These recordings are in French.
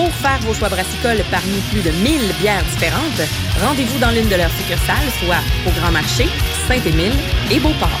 Pour faire vos choix brassicoles parmi plus de 1000 bières différentes, rendez-vous dans l'une de leurs succursales, soit au Grand Marché, Saint-Émile et Beauport.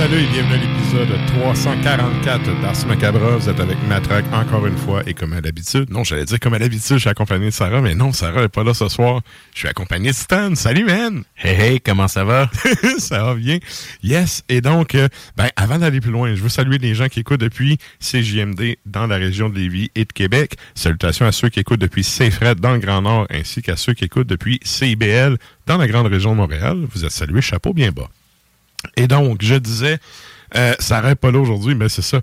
Salut et bienvenue à l'épisode 344 d'Ars Macabre. Vous êtes avec Matraque encore une fois et comme à l'habitude. Non, j'allais dire comme à l'habitude, je suis accompagné de Sarah, mais non, Sarah est pas là ce soir. Je suis accompagné de Stan. Salut, man! Hey, hey, comment ça va? ça va bien. Yes. Et donc, euh, ben, avant d'aller plus loin, je veux saluer les gens qui écoutent depuis CJMD dans la région de Lévis et de Québec. Salutations à ceux qui écoutent depuis CFRED dans le Grand Nord ainsi qu'à ceux qui écoutent depuis CIBL dans la grande région de Montréal. Vous êtes salués, chapeau bien bas. Et donc, je disais, euh, ça n'arrête pas là aujourd'hui, mais c'est ça.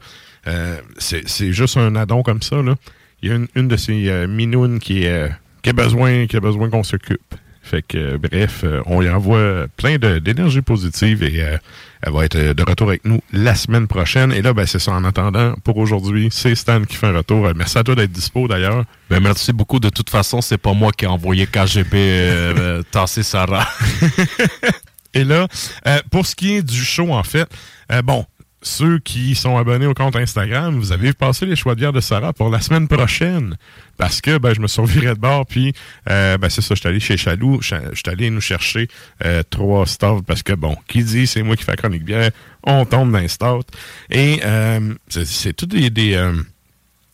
Euh, c'est juste un addon comme ça. Là. Il y a une, une de ces euh, minounes qui, est, qui a besoin, qui a besoin qu'on s'occupe. Fait que, euh, bref, euh, on y envoie plein d'énergie positive et euh, elle va être de retour avec nous la semaine prochaine. Et là, ben, c'est ça. En attendant, pour aujourd'hui, c'est Stan qui fait un retour. Euh, Merci à toi d'être dispo d'ailleurs. Ben, merci beaucoup. De toute façon, c'est pas moi qui ai envoyé KGB euh, euh, tasser Sarah. Et là, euh, pour ce qui est du show, en fait, euh, bon, ceux qui sont abonnés au compte Instagram, vous avez passé les choix de bière de Sarah pour la semaine prochaine. Parce que ben, je me reviré de bord, puis euh, ben, c'est ça, je suis allé chez Chaloux, je suis allé nous chercher euh, trois stouts, parce que bon, qui dit c'est moi qui fais la chronique bière, on tombe dans les stouts. Et euh, c'est- c'est tout des... des euh,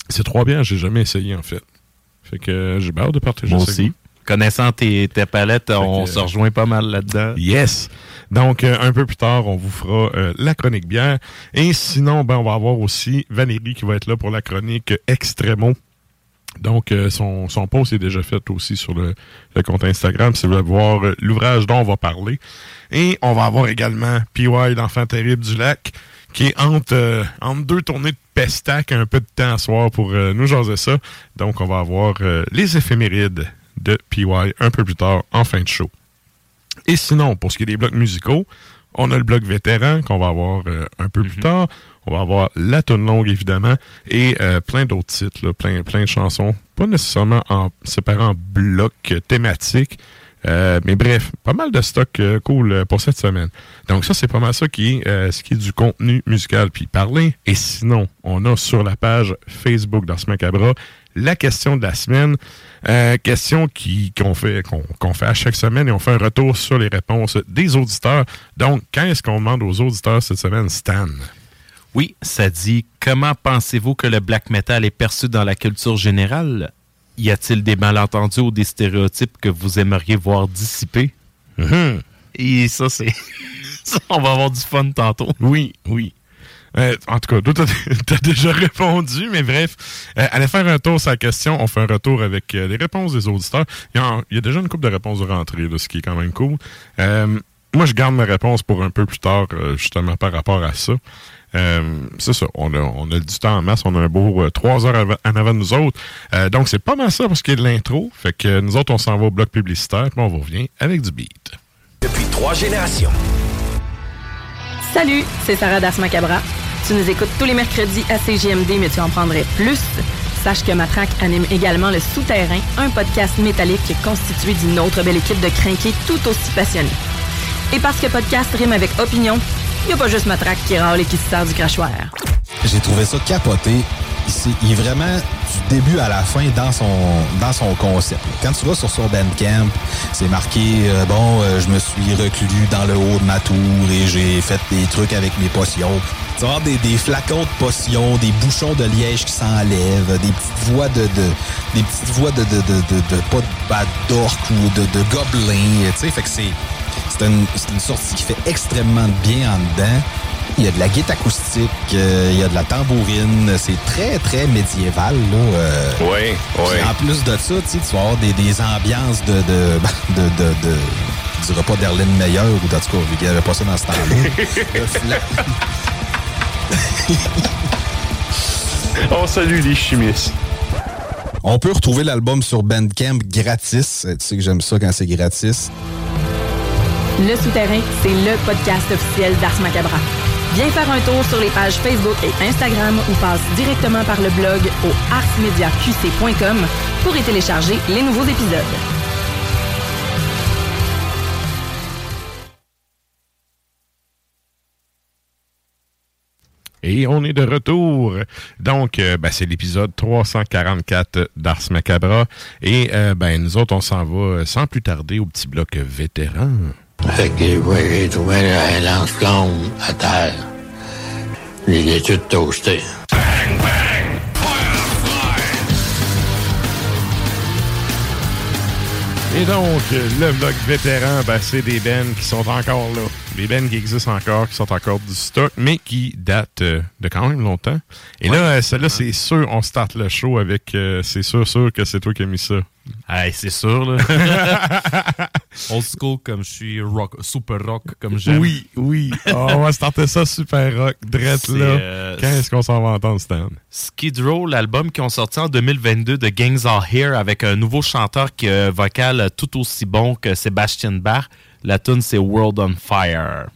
ces trois bières, j'ai jamais essayé, en fait. Fait que j'ai hâte de partager Moi ça aussi. Connaissant tes, tes palettes, on que- se rejoint pas mal là-dedans. Yes. Donc, euh, un peu plus tard, on vous fera euh, la chronique bière. Et sinon, ben, on va avoir aussi Valérie qui va être là pour la chronique Extremo. Donc, euh, son, son post est déjà fait aussi sur le, le compte Instagram. Si vous voulez voir l'ouvrage dont on va parler. Et on va avoir également PY, l'enfant terrible du lac, qui est entre, entre deux tournées de pestac un peu de temps à soir pour nous jaser ça. Donc, on va avoir les éphémérides de PY un peu plus tard en fin de show. Et sinon, pour ce qui est des blocs musicaux, On a le bloc vétéran qu'on va avoir euh, un peu plus Mhm. tard. On va avoir la tune longue, évidemment, et euh, plein d'autres titres, là, plein, plein de chansons. Pas nécessairement en séparant en blocs thématiques, euh, mais bref, pas mal de stock euh, cool euh, pour cette semaine. Donc ça, c'est pas mal ça qui est euh, ce qui est du contenu musical puis parler. Et sinon, on a sur la page Facebook dans ce Macabra la question de la semaine. Question qui qu'on fait qu'on fait à chaque semaine et on fait un retour sur les réponses des auditeurs. Donc, quand est-ce qu'on demande aux auditeurs cette semaine, Stan? Oui, ça dit Comment pensez-vous que le black metal est perçu dans la culture générale? Y a-t-il des malentendus ou des stéréotypes que vous aimeriez voir dissipés Mhm. Et ça, c'est. on va avoir du fun tantôt. Oui, oui. Euh, en tout cas, toi, t'as as déjà répondu, mais bref, euh, allez faire un tour sur la question. On fait un retour avec euh, les réponses des auditeurs. Il y, a, il y a déjà une couple de réponses de rentrée, là, ce qui est quand même cool. Moi, je garde ma réponse pour un peu plus tard, justement, par rapport à ça. Euh, c'est ça, on a, on a du temps en masse, on a un beau euh, trois heures av- en avant de nous autres. Euh, donc, c'est pas mal ça pour ce qui est de l'intro. Fait que nous autres, on s'en va au bloc publicitaire, puis on vous revient avec du beat. Depuis trois générations. Salut, c'est Sarah Das Macabra. Tu nous écoutes tous les mercredis à CGMD, mais tu en prendrais plus. Sache que Matraque anime également Le Souterrain, un podcast métallique constitué d'une autre belle équipe de crinqués tout aussi passionnés. Et parce que podcast rime avec opinion, n'y a pas juste Matraque qui râle et qui se sert du crachoir. J'ai trouvé ça capoté. Il est vraiment du début à la fin dans son dans son concept. Quand tu vas sur son Bandcamp, c'est marqué euh, bon, euh, je me suis reclus dans le haut de ma tour et j'ai fait des trucs avec mes potions. Tu vas des, flacons de potions, des bouchons de liège qui s'enlèvent, des petites voix de, de des petites voix de de, de, de, de- pas de d'orc ou de, de gobelins. Tu sais, fait que c'est c'est une, une sortie qui fait extrêmement bien en dedans. Il y a de la guitare acoustique, euh, il y a de la tambourine. C'est très, très médiéval. Là, euh. Oui, Puis En plus de ça, tu vas avoir des, des ambiances de, de, de, de, de je dirais pas d'Erlene Meyer ou en tout cas, vu qu'il n'y avait pas ça dans ce temps-là. On salue les chimistes. On peut retrouver l'album sur Bandcamp gratis. Tu sais que j'aime ça quand c'est gratis. Le Souterrain, c'est le podcast officiel d'Ars Macabra. Viens faire un tour sur les pages Facebook et Instagram ou passe directement par le blog au arsmediaqc.com pour y télécharger les nouveaux épisodes. Et on est de retour. Donc, euh, ben, c'est l'épisode 344 d'Ars Macabra. Et euh, ben, nous autres, on s'en va euh, sans plus tarder au petit bloc vétéran. Fait que ouais, j'ai trouvé la lance blonde à terre. Je l'ai tout toasté. Et donc, le bloc vétéran, ben, c'est des bennes qui sont encore là. Des bennes qui existent encore, qui sont encore du stock, mais qui datent euh, de quand même longtemps. Et là, euh, celle-là, c'est sûr, on start le show avec... euh, c'est sûr, sûr que c'est toi qui as mis ça. Hey, c'est sûr, là. Old school comme je suis, rock, super rock comme j'aime. Oui, oui. Oh, on va starter ça super rock, drette là. euh, Quand est-ce qu'on s'en va entendre, Stan? Skid Row, l'album qui ont sorti en 2022 de Gangs Are Here avec un nouveau chanteur qui a un vocal tout aussi bon que Sébastien Bach. La tune c'est World on Fire.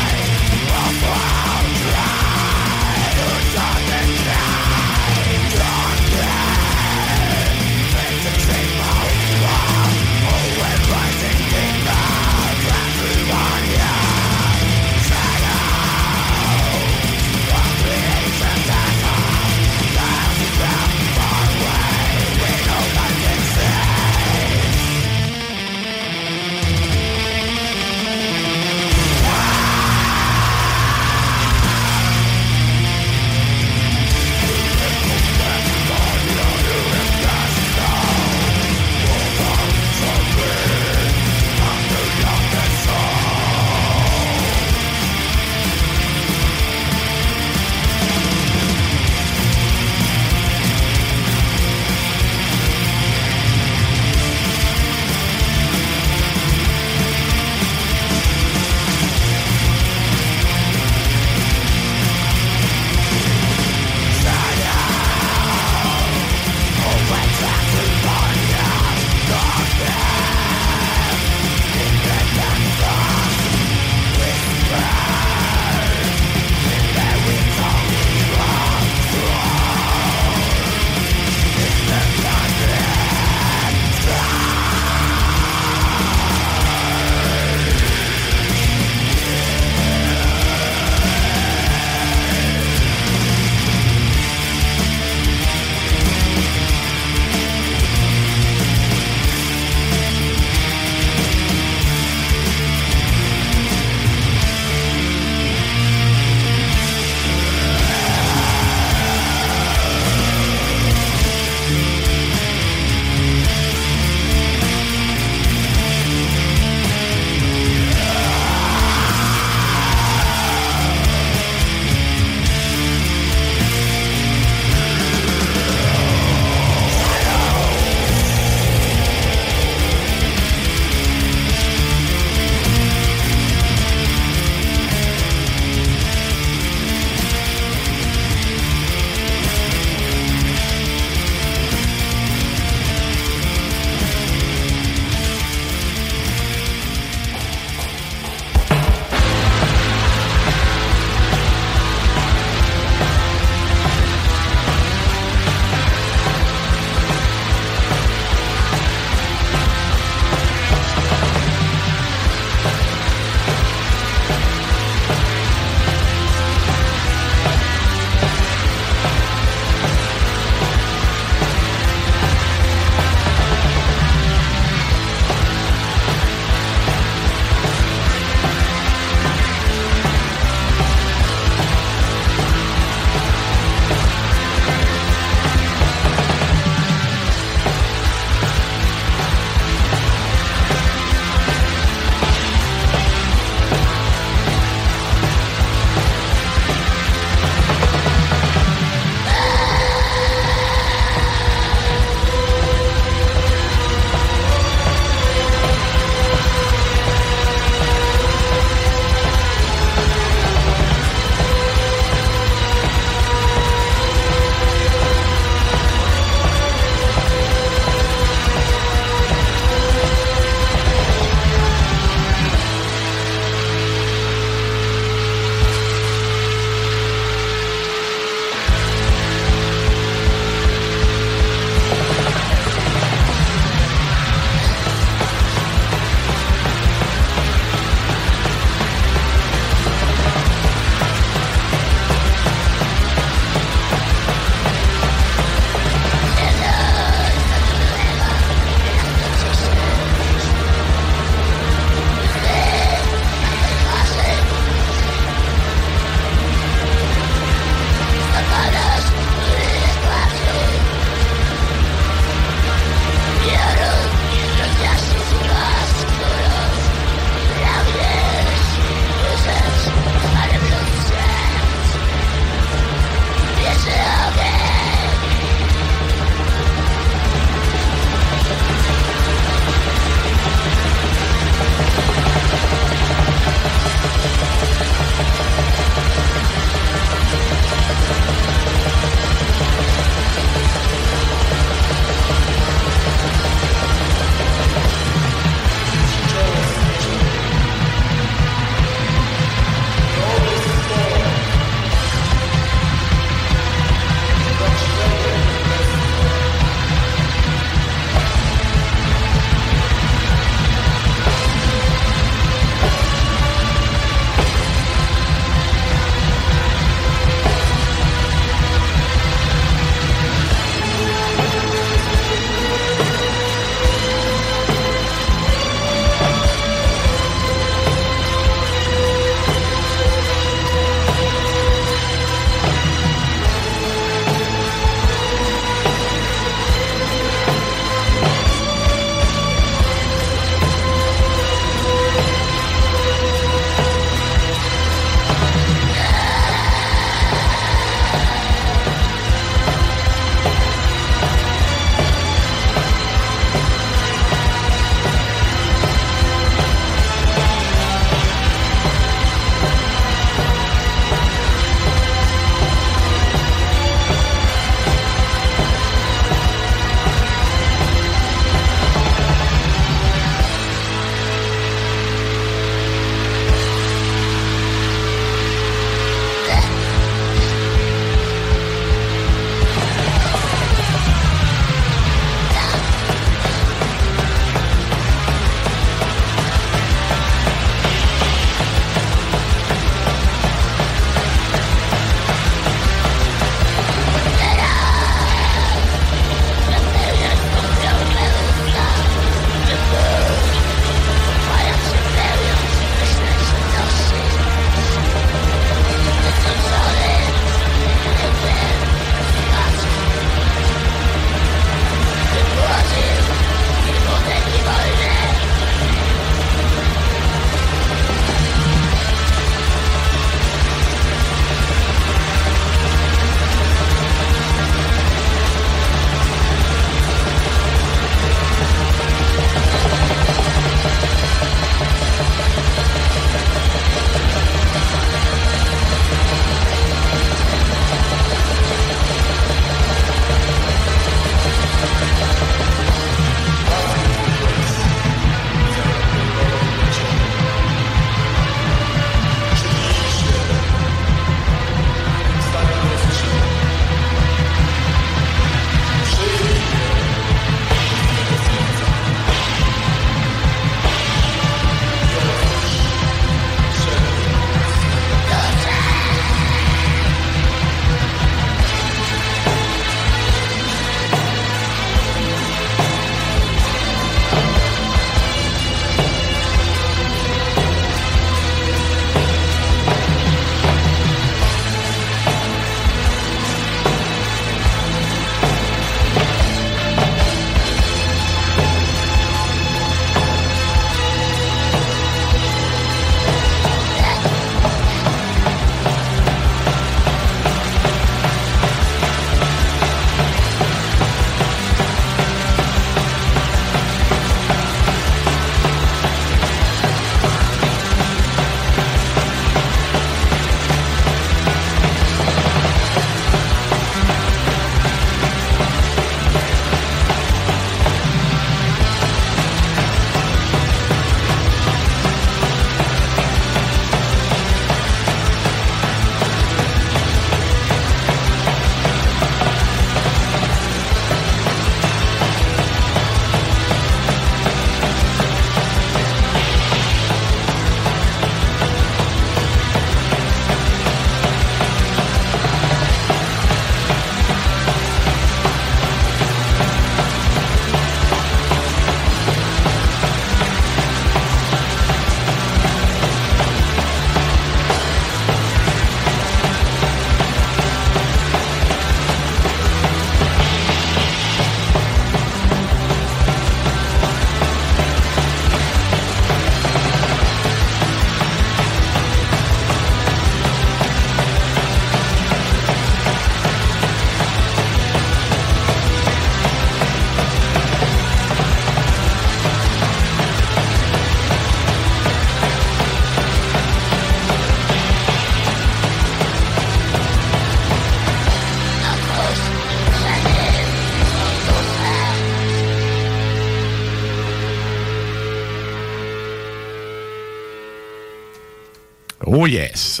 Yes!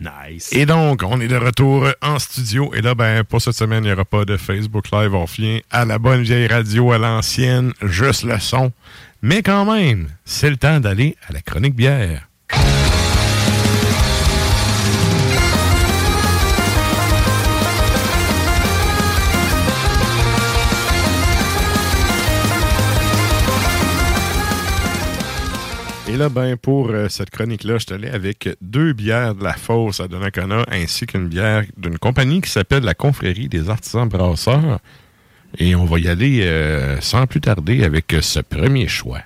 Nice. Et donc, on est de retour en studio. Et là, ben, pour cette semaine, il n'y aura pas de Facebook Live. On revient à la bonne vieille radio, à l'ancienne, juste le son. Mais quand même, c'est le temps d'aller à la chronique bière. Là, ben, pour euh, cette chronique-là, je te allé avec deux bières de la Fosse à Donnacona, ainsi qu'une bière d'une compagnie qui s'appelle la Confrérie des artisans brasseurs. Et on va y aller euh, sans plus tarder avec ce premier choix.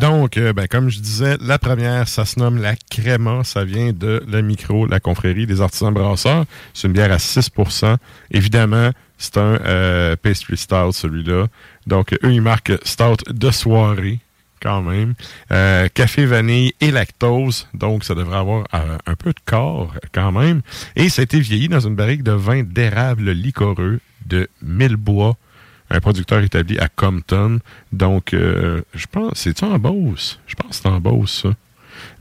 Donc, euh, ben, comme je disais, la première, ça se nomme la Créma. Ça vient de la micro, la confrérie des artisans brasseurs. C'est une bière à 6% Évidemment, c'est un euh, pastry stout, celui-là. Donc, eux, ils marquent stout de soirée, quand même. Euh, café, vanille et lactose. Donc, ça devrait avoir euh, un peu de corps, quand même. Et ça a été vieilli dans une barrique de vin d'érable liquoreux de Millebois un producteur établi à Compton. Donc, je pense, c'est-tu en Beauce? Je pense que c'est en Beauce, ça.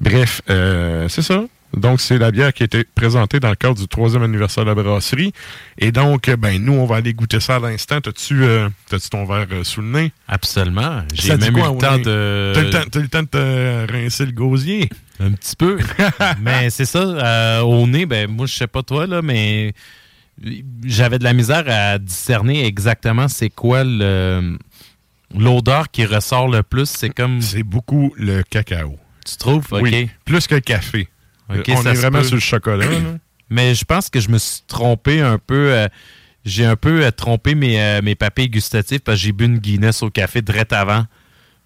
Bref, c'est ça. Donc, c'est la bière qui a été présentée dans le cadre du troisième anniversaire de la brasserie. Et donc, euh, ben, nous, on va aller goûter ça à l'instant. T'as-tu euh, ton verre euh, sous le nez? Absolument. J'ai même eu quoi, le au temps de... T'as le temps- t'as le temps de te rincer le gosier? Un petit peu. mais c'est ça, euh, au nez, ben moi je sais pas toi, là, mais j'avais de la misère à discerner exactement c'est quoi le l'odeur qui ressort le plus. C'est comme. C'est beaucoup le cacao. Tu trouves? OK. Oui, plus que le café. OK, on est vraiment sur le chocolat. Mais je pense que je me suis trompé un peu. euh, j'ai un peu euh, trompé mes, euh, mes papilles gustatives parce que j'ai bu une Guinness au café direct avant.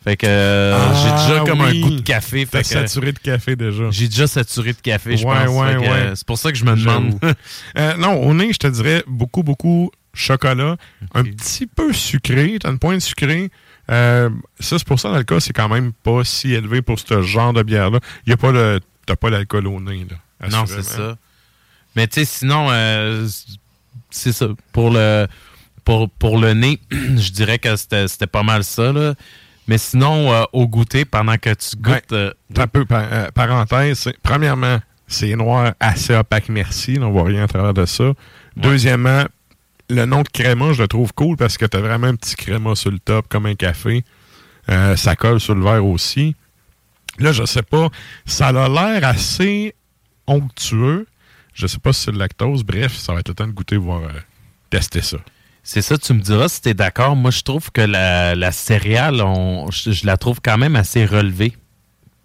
Fait que euh, Ah, j'ai déjà comme oui. un goût de café. Fait que saturé de café déjà. j'ai déjà saturé de café, je pense. ouais, ouais. euh, C'est pour ça que je me demande. Euh, non, au nez, je te dirais beaucoup, beaucoup chocolat. Un petit peu sucré. T'as une pointe sucrée. Euh, ça, c'est pour ça, l'alcool, c'est quand même pas si élevé pour ce genre de bière-là. Il y a pas le. T'as pas l'alcool au nez, là. Non, c'est ça. Mais tu sais, sinon, euh, c'est ça. Pour le, pour, pour le nez, je dirais que c'était pas mal ça. Là. Mais sinon, euh, au goûter, pendant que tu goûtes. euh, Un peu, par- euh, parenthèse, premièrement, c'est noir assez opaque, merci. on voit rien à travers de ça. Deuxièmement, le nom de créma, je le trouve cool parce que t'as vraiment un petit créma sur le top, comme un café. Euh, ça colle sur le verre aussi. Là, je sais pas, ça a l'air assez onctueux. Je sais pas si c'est le lactose. Bref, ça va être le temps de goûter, voir euh, tester ça. C'est ça, tu me diras si tu es d'accord. Moi, je trouve que la, la céréale, on- je, je la trouve quand même assez relevée.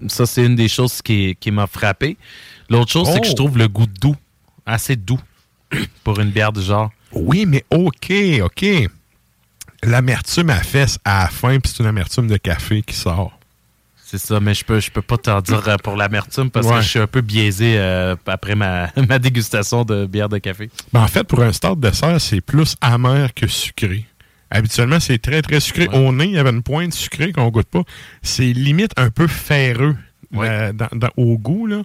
Ça, c'est une des choses qui, qui m'a frappé. L'autre chose, c'est que Oh! je trouve le goût doux, assez doux pour une bière du genre. Oui, mais OK, OK. L'amertume à fesse à la fin, puis c'est une amertume de café qui sort. C'est ça, mais je peux, je peux pas t'en dire euh, pour l'amertume parce Ouais. que je suis un peu biaisé euh, après ma, ma dégustation de bière de café. Ben, en fait, pour un start dessert, c'est plus amer que sucré. Habituellement, c'est très, très sucré. Au nez, il y avait une pointe sucrée qu'on goûte pas. C'est limite un peu ferreux euh, dans- dans- au goût. là.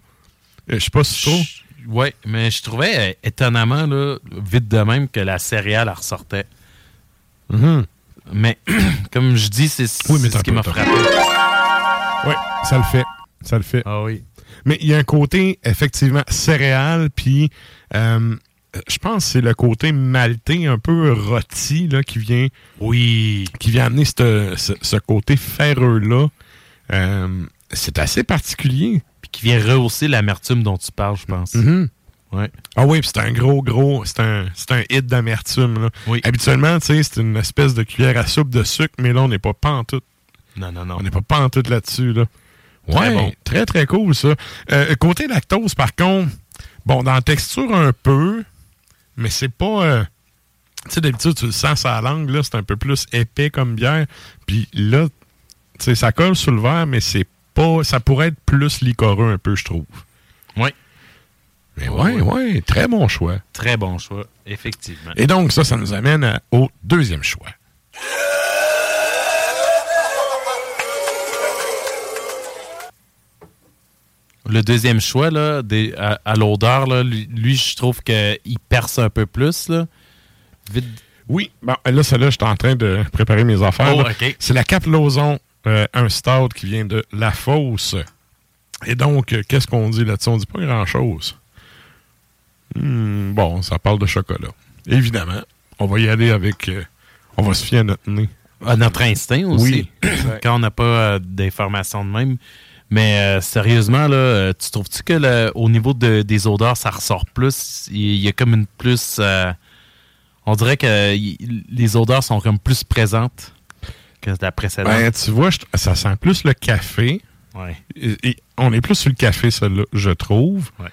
Je sais pas si trouves. Oui, mais je trouvais euh, étonnamment, là, vite de même, que la céréale ressortait. Mais, comme je dis, c'est Oui, ce qui m'a frappé. Oui, ça le fait. Ça le fait. Ah oui. Mais il y a un côté, effectivement, céréal, puis euh, je pense que c'est le côté maltais, un peu rôti, là, qui vient... Oui. Qui vient amener ce, ce côté ferreux-là. Euh, c'est assez particulier. Puis qui vient rehausser l'amertume dont tu parles, je pense. Mhm. Ouais. Ah oui, puis c'est un gros, gros, c'est un, c'est un hit d'amertume. là. Oui. Habituellement, tu sais, c'est une espèce de cuillère à soupe de sucre, mais là, on n'est pas pantoute. Non, non, non. On n'est pas pantoute là-dessus, là. Très Ouais, bon. très, très cool, ça. Euh, côté lactose, par contre, bon, dans la texture, un peu, mais c'est pas... euh, tu sais, d'habitude, tu le sens sur la langue, là, c'est un peu plus épais comme bière. Puis là, tu sais, ça colle sur le verre, mais c'est pas... Ça pourrait être plus liquoreux un peu, je trouve. Oui. Mais ouais, ouais, très bon choix. Très bon choix, effectivement. Et donc, ça, ça nous amène à- au deuxième choix. Le deuxième choix, là, des- à, à l'odeur, là, lui, lui, je trouve qu'il perce un peu plus. Là. Vite. Oui, bon, là, celle-là, je suis en train de préparer mes affaires. Oh. C'est la Cap Lauson euh, un stout qui vient de La Fosse. Et donc, euh, qu'est-ce qu'on dit là-dessus? On dit pas grand-chose. Hmm, bon, ça parle de chocolat. Évidemment, on va y aller avec... euh, on va se fier à notre nez. À notre instinct aussi. Oui. Quand on n'a pas euh, d'informations de même. Mais euh, sérieusement, là, euh, tu trouves-tu que au niveau de- des odeurs, ça ressort plus? Il il y a comme une plus. euh, on dirait que y- les odeurs sont comme plus présentes que la précédente. Ben, tu vois, je- ça sent plus le café. Ouais. Et- et on est plus sur le café, celle-là, je trouve. Ouais.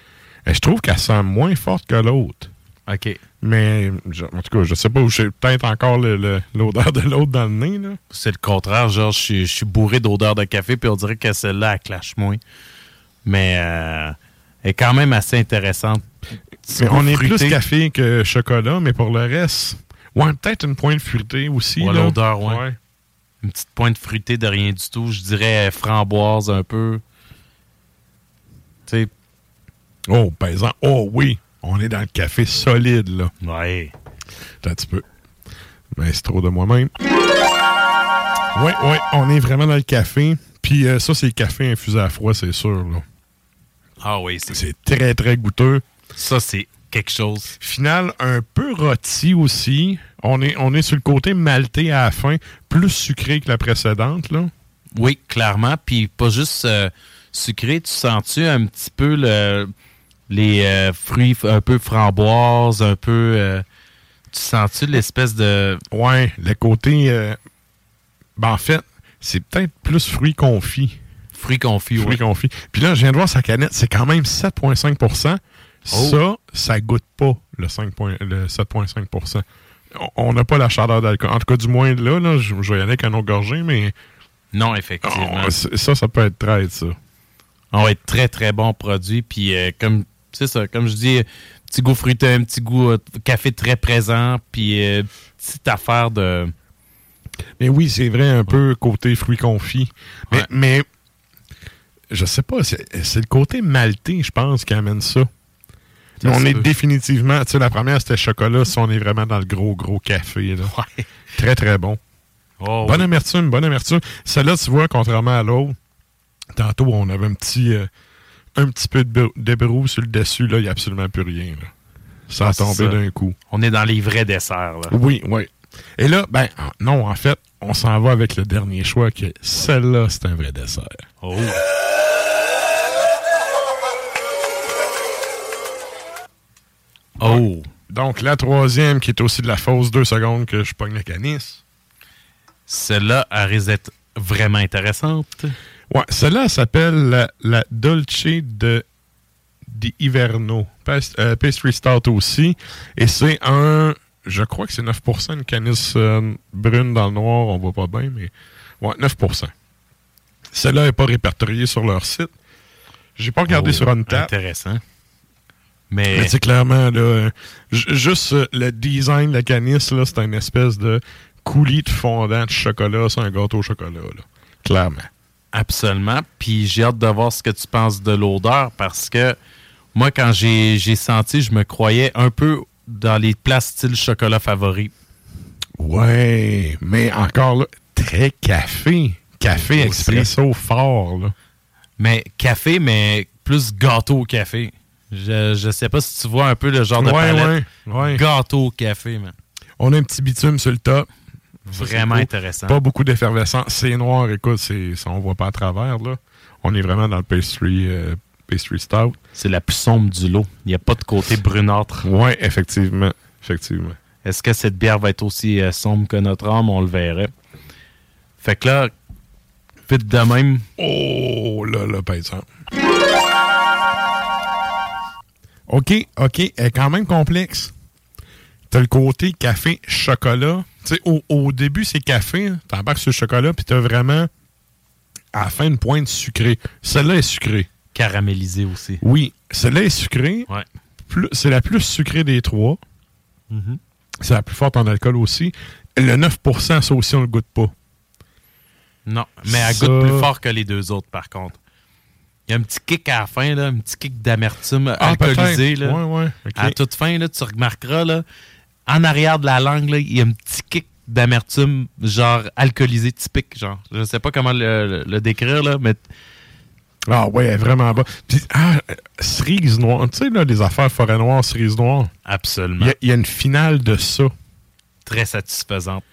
Et je trouve qu'elle sent moins forte que l'autre. OK. Mais, je- en tout cas, je sais pas où j'ai peut-être encore l'odeur de l'autre dans le nez. Là. C'est le contraire. Genre, je suis- je suis bourré d'odeurs de café, puis on dirait que celle-là, elle clash moins. Mais euh, elle est quand même assez intéressante. Mais on est plus café que chocolat, mais pour le reste, ouais, peut-être une pointe fruitée aussi. Ouais, l'odeur, ouais. Une petite pointe fruitée de rien du tout. Je dirais framboise un peu. Tu sais, Oh, exemple, oh oui, on est dans le café solide, là. ouais. Attends un petit peu. Mais c'est trop de moi-même. Oui, oui, on est vraiment dans le café. Puis euh, ça, c'est le café infusé à froid, c'est sûr. Là. Ah oui, c'est C'est très, très goûteux. ça, c'est quelque chose. Final, un peu rôti aussi. On est, on est sur le côté maltais à la fin, plus sucré que la précédente. Là. Oui, clairement. Puis pas juste euh, sucré. Tu sens-tu un petit peu le, les euh, fruits un peu framboises, un peu. euh, tu sens-tu l'espèce de. Ouais, le côté. euh, ben, en fait, c'est peut-être plus fruits confits. Fruits confits, Fruits oui. confits. Puis là, je viens de voir sa canette, c'est quand même 7,5% Ça, ça goûte pas le, 5 point- le 7,5 On- n'a pas la chaleur d'alcool. En tout cas, du moins là, là je, je vais y aller avec un autre gorgée, mais Non, effectivement. oh, ça, ça peut être très ça. On va être très, très bon produit. Puis, euh, comme c'est ça, comme je dis, petit goût fruité, un petit goût euh, café très présent. Puis, euh, petite affaire de. Mais oui, c'est vrai, un peu côté fruits confits. Mais, Ouais. mais je sais pas, c'est le côté maltais, je pense, qui amène ça. Mais on est définitivement, tu sais, la première c'était chocolat, ça on est vraiment dans le gros, gros café. Là. Ouais. Très, très bon. Oh, bonne oui. amertume, bonne amertume. Celle-là, tu vois, contrairement à l'autre, tantôt on avait un petit, euh, un petit peu de brou- de brou sur le dessus, là, il n'y a absolument plus rien. Là. Ça Ah, a c'est tombé ça. d'un coup. On est dans les vrais desserts. Là. Oui, oui. Et là, ben, en- non, en fait, on s'en va avec le dernier choix, que celle-là, c'est un vrai dessert. Oh. Oh. Donc, la troisième, qui est aussi de la fausse deux secondes que je pogne le canis. Celle-là, elle risque d'être vraiment intéressante. Ouais, celle-là elle s'appelle la, la Dolce de di Iverno. Past- euh, pastry Stout aussi. Et c'est un, je crois que c'est 9%, une canisse euh, brune dans le noir, on voit pas bien, mais ouais, 9%. Celle-là n'est pas répertoriée sur leur site. J'ai pas regardé Oh, sur Untap. Intéressant. Mais, sais, clairement, là, euh, ju- juste le design de la canisse, là, c'est une espèce de coulis de fondant de chocolat, c'est un gâteau au chocolat, là. Clairement. Absolument. Puis j'ai hâte de voir ce que tu penses de l'odeur parce que moi, quand j'ai senti, je me croyais un peu dans les plats style chocolat favori. Ouais, mais encore là, très café. Café expresso fort, là. Mais café, mais plus gâteau au café. Je, je sais pas si tu vois un peu le genre de Ouais, palette. ouais, ouais. Gâteau au café, man. On a un petit bitume sur le top. Vraiment intéressant. Pas beaucoup d'effervescence. C'est noir, écoute, c'est, ça, on voit pas à travers, là. On est vraiment dans le pastry, euh, pastry stout. C'est la plus sombre du lot. Il n'y a pas de côté brunâtre. Ouais, effectivement. Effectivement. Est-ce que cette bière va être aussi euh, sombre que notre âme? On le verrait. Fait que là, vite de même, Oh, là, là, par exemple. OK, OK, elle est quand même complexe. T'as le côté café-chocolat. Tu sais, au, au début, c'est café. hein. T'embarques sur le chocolat, puis t'as vraiment, à la fin, une pointe sucrée. Celle-là est sucrée. caramélisé aussi. Oui, celle-là est sucrée. Ouais. C'est la plus sucrée des trois. Mhm. C'est la plus forte en alcool aussi. Le 9% ça aussi, on le goûte pas. Non, mais elle Ça- goûte plus fort que les deux autres, par contre. Il y a un petit kick à la fin, là, un petit kick d'amertume alcoolisé. peut-être. Là. Ouais, ouais. OK. À toute fin, là, tu remarqueras, là, en arrière de la langue, là, il y a un petit kick d'amertume, genre alcoolisé typique, genre. Je sais pas comment le, le- le décrire, là, mais Ah ouais, vraiment bas. Puis, ah, cerise noire. Tu sais, là, les affaires forêt noire, cerise noire. absolument Il y a- il y, a une finale de ça. très satisfaisante.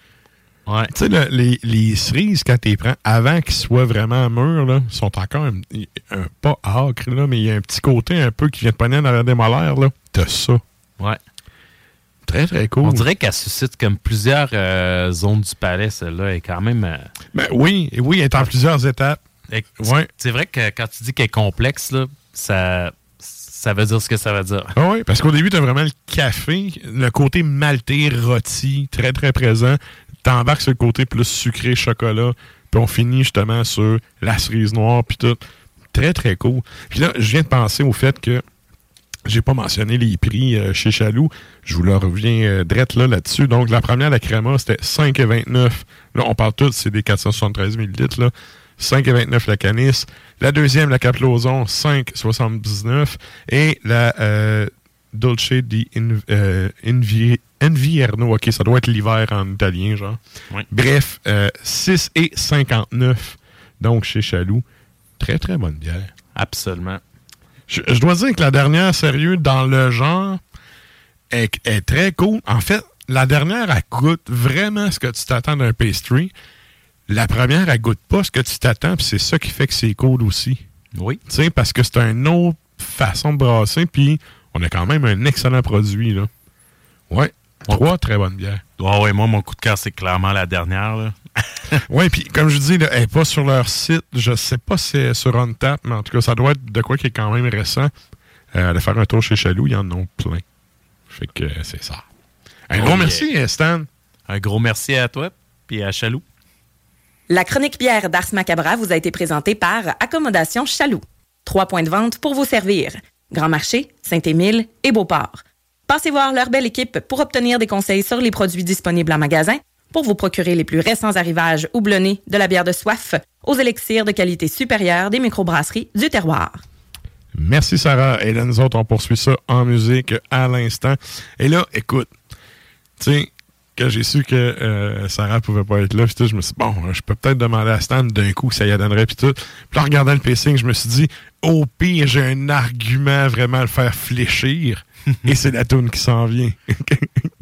Ouais. Tu sais, là, les, les cerises, quand tu les prends, avant qu'ils soient vraiment mûrs, là, sont encore un, un- pas acres, là, mais il y a un petit côté un peu qui vient de pogner dans la des molaires, là. T'as ça. Ouais. Très, très cool. On dirait qu'elle suscite comme plusieurs euh, zones du palais, celle-là, est quand même. euh, Ben oui, oui, elle est en plusieurs étapes. Ouais. C'est vrai que quand tu dis qu'elle est complexe, là, ça, ça veut dire ce que ça veut dire. Ah oui, parce qu'au début, tu as vraiment le café, le côté maltais, rôti, très, très présent. T'embarques sur le côté plus sucré, chocolat, puis on finit justement sur la cerise noire, puis tout. Très, très cool. Puis là, je viens de penser au fait que j'ai pas mentionné les prix euh, chez Chaloux. Je vous le reviens euh, drette là, là-dessus. Donc, la première, la créma, c'était 5,29. Là, on parle tout, c'est des 473 millilitres, là. 5,29 la canisse. La deuxième, la Caploson, 5,79. Et la euh, Dolce di Inv- euh. OK, ça doit être l'hiver en italien, genre. Oui. Bref, euh, 6,59. Donc, chez Chaloux. Très, très bonne bière. Absolument. Je, je dois dire que la dernière, sérieux, dans le genre, est, est très cool. En fait, la dernière, elle goûte vraiment ce que tu t'attends d'un pastry. La première, elle goûte pas ce que tu t'attends, puis c'est ça qui fait que c'est cool aussi. Oui. Tu sais, parce que c'est une autre façon de brasser, puis on a quand même un excellent produit, là. Ouais. Trois très bonnes bières. Ouais, ouais, moi, mon coup de cœur, c'est clairement la dernière. Là. Oui, puis comme je dis, là, elle n'est pas sur leur site. Je sais pas si c'est sur OnTap, mais en tout cas, ça doit être de quoi qui est quand même récent. Euh, aller faire un tour chez Chaloux, ils en ont plein. Fait que euh, c'est ça. Un Oh gros yeah. merci, euh, Stan. Un gros merci à toi, puis à Chaloux. La chronique bière d'Ars Macabra vous a été présentée par Accommodation Chaloux. Trois points de vente pour vous servir. Grand Marché, Saint-Émile et Beauport. Passez voir leur belle équipe pour obtenir des conseils sur les produits disponibles en magasin, pour vous procurer les plus récents arrivages houblonnés de la bière de soif aux élixirs de qualité supérieure des microbrasseries du terroir. Merci, Sarah. Et là, nous autres, on poursuit ça en musique à l'instant. Et là, écoute, tu sais, quand j'ai su que euh, Sarah pouvait pas être là, puis tout, je me suis dit, bon, je peux peut-être demander à Stan d'un coup, ça y donnerait, puis tout. Puis là, en regardant le pacing, je me suis dit, au pire, j'ai un argument vraiment à le faire fléchir. Et c'est la tune qui s'en vient.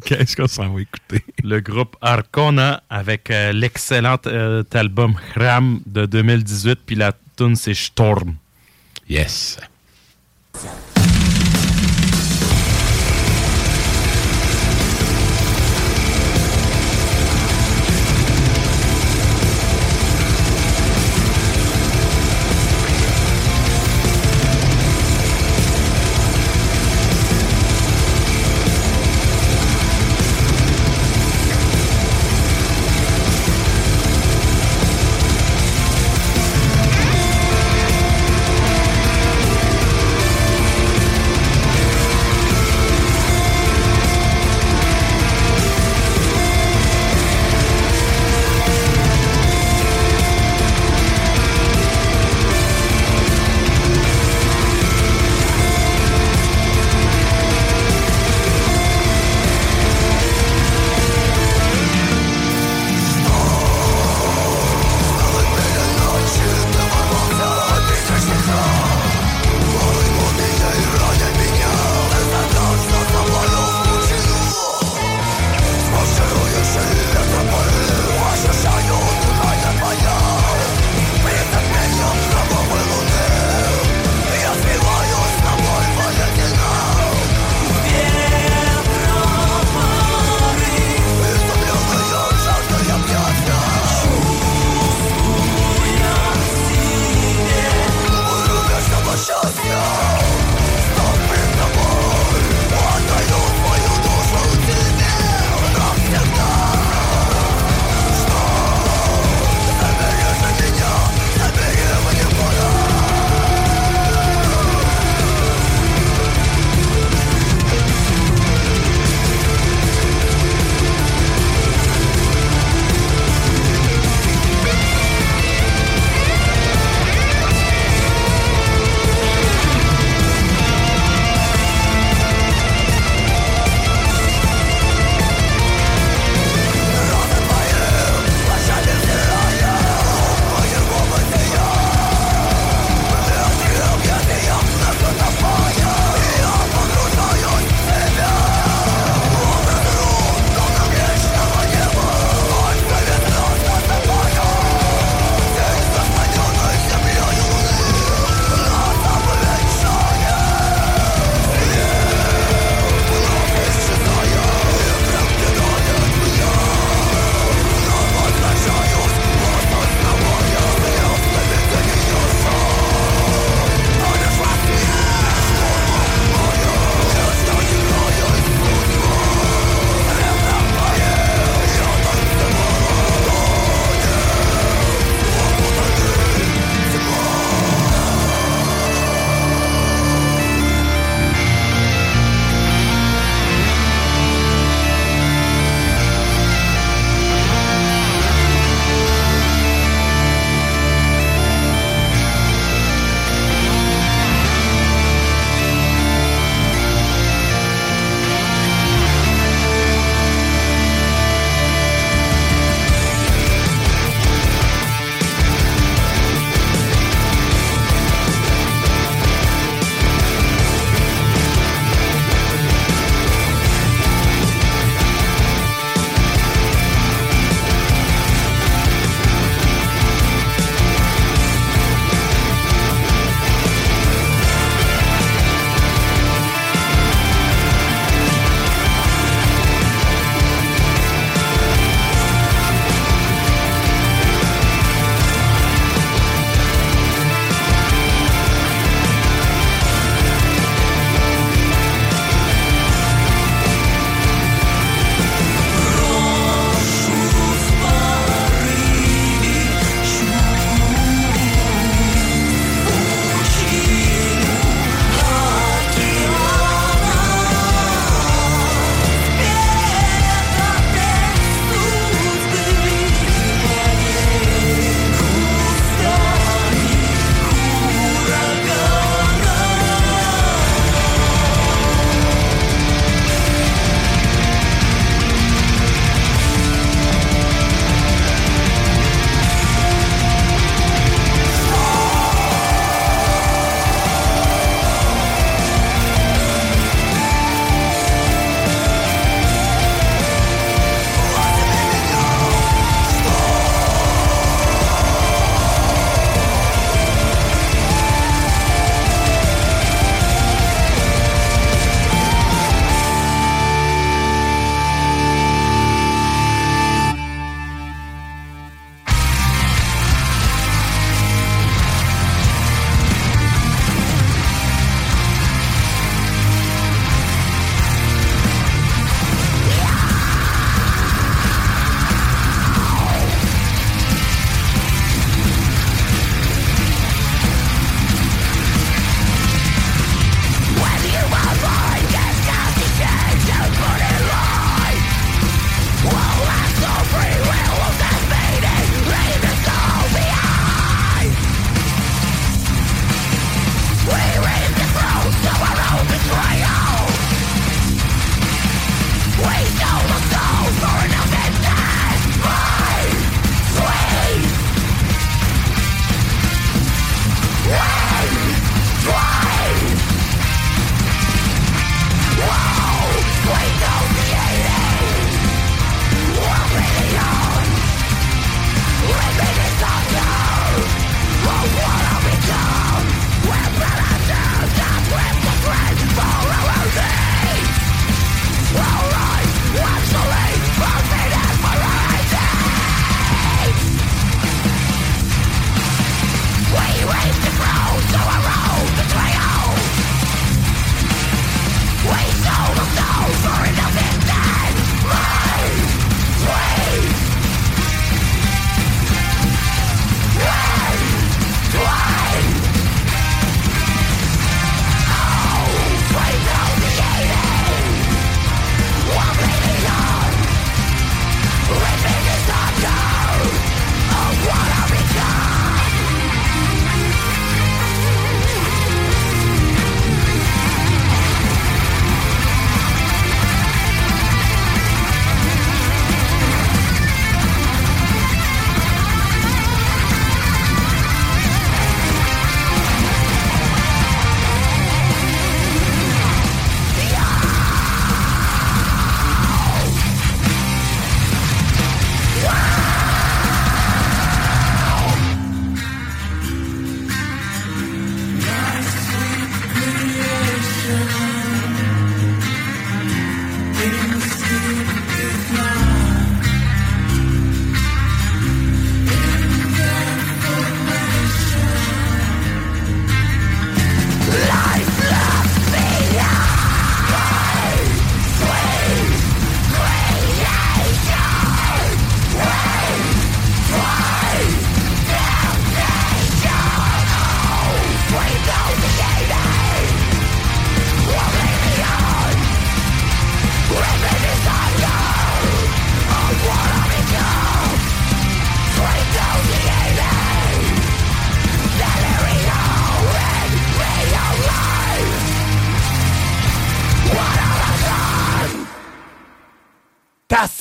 Qu'est-ce qu'on s'en va écouter? Le groupe Arcona avec euh, l'excellent euh, album Ram de 2018, puis la tune c'est Storm. Yes.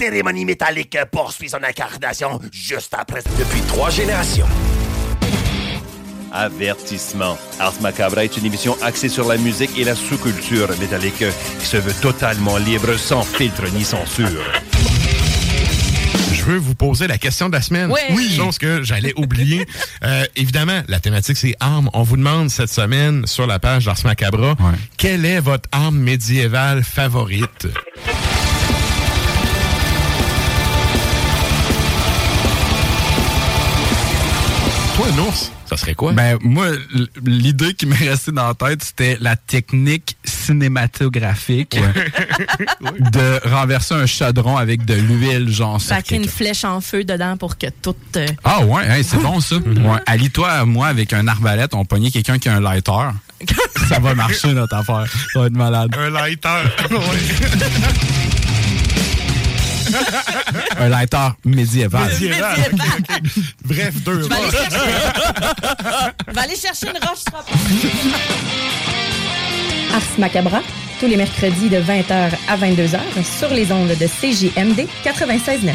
Cérémonie métallique poursuit son incarnation juste après. Depuis trois générations. Avertissement. Ars Macabre est une émission axée sur la musique et la sous-culture métallique qui se veut totalement libre, sans filtre ni censure. Je veux vous poser la question de la semaine. Ouais. Oui. Chose que j'allais oublier. Euh, évidemment, la thématique, c'est armes. On vous demande cette semaine sur la page d'Ars Macabra, quelle est votre arme médiévale favorite? Un ours, ça serait quoi? Ben, moi, l'idée qui m'est restée dans la tête, c'était la technique cinématographique de renverser un chaudron avec de l'huile, genre sur Sacrer une flèche en feu dedans pour que tout. euh, Ah ouais, hey, c'est bon ça. Ouais. Allie-toi, moi, avec un arbalète, on pognait quelqu'un qui a un lighter. ça va marcher, notre affaire. Ça va être malade. Un lighter. Un lighter médiéval. Médiéval. Ok, ok. Bref, deux Je vais aller chercher- Je vais aller chercher une roche. Ars Macabra, tous les mercredis de 20h à 22h sur les ondes de CJMD 96.9.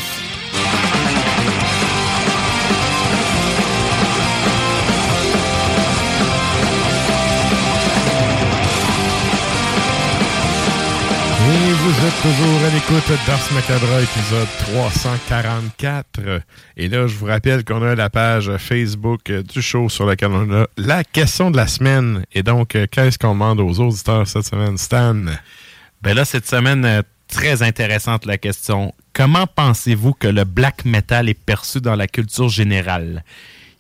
vous êtes toujours à l'écoute d'Ars Macabra, épisode 344. Et là, je vous rappelle qu'on a la page Facebook du show sur laquelle on a la question de la semaine. Et donc, euh, qu'est-ce qu'on demande aux auditeurs cette semaine, Stan? Ben là, cette semaine, euh, très intéressante la question. Comment pensez-vous que le black metal est perçu dans la culture générale?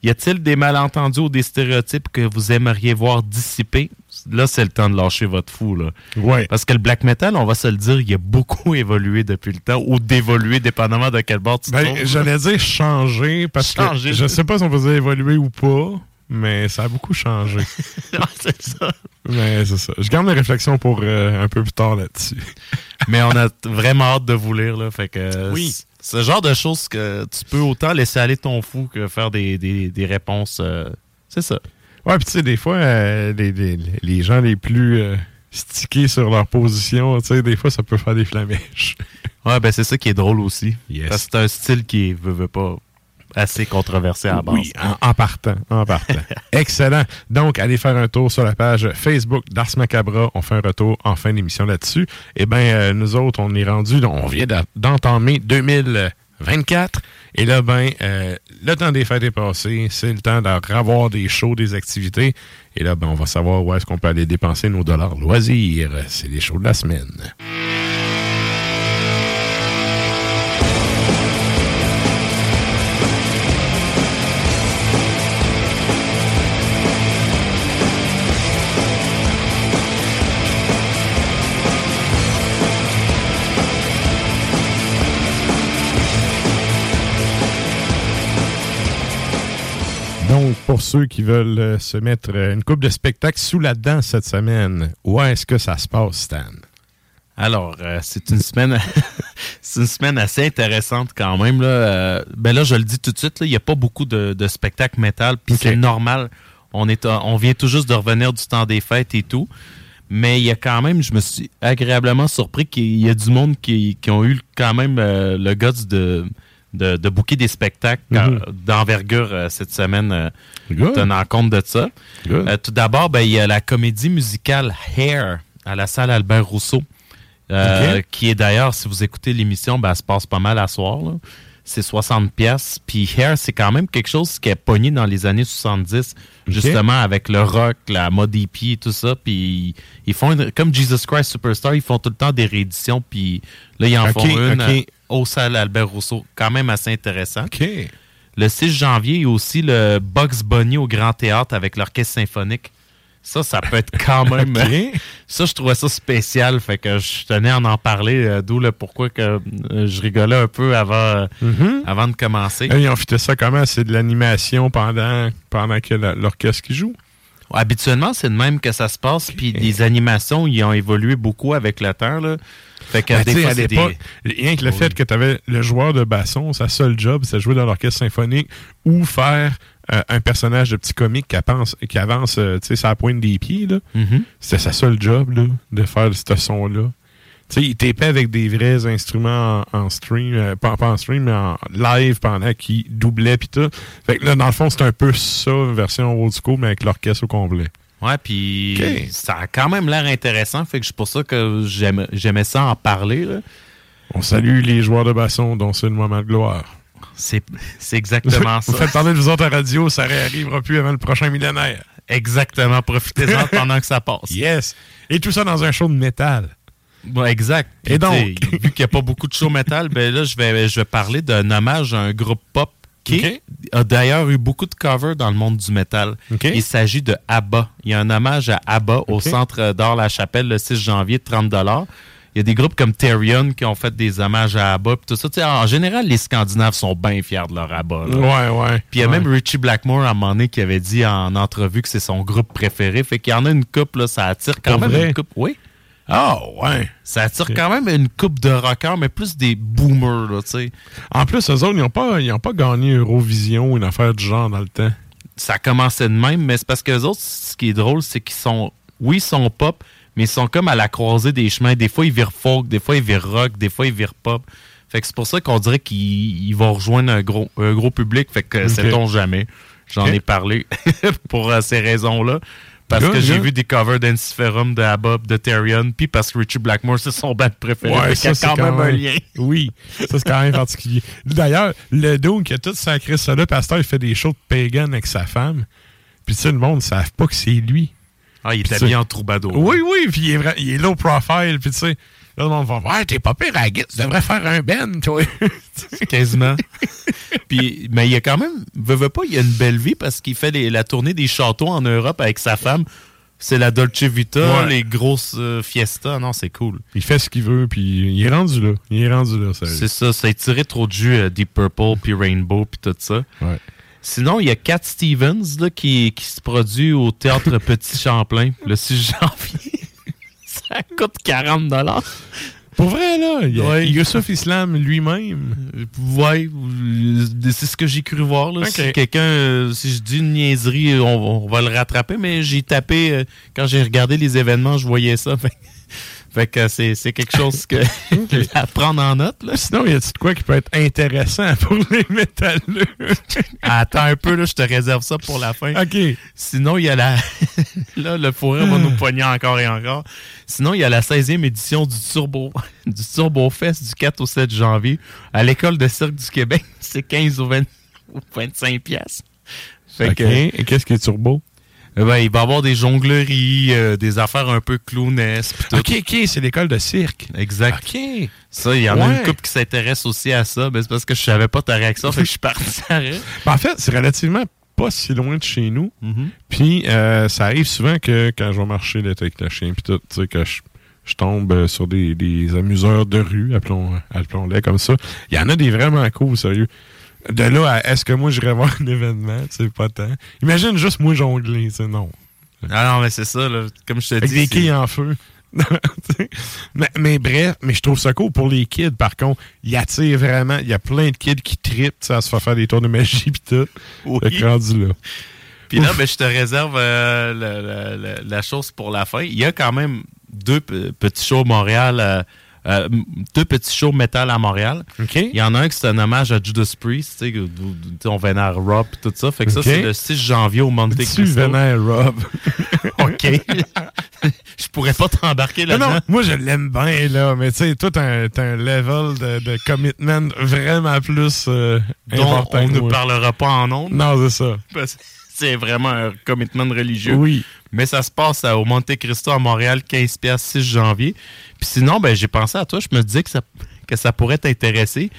Y a-t-il des malentendus ou des stéréotypes que vous aimeriez voir dissipés? Là, c'est le temps de lâcher votre fou, là. Ouais. Parce que le black metal, on va se le dire, il a beaucoup évolué depuis le temps, ou d'évoluer, dépendamment de quel bord tu Ben, trouves. j'allais dire changer, parce Changer. que je sais pas si on peut dire évoluer ou pas, mais ça a beaucoup changé. c'est ça. mais c'est ça. Je garde mes réflexions pour euh, un peu plus tard là-dessus. Mais on a vraiment hâte de vous lire, là. Fait que Oui. c- C'est le genre de choses que tu peux autant laisser aller ton fou que faire des, des, des réponses. euh, c'est ça. Ouais, puis tu sais, des fois, euh, les, les, les, gens les plus euh, stickés sur leur position, tu sais, des fois, ça peut faire des flamèches. ouais, ben c'est ça qui est drôle aussi. Yes. Parce que c'est un style qui veut, veut pas assez controversé à la base. Oui, en, partant, en partant. Excellent. Donc, allez faire un tour sur la page Facebook d'Ars Macabra. On fait un retour en fin d'émission là-dessus. Eh bien, euh, nous autres, on est rendu, on vient d'entamer 2000. 24. Et là, ben, euh, le temps des fêtes est passé. C'est le temps de revoir des shows, des activités. Et là, ben, on va savoir où est-ce qu'on peut aller dépenser nos dollars loisirs. C'est les shows de la semaine. Donc, pour ceux qui veulent euh, se mettre euh, une coupe de spectacle sous la dent cette semaine, où est-ce que ça se passe, Stan? Alors, euh, c'est une semaine c'est une semaine assez intéressante quand même. Là. Euh, ben là, je le dis tout de suite, il n'y a pas beaucoup de, de spectacles métal, puis c'est normal. On, est, on vient tout juste de revenir du temps des fêtes et tout. Mais il y a quand même, je me suis agréablement surpris qu'il y a du monde qui, qui ont eu quand même euh, le guts de, de, de booker des spectacles Mhm. euh, d'envergure euh, cette semaine, euh, tenant compte de ça. Euh, tout d'abord, ben, il y a la comédie musicale Hair à la salle Albert Rousseau, euh, qui est d'ailleurs, si vous écoutez l'émission, ben, elle se passe pas mal à soir. là. C'est 60 pièces. Puis Hair, c'est quand même quelque chose qui est pogné dans les années 70, justement avec le rock, la mode hippie et tout ça. Puis ils font, une- comme Jesus Christ Superstar, ils font tout le temps des rééditions. Puis là, ils en Ok, font une au salle Albert Rousseau. Quand même assez intéressant. OK. Le 6 janvier, il y a aussi le Bugs Bunny au Grand Théâtre avec l'Orchestre Symphonique. Ça, ça peut être quand même. Ok. Ça, je trouvais ça spécial. Fait que je tenais à en parler, euh, d'où le pourquoi que euh, je rigolais un peu avant, euh, Mhm. avant de commencer. Ils ont fait ça comment? C'est de l'animation pendant, pendant que l'orchestre qui joue? Habituellement, c'est de même que ça se passe. Puis les animations, ils ont évolué beaucoup avec le temps. Là. Fait que Ben, des fois, à l'époque, rien que le Oui. fait que tu avais le joueur de basson, sa seule job, c'est de jouer dans l'orchestre symphonique ou faire euh, un personnage de petit comique qui avance, qui avance euh, tu sais, la pointe des pieds. là. Mhm. C'était sa seule job là, de faire ce son-là. Tu sais, il tapait avec des vrais instruments en, en stream, euh, pas, pas en stream, mais en live pendant qu'il doublait puis tout. Fait que là, dans le fond, c'est un peu ça, une version old school, mais avec l'orchestre au complet. Ouais, puis ça a quand même l'air intéressant. Fait que c'est pour ça que j'aimais ça en parler. là. On salue les joueurs de basson dont c'est le moment de gloire. C'est exactement ça. Vous faites parler de vous autres à radio, ça réarrivera plus avant le prochain millénaire. Exactement. Profitez-en pendant que ça passe. Yes! Et tout ça dans un show de métal. Exact. Et donc? vu qu'il n'y a pas beaucoup de show metal, ben là, je vais, je vais parler d'un hommage à un groupe pop qui a d'ailleurs eu beaucoup de covers dans le monde du métal. Il s'agit de ABBA. Il y a un hommage à ABBA au. Centre d'Or La Chapelle le 6 janvier de 30 Il y a des groupes comme Therion qui ont fait des hommages à ABBA. Tout ça. En général, les Scandinaves sont bien fiers de leur ABBA. là. Ouais, ouais. Puis il y a ouais. même Richie Blackmore à un moment donné qui avait dit en entrevue que c'est son groupe préféré. Fait qu'il y en a une coupe, là, ça attire quand Pour même vrai? une coupe. Oui. Ah, ouais. Ça attire quand même une coupe de rockers, mais plus des boomers, là, tu sais. En plus, eux autres, ils n'ont pas, ils ont pas gagné Eurovision ou une affaire du genre dans le temps. Ça commençait de même, mais c'est parce que les autres, ce qui est drôle, c'est qu'ils sont, oui, ils sont pop, mais ils sont comme à la croisée des chemins. Des fois, ils virent folk, des fois, ils virent rock, des fois, ils virent pop. Fait que c'est pour ça qu'on dirait qu'ils ils vont rejoindre un gros, un gros public. Fait que Ok. sait-on jamais. J'en ai parlé pour euh, ces raisons-là. Parce que j'ai vu des covers d'Enciferum, de ABBA, de Therion, puis parce que Richie Blackmore, c'est son band préféré. Fait qu'il y a c'est quand, même un lien. Oui, ça, c'est quand même particulier. D'ailleurs, le Doom qui a tout sacré ça là, Pasteur, il fait des shows de pagan avec sa femme. Puis, tu sais, le monde ne savent pas que c'est lui. Ah, il est habillé ça- en troubadour. Oui, oui, puis il est, il est low profile, puis tu sais, là, le monde va Ouais, t'es pas pire à tu devrais faire un Ben, toi. Quasiment. Puis, mais il y a quand même, veut, veut pas, il y a une belle vie parce qu'il fait les- la tournée des châteaux en Europe avec sa femme. C'est la Dolce Vita, Ouais. les grosses euh, fiestas. Non, c'est cool. il fait ce qu'il veut, puis il est rendu là. Il est rendu là, sérieux. C'est ça, ça a tiré trop de jus euh, Deep Purple, puis Rainbow, puis tout ça. Ouais. Sinon, il y a Cat Stevens là, qui, qui se produit au Théâtre Petit Champlain le 6 janvier. Ça coûte 40 Pour vrai, là, il y a Ouais. Youssouf Islam lui-même. Ouais, c'est ce que j'ai cru voir. Là. Si quelqu'un, euh, si je dis une niaiserie, on, on va le rattraper, mais j'ai tapé, euh, quand j'ai regardé les événements, je voyais ça. Fait, que c'est c'est quelque chose que à prendre en note. Là. Sinon, il y a de quoi qui peut être intéressant pour les métalleux? Attends un peu, là, je te réserve ça pour la fin. OK. Sinon, il y a la. là, le fourré va nous poigner encore et encore. Sinon, il y a la 16e édition du Turbo, du Turbo Fest du 4 au 7 janvier à l'École de cirque du Québec. C'est 15 ou, 20 ou 25 piastres. Fait que, Et qu'est-ce qui est turbo? Ben, il va y avoir des jongleries, euh, des affaires un peu clownesques. pis tout. OK, OK, c'est l'école de cirque. Exact. OK. Ça, il y en a Ouais. une couple qui s'intéresse aussi à ça. Ben, c'est parce que je savais pas ta réaction, fait que je suis parti à. Ben, en fait, c'est relativement pas si loin de chez nous. Mhm. Puis, euh, ça arrive souvent que quand je vais marcher là, avec le chien, puis tout, tu sais, que je, je tombe euh, sur des, des amuseurs de rue, appelons- appelons-les comme ça. Il y en a des vraiment cool, sérieux. De là à est-ce que moi j'irais voir un événement, c'est pas tant. Imagine juste moi jongler, sais, non. Ah non, mais c'est ça, là. Comme je te Avec dis. des c'est- quilles en feu. mais, mais bref, mais je trouve ça cool pour les kids, par contre. Il attire vraiment. Il y a plein de kids qui sais, à se faire faire des tours de magie pis tout. Oui. Rendu là. Puis là, ben, je te réserve euh, la, la- la- la chose pour la fin. Il y a quand même deux pe- petits shows Montréal, euh, euh, deux petits shows métal à Montréal. Il y en a un qui c'est un hommage à Judas Priest, tu sais, tu on vénère Rob et tout ça. Fait que ça, c'est le 6 janvier au Monte Tu Cristo. vénère Rob? OK. je pourrais pas t'embarquer Non, là-dedans. non, moi je l'aime bien, là, mais tu sais, toi, t'as un, un level de, de commitment vraiment plus euh, dont important. on ne parlera pas en ondes. Non, c'est ça. Parce C'est vraiment un commitment religieux. Oui. Mais ça se passe au Monte Cristo à Montréal, 15 piastres, 6 janvier. Puis sinon, ben, j'ai pensé à toi, je me disais que ça, que ça pourrait t'intéresser.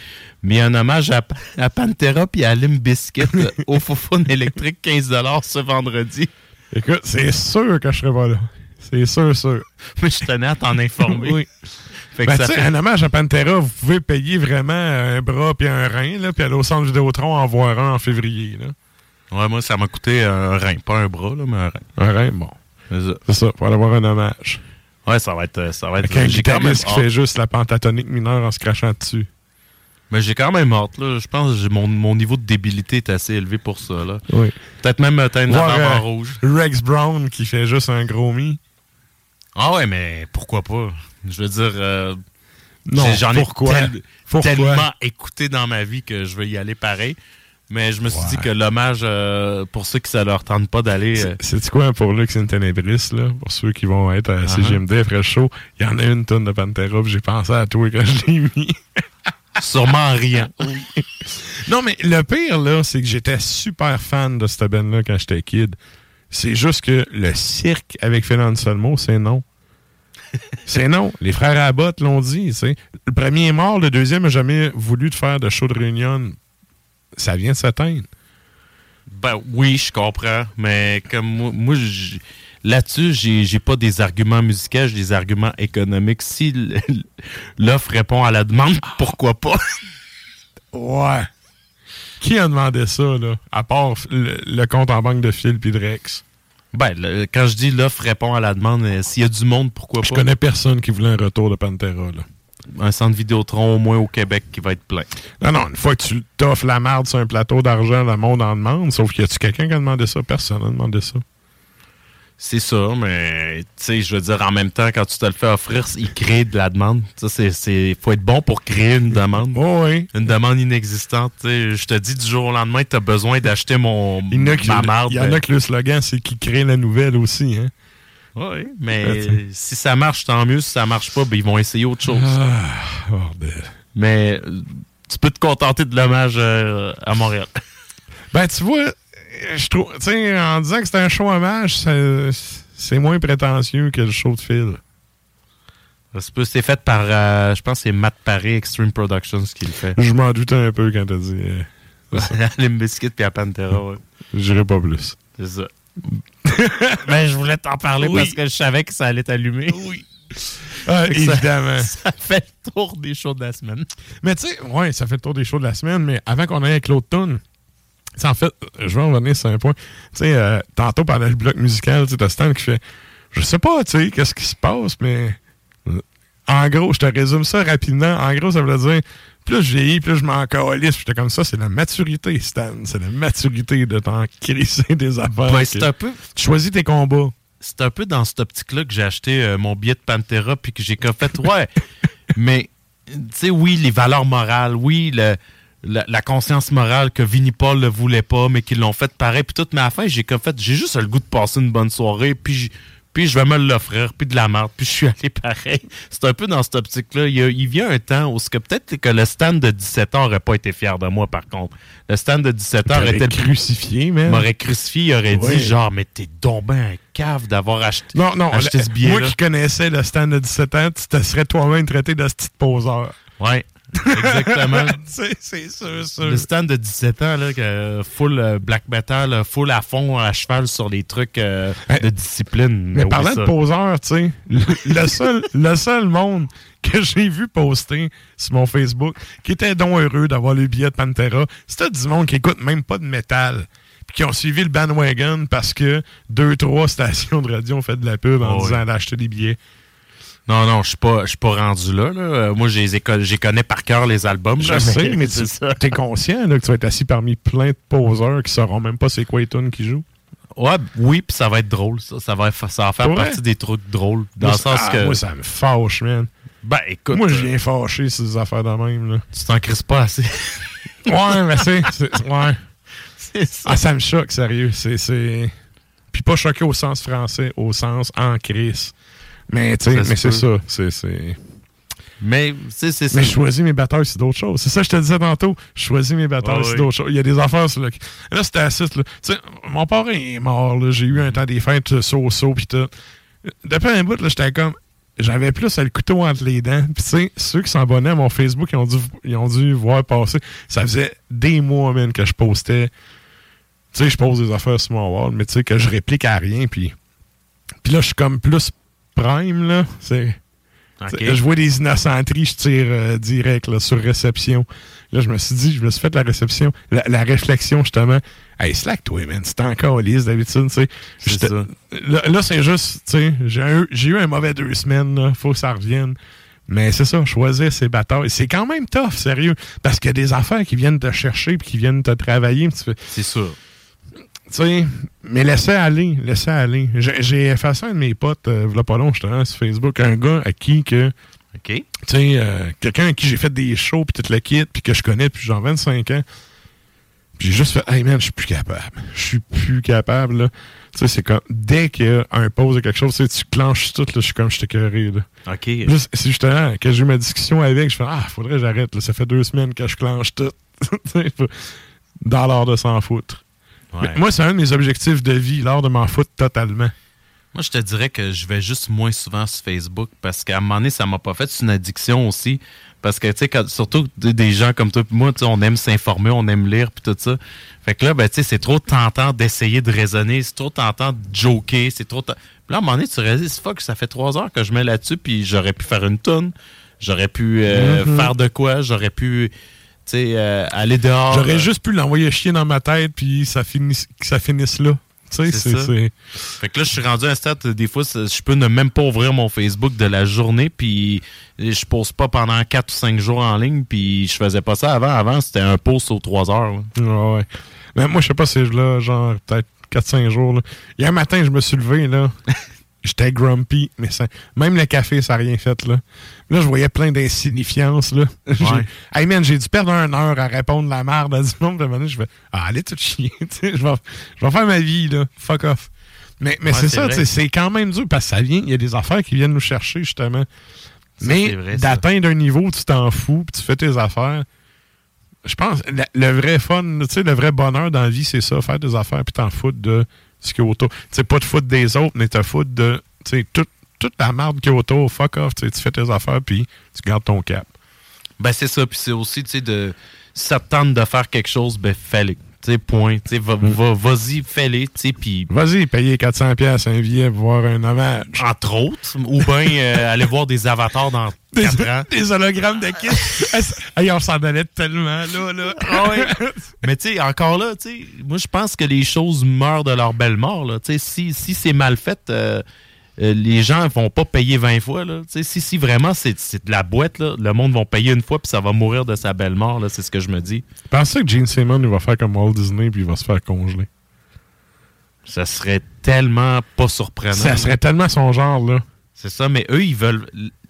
Mais un hommage à, à Pantera puis à Bizkit euh, au Foufoune électrique, 15 ce vendredi. Écoute, c'est sûr que je serais pas là. C'est sûr, sûr. Mais je tenais à t'en informer. Oui. Fait que Ben, ça fait- un hommage à Pantera, vous pouvez payer vraiment un bras puis un rein, là, puis aller au centre Vidéotron en voir un en février. Là. Ouais, moi, ça m'a coûté un rein. Pas un bras, là, mais un rein. Un rein, bon. C'est ça. Pour aller voir un hommage. Ouais, ça va être. Ça va être j'ai quand même qui fait juste la pentatonique mineure en se crachant dessus. Mais j'ai quand même hâte, là. Je pense que mon, mon niveau de débilité est assez élevé pour ça, là. Oui. Peut-être même Voir, barre euh, en rouge. Rex Brown qui fait juste un gros mi. Ah ouais, mais pourquoi pas? Je veux dire, euh, Non, j'en ai pourquoi? tel- Pourquoi? tellement écouté dans ma vie que je vais y aller pareil. Mais je me suis dit que l'hommage, euh, pour ceux qui ça leur tente pas d'aller... euh, C'est quoi pour Lux in Tenebris, là, pour ceux qui vont être à. CGMD le show, il y en a une tonne de Pantera, j'ai pensé à toi quand je l'ai mis. Sûrement en riant. non, mais le pire, là, c'est que j'étais super fan de cette band-là quand j'étais kid. C'est juste que le cirque avec Phil Anselmo, c'est non. c'est non. Les frères Abbott l'ont dit, tu sais. Le premier est mort, le deuxième n'a jamais voulu de faire de show de réunion. Ça vient de s'atteindre. Ben oui, je comprends, mais comme moi, moi, là-dessus, j'ai pas des arguments musicaux, j'ai des arguments économiques. Si l'offre répond à la demande, pourquoi pas? Ouais. Qui a demandé ça, là? À part le, le compte en banque de Phil puis de Rex? Ben, le- quand je dis l'offre répond à la demande, s'il y a du monde, pourquoi Je pas? connais personne qui voulait un retour de Pantera, là. Un centre Vidéotron, au moins au Québec, qui va être plein. Non, non, une fois que tu t'offres la marde sur un plateau d'argent, le monde en demande. Sauf qu'il y a-tu quelqu'un qui a demandé ça? Personne n'a demandé ça. C'est ça, mais tu sais, je veux dire, en même temps, quand tu te le fais offrir, il crée de la demande. Ça, c'est, faut être bon pour créer une demande. oui. Une demande inexistante. Je te dis du jour au lendemain, tu as besoin d'acheter mon Il y en a, qui- ma marde. il y en a que le slogan, c'est qui crée la nouvelle aussi, hein? Oui, mais si ça marche, tant mieux. Si ça marche pas, ben, ils vont essayer autre chose. Ah, bordel. Mais euh, tu peux te contenter de l'hommage euh, à Montréal. Ben, tu vois, je trouve, tu sais, en disant que c'est un show hommage, c'est moins prétentieux que le show de Phil. C'est fait par, euh, je pense, c'est Matt Paré, Extreme Productions, qui le fait. Je m'en doutais un peu quand t'as dit. euh, Limp Bizkit puis à Pantera, ouais. J'irai pas plus. C'est ça. Mais je voulais t'en parler Oui. parce que je savais que ça allait t'allumer. Oui. Ah, ça- évidemment. Ça, fait le tour des shows de la semaine. Mais tu sais, ouais, ça fait le tour des shows de la semaine, mais avant qu'on aille avec l'autre tune, en fait, je vais en revenir sur un point. Tu sais, euh, tantôt pendant le bloc musical, tu sais, t'as Stan qui fait Je sais pas, tu sais, qu'est-ce qui se passe, mais euh, en gros, je te résume ça rapidement. En gros, ça veut dire plus je vieillis, plus je m'en calisse. Puis J'étais comme ça, c'est la maturité, Stan. C'est la maturité de t'en crisser des affaires. Ben, que- c'est un peu. Tu choisis tes combats. C'est un peu dans cette optique-là que j'ai acheté euh, mon billet de Pantera puis que j'ai fait, ouais. mais, tu sais, oui, les valeurs morales, oui, le- la, la conscience morale que Vinnie Paul ne voulait pas, mais qu'ils l'ont fait pareil. Puis toute ma fin, j'ai comme fait, j'ai juste le goût de passer une bonne soirée, puis puis je vais me l'offrir, puis de la merde, puis je suis allé pareil. C'est un peu dans cette optique-là. Il, y a- il vient un temps où ce que peut-être que le stand de 17 ans aurait pas été fier de moi, par contre. Le stand de 17 ans aurait été crucifié, man. m'aurait crucifié, il aurait Ouais. dit genre, mais t'es donc ben un cave d'avoir acheté, Non, non, acheté ce billet moi qui connaissais le stand de 17 ans, tu te serais toi-même traité de ce petit poseur. Ouais, exactement. c'est sûr, sûr. Le stand de 17 ans, là, que, full euh, black metal, full à fond, à cheval sur les trucs euh, de discipline. Mais oui, parlant de poseur, tu sais, le, seul, le seul monde que j'ai vu poster sur mon Facebook qui était donc heureux d'avoir le billet de Pantera, c'était du monde qui écoute même pas de métal. Puis qui ont suivi le bandwagon parce que deux, trois stations de radio ont fait de la pub en Oh, disant oui. d'acheter des billets. Non, non, je suis pas, je suis pas rendu là. là. Euh, Moi, j'ai connais par cœur les albums. Je là, sais, mais tu es conscient là, que tu vas être assis parmi plein de poseurs qui sauront même pas c'est quoi les tunes qui jouent. Ouais, oui, puis ça va être drôle. Ça, ça va, ça va faire Ouais. partie des trucs drôles. Dans Moi, le sens ah, que. Moi, ça me fâche, man. Ben, écoute. Moi, je euh, viens fâcher ces affaires de même. Là. Tu t'en crises pas assez. Ouais, mais c'est. c'est- Ouais. C'est ça. Ah, ça me choque, sérieux. C'est. c'est- Puis pas choqué au sens français, au sens en crise. Mais, tu sais, mais c'est ça. C'est. Mais, c'est ça. Mais je choisis mes batteurs, c'est d'autres choses. C'est ça que je te disais tantôt. Je choisis mes batteurs, Ah c'est oui. d'autres choses. Il y a des affaires le. Là, c'était assis, là. Tu sais, mon parrain est mort, là. J'ai eu un temps des fêtes, euh, so-so, pis tout. Depuis un bout, là, j'étais comme. J'avais plus le couteau entre les dents. Puis, tu sais, ceux qui s'abonnaient à mon Facebook, ils ont, dû, ils ont dû voir passer. Ça faisait des mois, man, que je postais. Tu sais, je pose des affaires sur mon wall, mais tu sais, que je réplique à rien. Puis, puis là, je suis comme plus prime, là. C'est. Je vois des innocenteries, je tire euh, direct là, sur réception. Là, je me suis dit, je me suis fait la réception, la, la réflexion justement. Hey, slack toi, man, c'est encore lisse d'habitude, tu sais. Là, là, c'est juste, tu sais, j'ai eu, un mauvais deux semaines, là, faut que ça revienne. Mais c'est ça, choisir ses batailles. C'est quand même tough, sérieux. Parce qu'il y a des affaires qui viennent te chercher puis qui viennent te travailler. C'est sûr. Tu sais, mais laissez aller, laissez aller. J'ai effacé un de mes potes, euh, v'là pas long, justement, sur Facebook, un gars à qui que. OK. Tu sais, euh, quelqu'un à qui j'ai fait des shows, puis tout le kit, puis que je connais depuis genre 25 ans. Puis j'ai juste fait, hey man, je suis plus capable. Je suis plus capable, là. Tu sais, c'est comme, dès qu'il y a un pause de quelque chose, tu clenches tout, là, je suis comme, je t'écœuré, là. OK. C'est justement, quand j'ai eu ma discussion avec, je fais, ah, faudrait que j'arrête, là. Ça fait deux semaines que je clenche tout. Tu sais, faut- dans l'art de s'en foutre. Ouais. Moi, c'est un de mes objectifs de vie, l'art de m'en foutre totalement. Moi, je te dirais que je vais juste moins souvent sur Facebook parce qu'à un moment donné, ça m'a pas fait. C'est une addiction aussi. Parce que, tu sais, surtout des- gens comme toi et moi, on aime s'informer, on aime lire puis tout ça. Fait que là, ben, tu sais, c'est trop tentant d'essayer de raisonner, c'est trop tentant de joker, c'est trop. Puis là, à un moment donné, tu réalises, fuck, ça fait trois heures que je mets là-dessus, puis j'aurais pu faire une tonne, j'aurais pu euh, Mhm. faire de quoi, j'aurais pu, sais, euh, aller dehors. J'aurais euh, juste pu l'envoyer chier dans ma tête, puis ça finisse, que ça finisse là. Tu sais, C'est ça. Fait que là, je suis rendu à un stade, des fois, je peux ne même pas ouvrir mon Facebook de la journée, puis je pose pas pendant 4 ou 5 jours en ligne, puis je faisais pas ça avant. Avant, c'était un post aux 3 heures. là. Ouais, ouais. Mais moi, je sais pas si je là, genre, peut-être 4-5 jours. Là. Hier matin, je me suis levé, là. J'étais grumpy, mais ça, même le café, ça n'a rien fait, là. Là, je voyais plein d'insignifiance, là. J'ai- Hey man, j'ai dû perdre une heure à répondre la merde à du monde. Je fais, ah, allez tout chier, je vais, je vais faire ma vie, là. Fuck off. Mais, mais Ouais, c'est ça, c'est quand même dur parce que ça vient, il y a des affaires qui viennent nous chercher, justement. Ça, mais d'atteindre un niveau où tu t'en fous, puis tu fais tes affaires. Je pense, la- le vrai fun, tu sais, le vrai bonheur dans la vie, c'est ça, faire des affaires puis t'en foutre de ce a autour. Tu sais, pas de foutre des autres, mais te foutre de, toute, la merde qu'il y a autour, fuck off, tu fais tes affaires puis tu gardes ton cap. Ben, c'est ça. Puis c'est aussi, tu sais, de. Si ça te tente de faire quelque chose, ben, fais-le. Tu sais, point. Va, va- vas-y, fais-le, tu sais, puis. Vas-y, payer 400$ piastres un billet pour voir un hommage. Entre autres. Ou bien euh, aller voir des avatars dans Des, 4 ans. des hologrammes de Kiss. hey, on s'en allait tellement, là, là. Ah ouais. Mais tu sais, encore là, tu sais, moi je pense que les choses meurent de leur belle mort. Là. Tu sais, Si, si c'est mal fait, euh, euh, les gens vont pas payer 20 fois. Là. Si, si vraiment c'est de la boîte, là, le monde va payer une fois puis ça va mourir de sa belle mort. C'est ce que je me dis. Pensez que Gene Simmons, il va faire comme Walt Disney puis il va se faire congeler? Ça serait tellement pas surprenant. Ça serait tellement son genre, là. C'est ça, mais eux, ils veulent.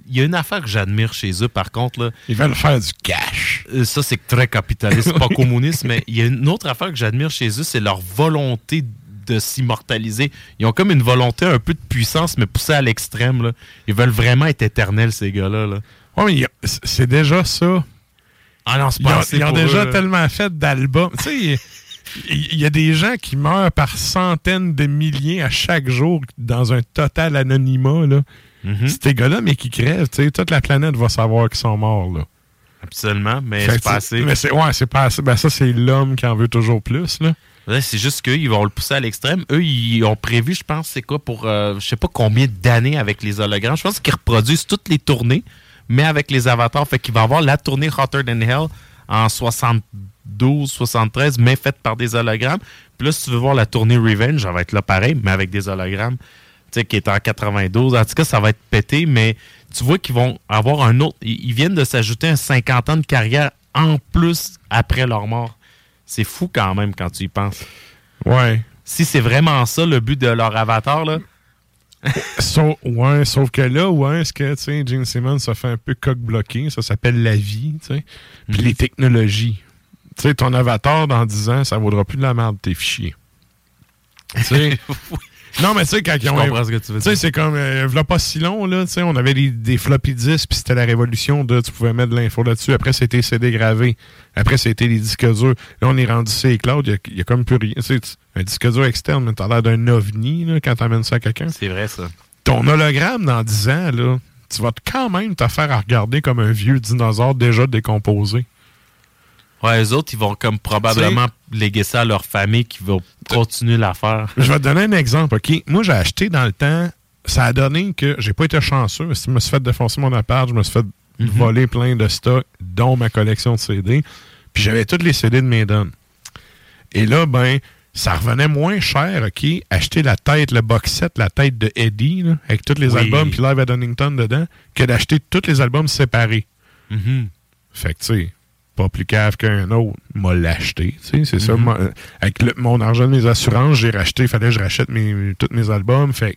Il y a une affaire que j'admire chez eux, par contre. Là. Ils veulent faire du cash. Euh, Ça, c'est très capitaliste, pas communiste, mais il y a une autre affaire que j'admire chez eux, c'est leur volonté de s'immortaliser. Ils ont comme une volonté un peu de puissance, mais poussée à l'extrême. là. Ils veulent vraiment être éternels, ces gars-là. Là. Ouais, c'est déjà ça. Ah non, c'est Ils ont, assez ils ont pour déjà eux, tellement fait d'albums. tu sais, il- y, a des gens qui meurent par centaines de milliers à chaque jour dans un total anonymat. Là. Ces gars-là, mais qui crèvent, tu sais, toute la planète va savoir qu'ils sont morts. Là. Absolument, mais c'est pas assez. Mais c'est, ouais, c'est pas assez. Ben, ça, c'est l'homme qui en veut toujours plus. Là. C'est juste qu'eux, ils vont le pousser à l'extrême. Eux, ils ont prévu, je pense, c'est quoi, pour euh, je sais pas combien d'années avec les hologrammes. Je pense qu'ils reproduisent toutes les tournées, mais avec les avatars. Fait qu'il va avoir la tournée Hotter Than Hell en 72, 73, mais faite par des hologrammes. Puis là, si tu veux voir la tournée Revenge, ça va être là pareil, mais avec des hologrammes. Tu sais, qui est en 92. En tout cas, ça va être pété, mais tu vois qu'ils vont avoir un autre. Ils viennent de s'ajouter un 50 ans de carrière en plus après leur mort. C'est fou quand même quand tu y penses. Ouais. Si c'est vraiment ça le but de leur avatar, là. Sauf, ouais, sauf que là, ouais, est-ce que, tu sais, Gene Simmons ça fait un peu coq-bloqué. Ça s'appelle la vie, tu sais. Puis les technologies. Tu sais, ton avatar, dans 10 ans, ça vaudra plus de la merde, tes fichiers. Tu sais? Non, mais tu sais, quand ils Je ont. comprends ce que tu veux Tu sais, c'est comme. Euh, v'là pas si long, là. Tu sais, on avait des, des floppy disks, puis c'était la révolution de. Tu pouvais mettre de l'info là-dessus. Après, c'était CD gravé. Après, c'était les disques durs. Là, on est rendu sur les clouds. Il y a- a comme plus rien. Tu un disque dur externe, mais t'as l'air d'un ovni, là, quand t'amènes ça à quelqu'un. C'est vrai, ça. Ton hologramme, dans 10 ans, là, tu vas quand même te faire à regarder comme un vieux dinosaure déjà décomposé. Ouais, eux autres, ils vont comme probablement léguer ça à leur famille qui va continuer l'affaire. Je vais te donner un exemple, OK? Moi, j'ai acheté dans le temps, ça a donné que j'ai pas été chanceux. Je me suis fait défoncer mon appart, je me suis fait voler plein de stocks, dont ma collection de CD. Puis j'avais tous les CD de Maiden. Et là, ben, ça revenait moins cher, OK, acheter la tête, le box set, la tête de Eddie, là, avec tous les Oui. albums, puis Live à Donington dedans, que d'acheter tous les albums séparés. Mhm. Fait que, tu sais, pas plus cave qu'un autre, m'a l'acheté. tu sais, C'est ça. Mhm. euh, avec le- mon argent de mes assurances, j'ai racheté. Il fallait que je rachète mes, tous mes albums. Fait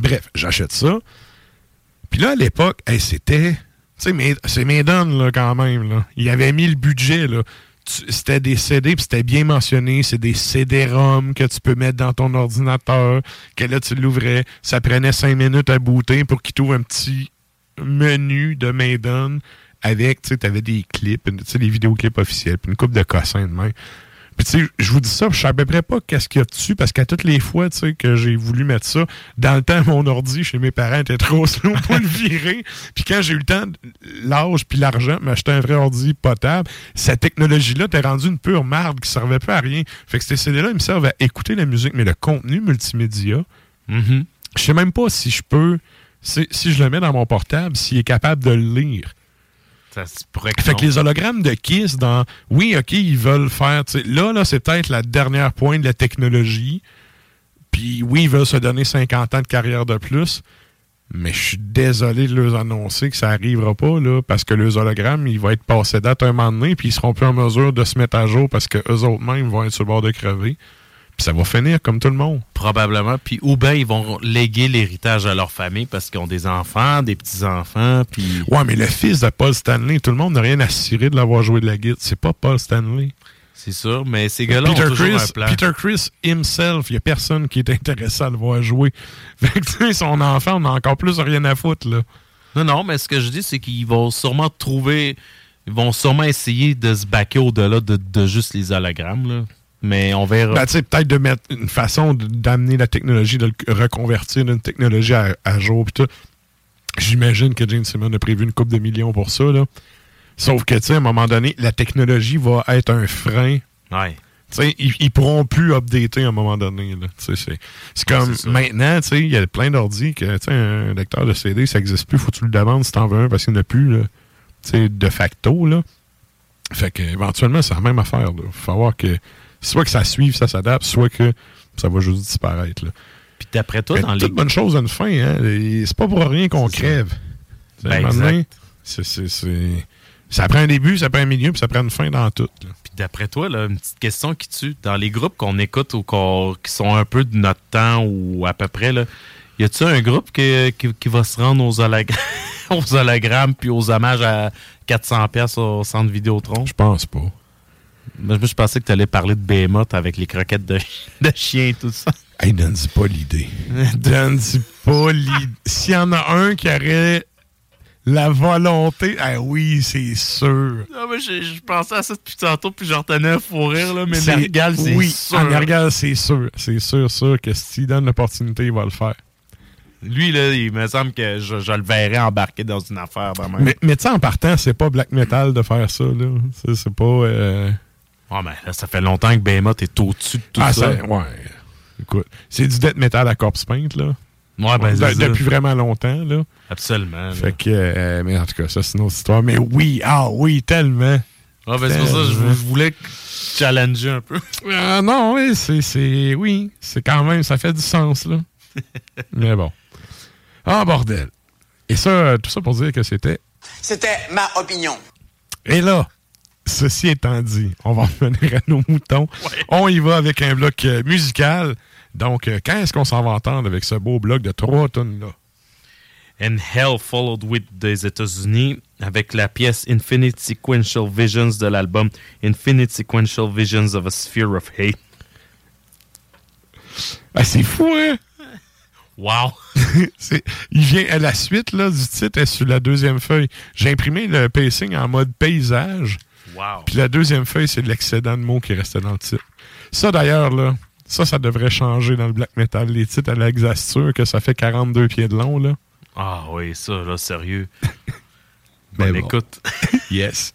bref, j'achète ça. Puis là, à l'époque, hey, c'était. Tu sais, c'est là, quand même. Là. Il avait mis le budget, là. C'était des CD, puis c'était bien mentionné. C'est des CD-ROM que tu peux mettre dans ton ordinateur. Que là, tu l'ouvrais. Ça prenait cinq minutes à booter pour qu'il t'ouvre un petit menu de Maiden avec, tu sais, t'avais des clips, tu sais, des vidéoclips officiels, puis une coupe de cossins de main. Puis tu sais, je vous dis ça, je sais à peu près pas qu'est-ce qu'il y a dessus, parce qu'à toutes les fois, tu sais, que j'ai voulu mettre ça, dans le temps, mon ordi chez mes parents était trop slow pour le virer. Puis quand j'ai eu le temps, l'âge puis l'argent, m'acheter un vrai ordi potable, cette technologie-là t'es rendu une pure marde qui servait pas à rien. Fait que ces CD-là, ils me servent à écouter la musique, mais le contenu multimédia, Mhm. je sais même pas si je peux, si, si je le mets dans mon portable, s'il est capable de le lire. Ça se pourrait que Fait non. que les hologrammes de Kiss, dans. Oui, OK, ils veulent faire. Là, là, c'est peut-être la dernière pointe de la technologie. Puis oui, ils veulent se donner 50 ans de carrière de plus. Mais je suis désolé de leur annoncer que ça arrivera pas, là, parce que les hologrammes, ils vont être passés date un moment donné, puis ils seront plus en mesure de se mettre à jour parce que eux autres mêmes vont être sur le bord de crever. Puis ça va finir comme tout le monde. Probablement. Puis ou bien ils vont léguer l'héritage à leur famille parce qu'ils ont des enfants, des petits-enfants. Puis Ouais, mais le fils de Paul Stanley, tout le monde n'a rien à cirer de l'avoir joué de la guitare. C'est pas Paul Stanley. c'est sûr, mais ces gars-là ont Peter toujours Chris, un plan. Peter Chris himself, il n'y a personne qui est intéressé à le voir jouer. Fait que, tu sais, son enfant, on a encore plus rien à foutre, là. Non, non, mais ce que je dis, c'est qu'ils vont sûrement trouver. Ils vont sûrement essayer de se baquer au-delà de, de juste les hologrammes, là. Mais on verra. Ben, peut-être de mettre une façon d'amener la technologie, de le reconvertir d'une technologie à, à jour. J'imagine que Gene Simmons a prévu une coupe de millions pour ça, là. Sauf que, à un moment donné, la technologie va être un frein. Ouais. Ils, ils pourront plus updater à un moment donné. C'est comme maintenant, il y a plein d'ordi que un lecteur de CD, ça n'existe plus. Faut que tu le demandes si t'en veux un parce qu'il n'y en a plus là, tu sais, de facto. Là. Fait que éventuellement, c'est la même affaire. Il faut voir que soit que ça suive, ça s'adapte, soit que ça va juste disparaître. Là. Puis d'après toi, Mais dans les. toute bonne chose a une fin. Hein? C'est pas pour rien qu'on crève. Ben, à exact. c'est- c'est- c'est- Ça prend un début, ça prend un milieu, puis ça prend une fin dans tout. là. Puis d'après toi, là, une petite question qui tue. Dans les groupes qu'on écoute ou qu'on- qui sont un peu de notre temps ou à peu près, là, y a-tu un groupe qui, qui- qui va se rendre aux, holog- aux hologrammes puis aux hommages à 400$ piastres au centre Vidéotron? Je pense pas. Je pensais que tu allais parler de Behemoth avec les croquettes de, de chien et tout ça. Hey, donne-y pas l'idée. donne-y pas l'idée. S'il y en a un qui aurait la volonté, ah oui, c'est sûr. Non, mais je, je pensais à ça depuis tantôt, puis j'en retenais un fou rire, là, mais C'est- Nergal, c'est oui, sûr. ah, Nergal, c'est sûr. C'est sûr, sûr que s'il donne l'opportunité, il va le faire. Lui, là, il me semble que je, je le verrais embarqué dans une affaire même. Mais, mais tu sais, en partant, c'est pas black metal de faire ça, là. C'est, c'est pas. euh, Ouais, mais là, ça fait longtemps que Behemoth est au-dessus de tout ah, ça. ça- ouais. Écoute, c'est du death metal à corpse paint, là. Ouais, ben, De- c'est ça. depuis vraiment longtemps, là. Absolument. là. Fait que, euh, mais en tout cas, ça, c'est une autre histoire. Mais oui, ah oui, tellement. Ah, ben, c'est pour ça que je, voulais challenger un peu. Ah non, oui, c'est, c'est. Oui, c'est quand même, ça fait du sens, là. Mais bon. Ah, bordel. Et ça, euh, tout ça pour dire que c'était. C'était ma opinion. Et là, ceci étant dit, on va revenir à nos moutons. On y va avec un bloc euh, musical. Donc, euh, quand est-ce qu'on s'en va entendre avec ce beau bloc de trois tonnes-là? And Hell Followed With des États-Unis avec la pièce Infinite Sequential Visions de l'album Infinite Sequential Visions of a Sphere of Hate. Ah, c'est fou, hein? Wow! Il vient à la suite là, du titre est sur la deuxième feuille. J'ai imprimé le pacing en mode paysage. Wow! Puis la deuxième feuille, c'est l'excédent de mots qui restait dans le titre. Ça, d'ailleurs, là, ça, ça devrait changer dans le black metal. Les titres à l'exasture, que ça fait 42 pieds de long, là. Ah oui, ça, là, sérieux. Bon. écoute. Yes.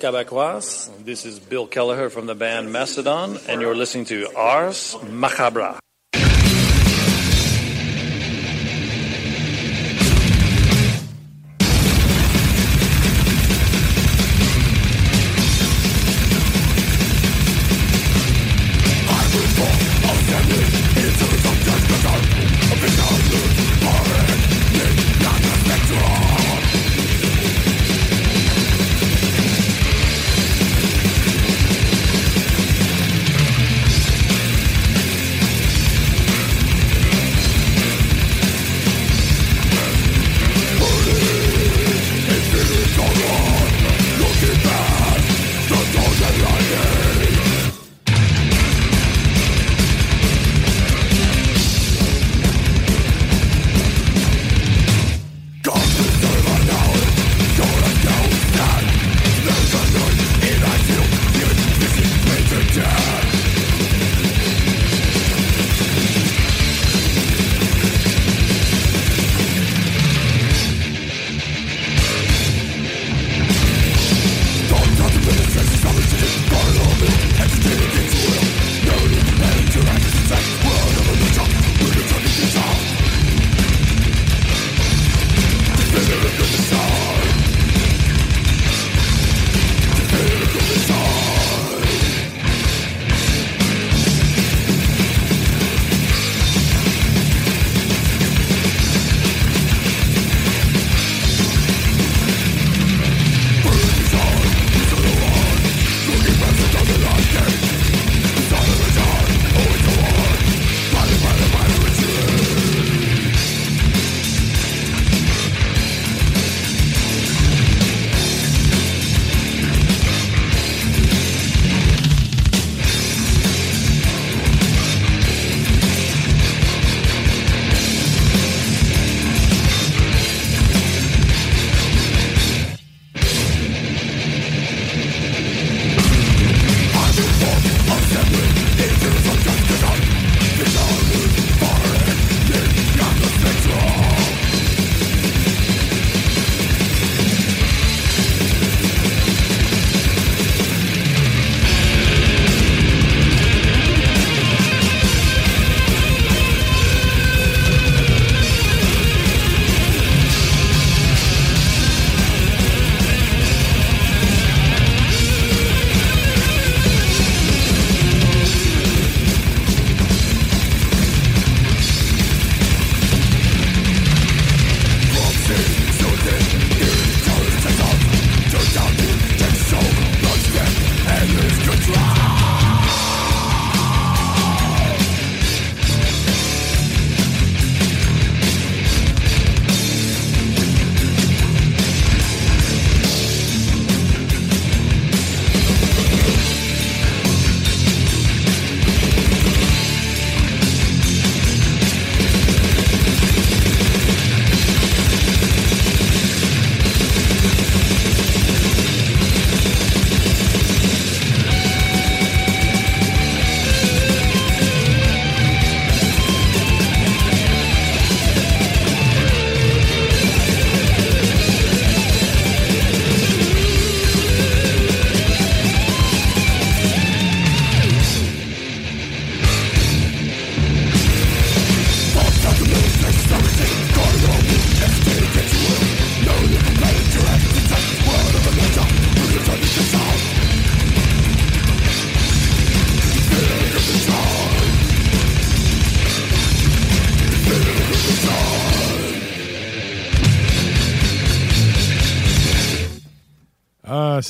Québécoise. This is Bill Kelleher from the band Macedon, and you're listening to Ars Macabra.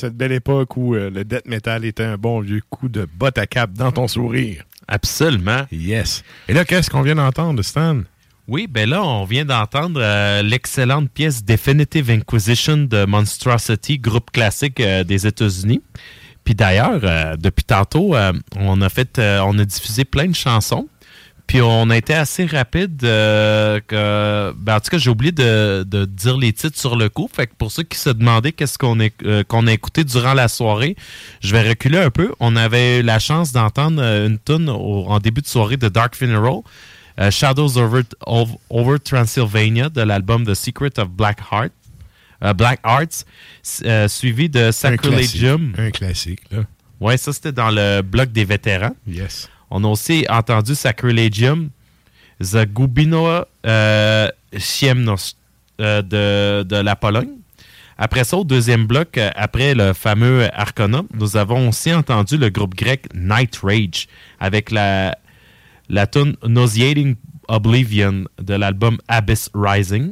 Cette belle époque où euh, le death metal était un bon vieux coup de botte à cap dans ton sourire. Absolument. Yes. Et là, qu'est-ce qu'on vient d'entendre, Stan? Oui, ben là, on vient d'entendre euh, l'excellente pièce Definitive Inquisition de Monstrosity, groupe classique euh, des États-Unis. Puis d'ailleurs, euh, depuis tantôt, on a fait, on a diffusé plein de chansons. Puis on a été assez rapide. euh, que, ben, en tout cas, j'ai oublié de, de dire les titres sur le coup. Fait que pour ceux qui se demandaient qu'est-ce qu'on euh, qu'on a écouté durant la soirée, je vais reculer un peu. On avait eu la chance d'entendre euh, une tune en début de soirée de Dark Funeral. euh, Shadows Over, Over Transylvania de l'album The Secret of Black Heart. Black Arts, suivi de Sacrilegium. Un classique, là. Ouais, ça c'était dans le bloc des vétérans. Yes. On a aussi entendu Sacrilegium, Zagubino euh, Siemnos euh, de, de la Pologne. Après ça, au deuxième bloc, euh, après le fameux Arcana, nous avons aussi entendu le groupe grec Night Rage avec la, la tune Nauseating Oblivion de l'album Abyss Rising.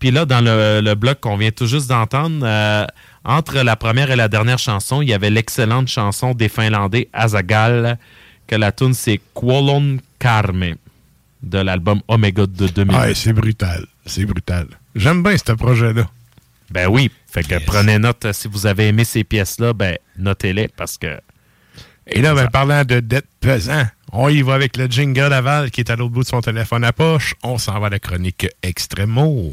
Puis là, dans le, le bloc qu'on vient tout juste d'entendre, euh, entre la première et la dernière chanson, il y avait l'excellente chanson des Finlandais Azagal, que la tune c'est Kuolon Karme de l'album Omega de 2000. Ouais, c'est brutal. C'est brutal. J'aime bien ce projet-là. Ben oui, fait que prenez note si vous avez aimé ces pièces-là, ben notez-les parce que. Et là, ben, parlant de dette pesant, on y va avec le jingle Laval qui est à l'autre bout de son téléphone à poche. On s'en va à la chronique Extremo.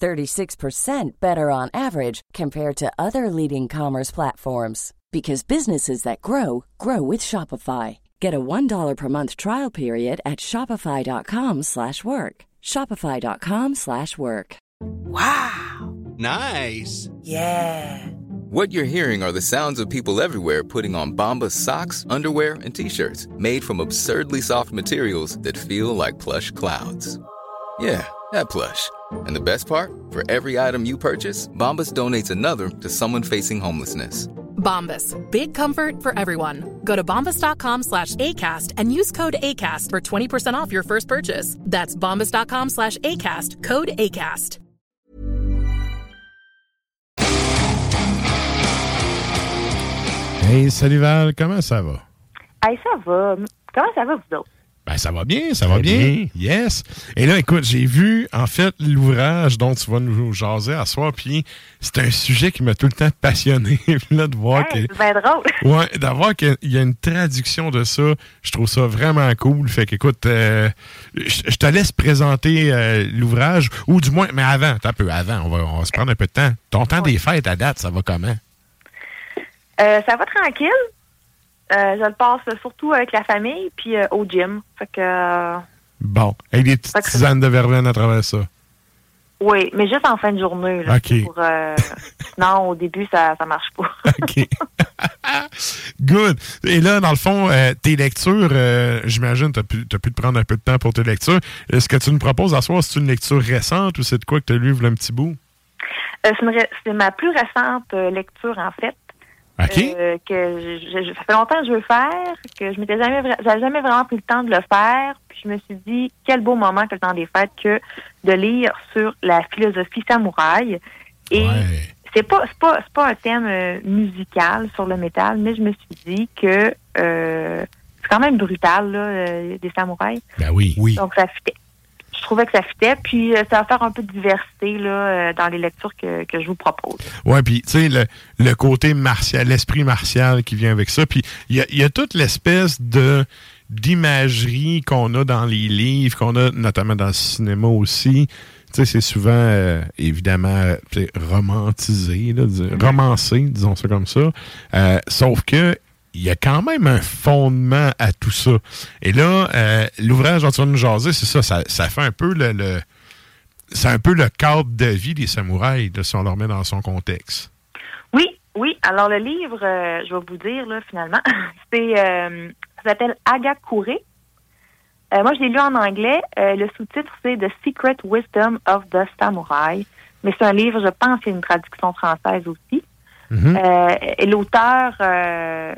36% better on average compared to other leading commerce platforms because businesses that grow grow with Shopify. Get a $1 per month trial period at shopify.com/work. slash work. shopify.com/work. slash work. Nice. Yeah. What you're hearing are the sounds of people everywhere putting on Bombas socks, underwear, and t-shirts made from absurdly soft materials that feel like plush clouds. Yeah, that plush. And the best part? For every item you purchase, Bombas donates another to someone facing homelessness. Bombas. Big comfort for everyone. Go to bombas.com slash ACAST and use code ACAST for 20% off your first purchase. That's bombas.com slash ACAST. Code ACAST. Hey, salut Val, comment ça va? Hey, ça va. Comment ça va, vous autres? Ben, ça va bien, ça va bien. Yes. Et là, écoute, j'ai vu, en fait, l'ouvrage dont tu vas nous jaser à soir, puis c'est un sujet qui m'a tout le temps passionné. Là, de voir Hey, que. c'est bien drôle. Ouais, d'avoir qu'il y a une traduction de ça, je trouve ça vraiment cool. Fait qu'écoute, euh, je te laisse présenter euh, l'ouvrage, ou du moins, mais avant, t'as un peu avant, on va, on va se prendre un peu de temps. Ton temps des fêtes à date, ça va comment? Euh, ça va tranquille. Euh, je le passe surtout avec la famille puis euh, au gym. Fait que euh, Bon, avec des petites tisanes de verveine à travers ça. oui, mais juste en fin de journée. Là, OK. pour, au début, ça ça marche pas. OK. Good. Et là, dans le fond, tes lectures, j'imagine, tu as, pu te prendre un peu de temps pour tes lectures. Est-ce que tu nous proposes à soir, c'est une lecture récente ou c'est de quoi que tu as lu un petit bout? C'est ma plus récente lecture, en fait. Euh, que je, je- ça fait longtemps que je veux faire, que je m'étais jamais, j'avais jamais vraiment pris le temps de le faire. Puis je me suis dit, quel beau moment que le temps des fêtes que de lire sur la philosophie samouraï. Et c'est pas, c'est pas, c'est pas un thème euh, musical sur le métal, mais je me suis dit que euh, c'est quand même brutal, là, euh, des samouraïs. Ben oui. Oui. Donc ça fitait. Je trouvais que ça fitait, puis euh, ça va faire un peu de diversité là, euh, dans les lectures que, que je vous propose. Ouais, puis tu sais, le, le côté martial, l'esprit martial qui vient avec ça. Puis il y a, toute l'espèce de d'imagerie qu'on a dans les livres, qu'on a notamment dans le cinéma aussi. Tu sais, c'est souvent, euh, évidemment, romantisé, romancé, disons ça comme ça. Sauf que il y a quand même un fondement à tout ça. Et là, euh, l'ouvrage dont tu vas nous jaser, c'est ça, ça, ça fait un peu le, le- c'est un peu le cadre de vie des samouraïs, là, si on le remet dans son contexte. Oui, oui. Alors le livre, euh, je vais vous dire là finalement, c'est euh, ça s'appelle Agakure. Euh, moi, je l'ai lu en anglais. Le sous-titre c'est The Secret Wisdom of the Samurai. Mais c'est un livre, je pense, a une traduction française aussi. Euh, et l'auteur, euh,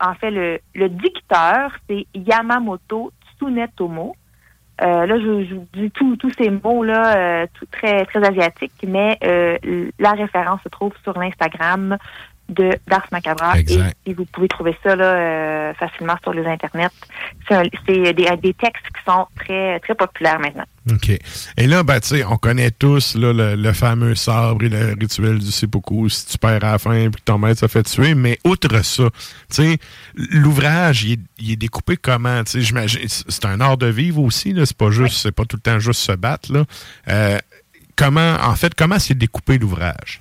en fait, le, le dicteur, c'est Yamamoto Tsunetomo. Euh, là, je, je vous dis tous ces mots-là, euh, tout très, très asiatiques, mais euh, la référence se trouve sur l'Instagram de d'Ars Macabra. Exact. Et, et vous pouvez trouver ça là, euh, facilement sur les internets. C'est c'est des, des textes qui sont très très populaires maintenant. OK. Et là, ben, tu sais, on connaît tous là, le, le fameux sabre et le rituel du seppuku, si tu perds à la fin puis ton maître se fait tuer. Mais outre ça, tu sais, l'ouvrage, il, est- il est découpé comment? Tu sais, j'imagine, c'est un art de vivre aussi, là. C'est pas juste, c'est pas tout le temps juste se battre, là. Euh, comment, en fait, comment c'est découpé l'ouvrage?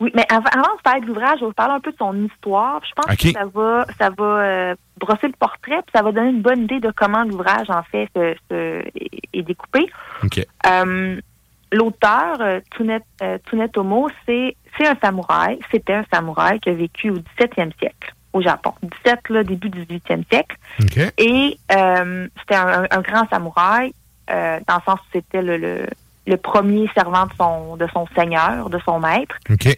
Oui, mais avant, avant de parler de l'ouvrage, je vais vous parler un peu de son histoire. Je pense que ça va, ça va euh, brosser le portrait, puis ça va donner une bonne idée de comment l'ouvrage, en fait, se- se- est, découpé. OK. Euh, L'auteur, euh, Tsunet- euh, Tsunetomo, c'est c'est un samouraï. C'était un samouraï qui a vécu au 17e siècle au Japon. 17, là, début du 18e siècle. OK. Et euh, c'était un, un grand samouraï, euh, dans le sens où c'était le, le, le premier servant de son, de son seigneur, de son maître. OK.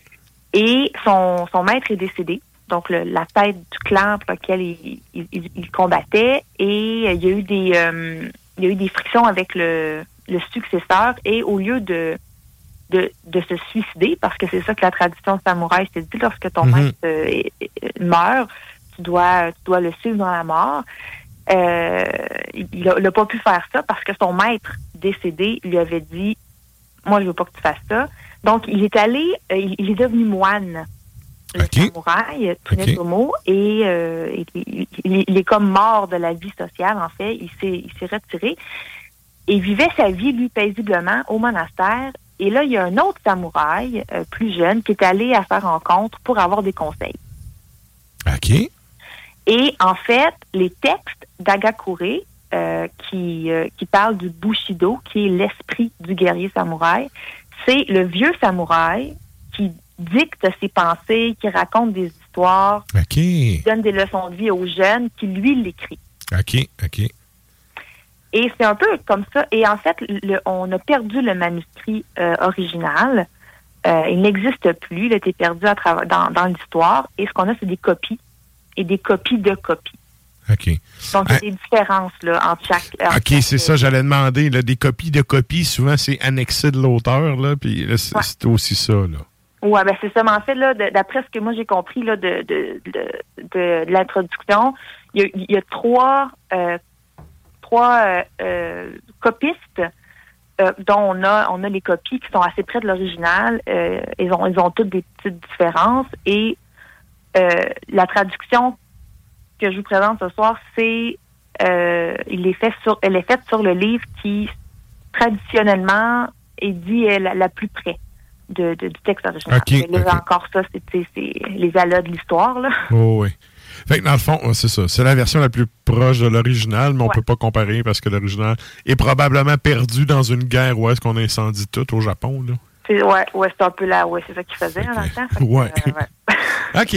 Et son, son maître est décédé, donc le- la tête du clan pour lequel il, il- il- il combattait. Et euh, il y a eu des, euh, il y a eu des frictions avec le, le successeur. Et au lieu de, de, de se suicider, parce que c'est ça que la tradition samouraï s'est dit, lorsque ton Mhm. maître euh, meurt, tu dois, tu dois le suivre dans la mort. Euh, il n'a pas pu faire ça parce que son maître décédé lui avait dit moi je veux pas que tu fasses ça. Donc il est allé, euh, il, il est devenu moine, le samouraï Tsunetomo, et euh, il, il- il- il est comme mort de la vie sociale en fait. Il s'est retiré et il vivait sa vie lui paisiblement au monastère. Et là il y a un autre samouraï euh, plus jeune qui est allé à sa rencontre pour avoir des conseils. OK. Et en fait, les textes d'Agakure, euh, qui, euh, qui parlent du Bushido, qui est l'esprit du guerrier samouraï, c'est le vieux samouraï qui dicte ses pensées, qui raconte des histoires, qui donne des leçons de vie aux jeunes, qui lui l'écrit. OK. OK. Et c'est un peu comme ça. Et en fait, le- on a perdu le manuscrit euh, original. Euh, il n'existe plus. Il a été perdu à dans l'histoire. Et ce qu'on a, c'est des copies et des copies de copies. OK. Donc, il y a Ah. des différences là, entre chaque. entre OK, c'est ça, j'allais demander. Là, des copies de copies, souvent, c'est annexé de l'auteur, là, puis là, c'est aussi ça, là. Ouais, ben c'est ça. Mais en fait, là, d'après ce que moi j'ai compris là, de, de, de, l'introduction, il y a, il y a trois, euh, trois euh, euh, copistes dont on a, on a les copies qui sont assez près de l'original. Ils, ont, ils ont toutes des petites différences. Et la traduction que je vous présente ce soir, c'est euh, il est fait sur, elle est faite sur le livre qui traditionnellement est dit est la, la plus près de, de- du texte original. OK, Mais là, OK. encore ça, c'est les alas de l'histoire. là. Oh, oui. Fait que dans le fond, c'est ça. C'est la version la plus proche de l'original, mais on peut pas comparer parce que l'original est probablement perdu dans une guerre où est-ce qu'on incendie tout au Japon, là. Ouais, ouais, c'est un peu là, ouais, c'est ça qu'il faisait hein, dans le temps. Fait que, Ouais. euh, ouais. OK.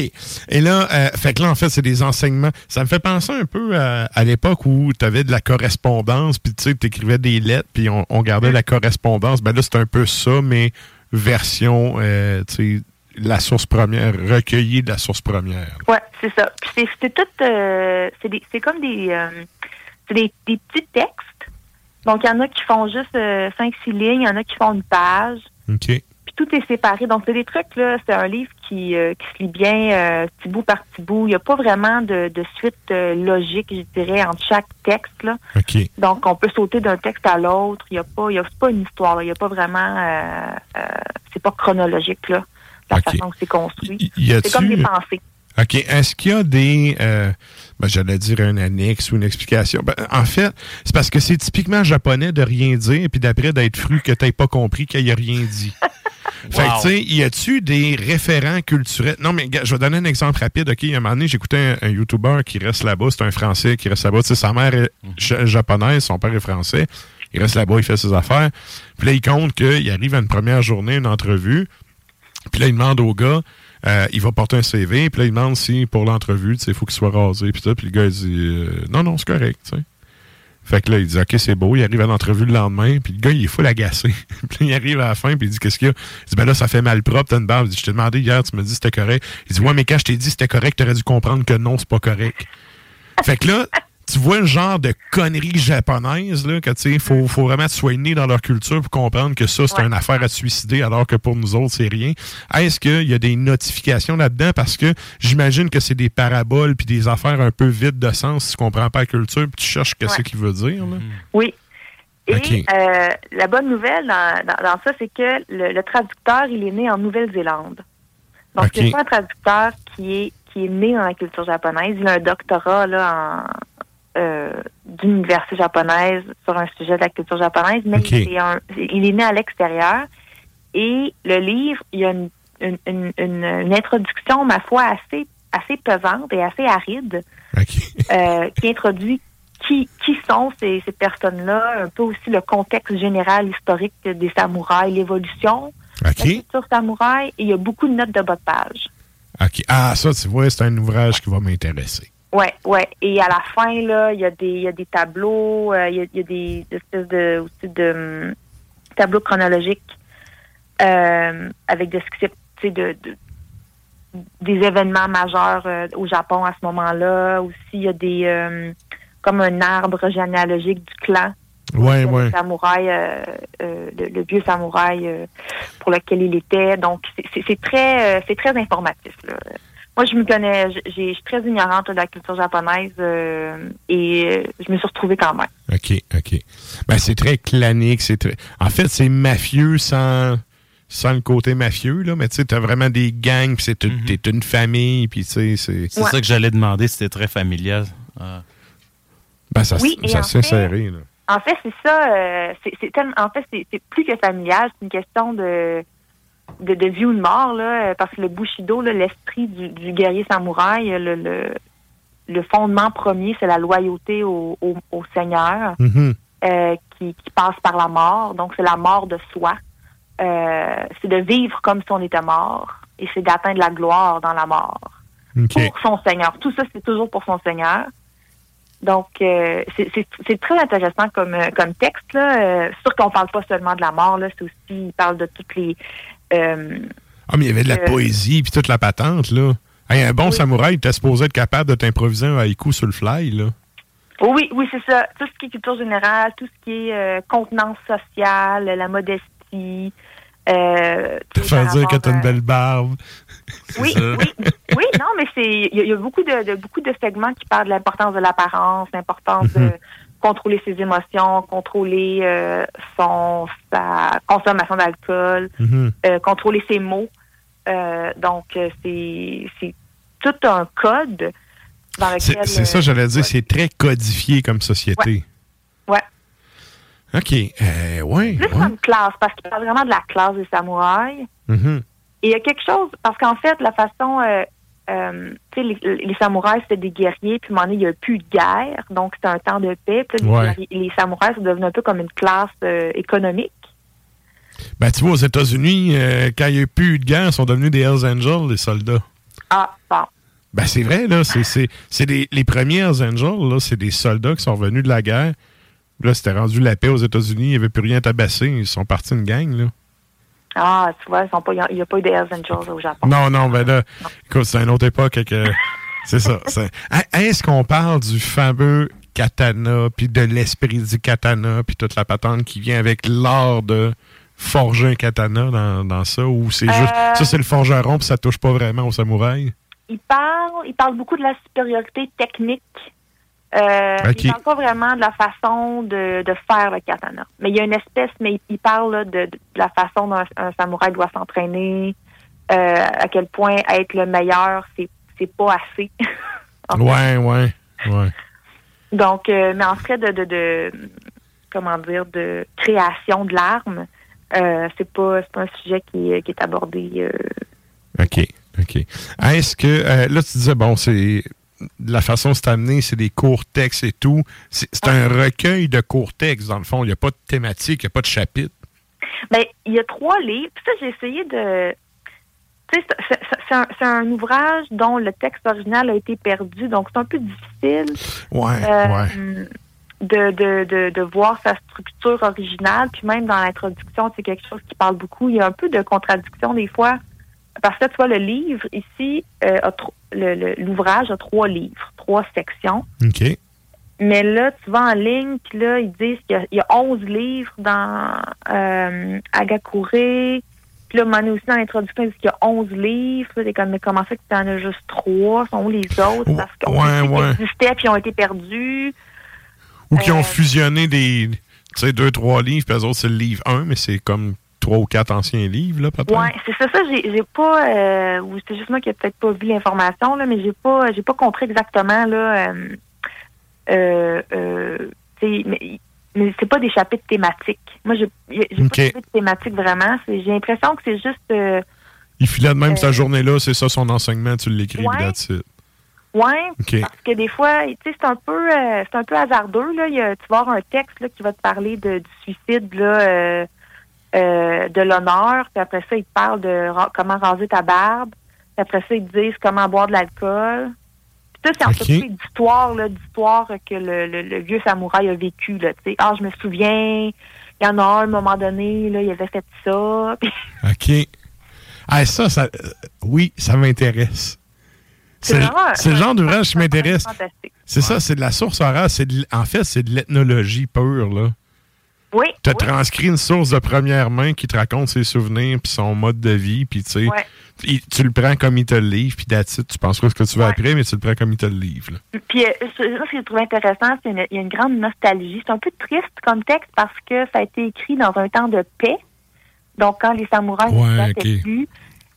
Et là, euh, fait que là, en fait, c'est des enseignements. Ça me fait penser un peu à, à l'époque où tu avais de la correspondance, puis tu sais, tu écrivais des lettres, puis on, on gardait la correspondance. Ben là, c'est un peu ça, mais version, euh, tu sais, la source première, recueillie de la source première. Ouais, c'est ça. Puis c'est tout, c'est des- c'est comme des, c'est des, des petits textes. Donc il y en a qui font juste 5-6 lignes, il y en a qui font une page. OK. Puis tout est séparé. Donc c'est des trucs là. C'est un livre qui, euh, qui se lit bien euh, petit bout par petit bout. Il n'y a pas vraiment de, de suite euh, logique, je dirais, entre chaque texte là. OK. Donc, on peut sauter d'un texte à l'autre. Il n'y a pas, il y a pas une histoire. là. Il n'y a pas vraiment, c'est pas chronologique là, la façon que c'est construit. C'est comme des pensées. OK. Est-ce qu'il y a des. Ben, J'allais dire un annexe ou une explication. Ben, en fait, c'est parce que c'est typiquement japonais de rien dire, puis d'après d'être fru que tu pas compris qu'il n'y a rien dit. Fait Wow. tu sais, y a-tu des référents culturels? Non, mais je vais donner un exemple rapide. OK, il y a un moment donné, j'écoutais un, un YouTuber qui reste là-bas. C'est un Français qui reste là-bas. Tu sais, sa mère est ja- japonaise, son père est français. Il reste là-bas, il fait ses affaires. Puis là, il compte qu'il arrive à une première journée, une entrevue. Puis là, il demande au gars, euh, il va porter un CV, puis là, il demande si pour l'entrevue, il faut qu'il soit rasé, puis. Puis le gars, il dit, euh, non, non, c'est correct, tu sais. Fait que là, il dit, OK, c'est beau. Il arrive à l'entrevue le lendemain, puis le gars, il est full agacé. puis il arrive à la fin, puis il dit, qu'est-ce qu'il y a? Il dit, ben là, ça fait mal propre, t'as une barbe. Il dit, je t'ai demandé hier, tu me dis c'était correct. Il dit, ouais, mais quand je t'ai dit c'était correct, t'aurais dû comprendre que non, c'est pas correct. fait que là, tu vois le genre de conneries japonaises, là, que tu sais, faut, faut vraiment te soigner dans leur culture pour comprendre que ça, c'est une affaire à suicider, alors que pour nous autres, c'est rien. Est-ce qu'il y a des notifications là-dedans? Parce que j'imagine que c'est des paraboles puis des affaires un peu vides de sens si tu comprends pas la culture puis tu cherches Ouais. qu'il veut dire, là. Oui. Et euh, la bonne nouvelle dans, dans- dans ça, c'est que le, le traducteur, il est né en Nouvelle-Zélande. Donc, OK. c'est pas un traducteur qui est qui est né dans la culture japonaise. Il a un doctorat là, en euh, d'université japonaise sur un sujet de la culture japonaise, mais un- il est né à l'extérieur. Et le livre, il y a une, une, une- introduction, ma foi, assez, assez pesante et assez aride, euh, qui introduit qui, qui sont ces, ces personnes-là, un peu aussi le contexte général historique des samouraïs, l'évolution de la culture samouraï, et il y a beaucoup de notes de bas de page. Ah, ça, tu vois, c'est un ouvrage qui va m'intéresser. Ouais, ouais. Et à la fin, là, il y a des, il y a des tableaux, euh, il y, a, il y a des espèces de, aussi de hum, tableaux chronologiques euh, avec descriptifs, tu sais, de, de- des événements majeurs euh, au Japon à ce moment-là. Aussi, il y a des, euh, comme un arbre généalogique du clan. Ouais, Le ouais. samouraï, euh, euh, le, le vieux samouraï pour lequel il était. Donc, c'est- très, c'est très informatif. Là. Moi, je me connais, je suis très ignorante de la culture japonaise euh, et euh, je me suis retrouvée quand même. OK, OK. Ben, c'est très clanique. C'est très... En fait, c'est mafieux sans, sans le côté mafieux, là. Mais tu sais, t'as vraiment des gangs, puis c'est une, t'es une famille, puis tu sais, c'est... C'est ça que j'allais demander, c'était très familial. Ah. Ben, ça, Oui, ça en s'est fait- serré, là. En fait, c'est ça. euh, c'est c'est tellement- en fait, c'est c'est plus que familial. C'est une question de, de, de vie ou de mort, là, parce que le Bushido, l'esprit du, du guerrier samouraï, le, le, le fondement premier, c'est la loyauté au, au, au Seigneur, Mhm. euh, qui, qui passe par la mort. Donc, c'est la mort de soi. Euh, c'est de vivre comme si on était mort, et c'est d'atteindre la gloire dans la mort pour son Seigneur. Tout ça, c'est toujours pour son Seigneur. Donc, euh, c'est- très intéressant comme, comme texte. Là. Euh, sûr qu'on parle pas seulement de la mort, là. C'est aussi, il parle de toutes les... euh, Ah, mais il y avait de la euh, poésie, puis toute la patente, là. Hey, un bon samouraï, t'es supposé être capable de t'improviser un haïku sur le fly, là. oui, oui, c'est ça. Tout ce qui est culture générale, tout ce qui est euh, contenance sociale, la modestie. Euh, Te faire dire que t'as une belle barbe. Oui, oui, oui, non, mais c'est il y, a- il y a beaucoup de, de- beaucoup de segments qui parlent de l'importance de l'apparence, l'importance Mhm. de contrôler ses émotions, contrôler euh, son sa consommation d'alcool, Mhm. euh, contrôler ses mots. Euh, donc c'est tout un code dans lequel c'est ça, j'allais dire, c'est très codifié comme société. ouais. OK. Ouais, Plus ouais. comme classe, parce qu'il parle vraiment de la classe des samouraïs. Mhm. Et il y a quelque chose, parce qu'en fait, la façon, euh, euh, les, les samouraïs, c'était des guerriers, puis à un moment donné, il n'y a plus de guerre, donc c'était un temps de paix. Puis là, les, Ouais. guerriers- les samouraïs sont devenus un peu comme une classe euh, économique. Ben, tu vois, aux États-Unis, euh, quand il n'y a eu plus de guerre, ils sont devenus des Hells Angels, les soldats. Ah, bon. Ben, c'est vrai, là. C'est, c'est, c'est des, les premiers Hells Angels, là, c'est des soldats qui sont revenus de la guerre. Là, c'était rendu la paix aux États-Unis, il n'y avait plus rien à tabasser. Ils sont partis une gang, là. Ah, tu vois, il n'y a, pas eu de Hells Angels au Japon. Non, non, ben là, écoute, c'est une autre époque. que- c'est ça. c'est- Hein, Est-ce qu'on parle du fameux katana, puis de l'esprit du katana, puis toute la patente qui vient avec l'art de forger un katana dans, dans ça, ou c'est juste... Euh. Ça, c'est le forgeron, puis ça touche pas vraiment au samouraï? Il parle, il parle beaucoup de la supériorité technique. Euh, Ok. Il parle pas vraiment de la façon de, de faire le katana. Mais il y a une espèce, mais il, parle là, de, de la façon dont un, un samouraï doit s'entraîner, euh, à quel point être le meilleur, c'est c'est pas assez. Ouais, ouais, ouais. Donc, euh, mais en fait de, de, de comment dire de création de l'arme, euh, c'est pas c'est pas un sujet qui, est- qui est abordé. euh, OK, OK. Est-ce que... euh, là, tu disais, bon, c'est... La façon c'est amené, c'est des courts textes et tout. C'est un recueil de courts textes, dans le fond. Il n'y a pas de thématique, il n'y a pas de chapitre. Ben, il y a trois livres. Puis ça, j'ai essayé de. Tu sais, c'est- un, un ouvrage dont le texte original a été perdu, donc c'est un peu difficile Ouais, euh, ouais. de, de, de, de voir sa structure originale. Puis même dans l'introduction, c'est quelque chose qui parle beaucoup. Il y a un peu de contradiction des fois. Parce que tu vois, le livre ici, euh, l'ouvrage a trois livres, trois sections. OK. Mais là, tu vas en ligne, puis là, ils disent qu'il y a- il y, a 11 livres dans euh, Agakure. Puis là, donné aussi, dans l'introduction, ils disent qu'il y a 11 livres. Là, comme, mais comment ça que t'en as juste 3? Sont où les autres? Parce qu'on ouais, ouais. existaient, puis ils ont été perdus. Ou qui Euh, ont fusionné des, tu sais, deux, trois livres, puis eux autres, c'est le livre 1, mais c'est comme trois ou quatre anciens livres, là, peut-être? Ouais, c'est ça, ça, j'ai j'ai pas, euh, ou c'est juste moi qui ai peut-être pas vu l'information, là, mais j'ai pas, j'ai pas compris exactement, là, euh, euh, mais, mais c'est pas des chapitres thématiques. Moi, j'ai j'ai Ok. pas de chapitres thématiques vraiment. J'ai l'impression que c'est juste, Il filait de même sa journée-là, c'est ça son enseignement, tu l'écris, Ouais. ouais, OK. parce que des fois, tu sais, c'est un peu, euh, c'est un peu hasardeux, là. Il y a- tu vas avoir un texte, là, qui va te parler de, du suicide, là, euh, euh, de l'honneur, puis après ça, ils te parlent de ra- comment raser ta barbe, puis après ça, ils te disent comment boire de l'alcool. Puis ça, c'est en Ok. fait d'histoire, là, d'histoire que le, le, le vieux samouraï a vécu, là, tu sais. Ah, je me souviens, il y en a un, à un moment donné, là, il avait fait ça. OK. Ah, ça, ça euh, oui, ça m'intéresse. C'est le genre d'ouvrage qui m'intéresse. C'est ça, c'est de la source orale. c'est de En fait, c'est de l'ethnologie pure, là. Oui. Tu as transcrit une source de première main qui te raconte ses souvenirs puis son mode de vie, puis tu sais, Ouais. tu le prends comme il te le livre, puis it. Tu penses pas ce que tu veux après, mais tu le prends comme il te le livre. Puis, euh, ce que j'ai trouvé intéressant, c'est une- il y a une grande nostalgie. C'est un peu triste comme texte parce que ça a été écrit dans un temps de paix. Donc, quand les samouraïs Ouais, ne se battaient ok. plus.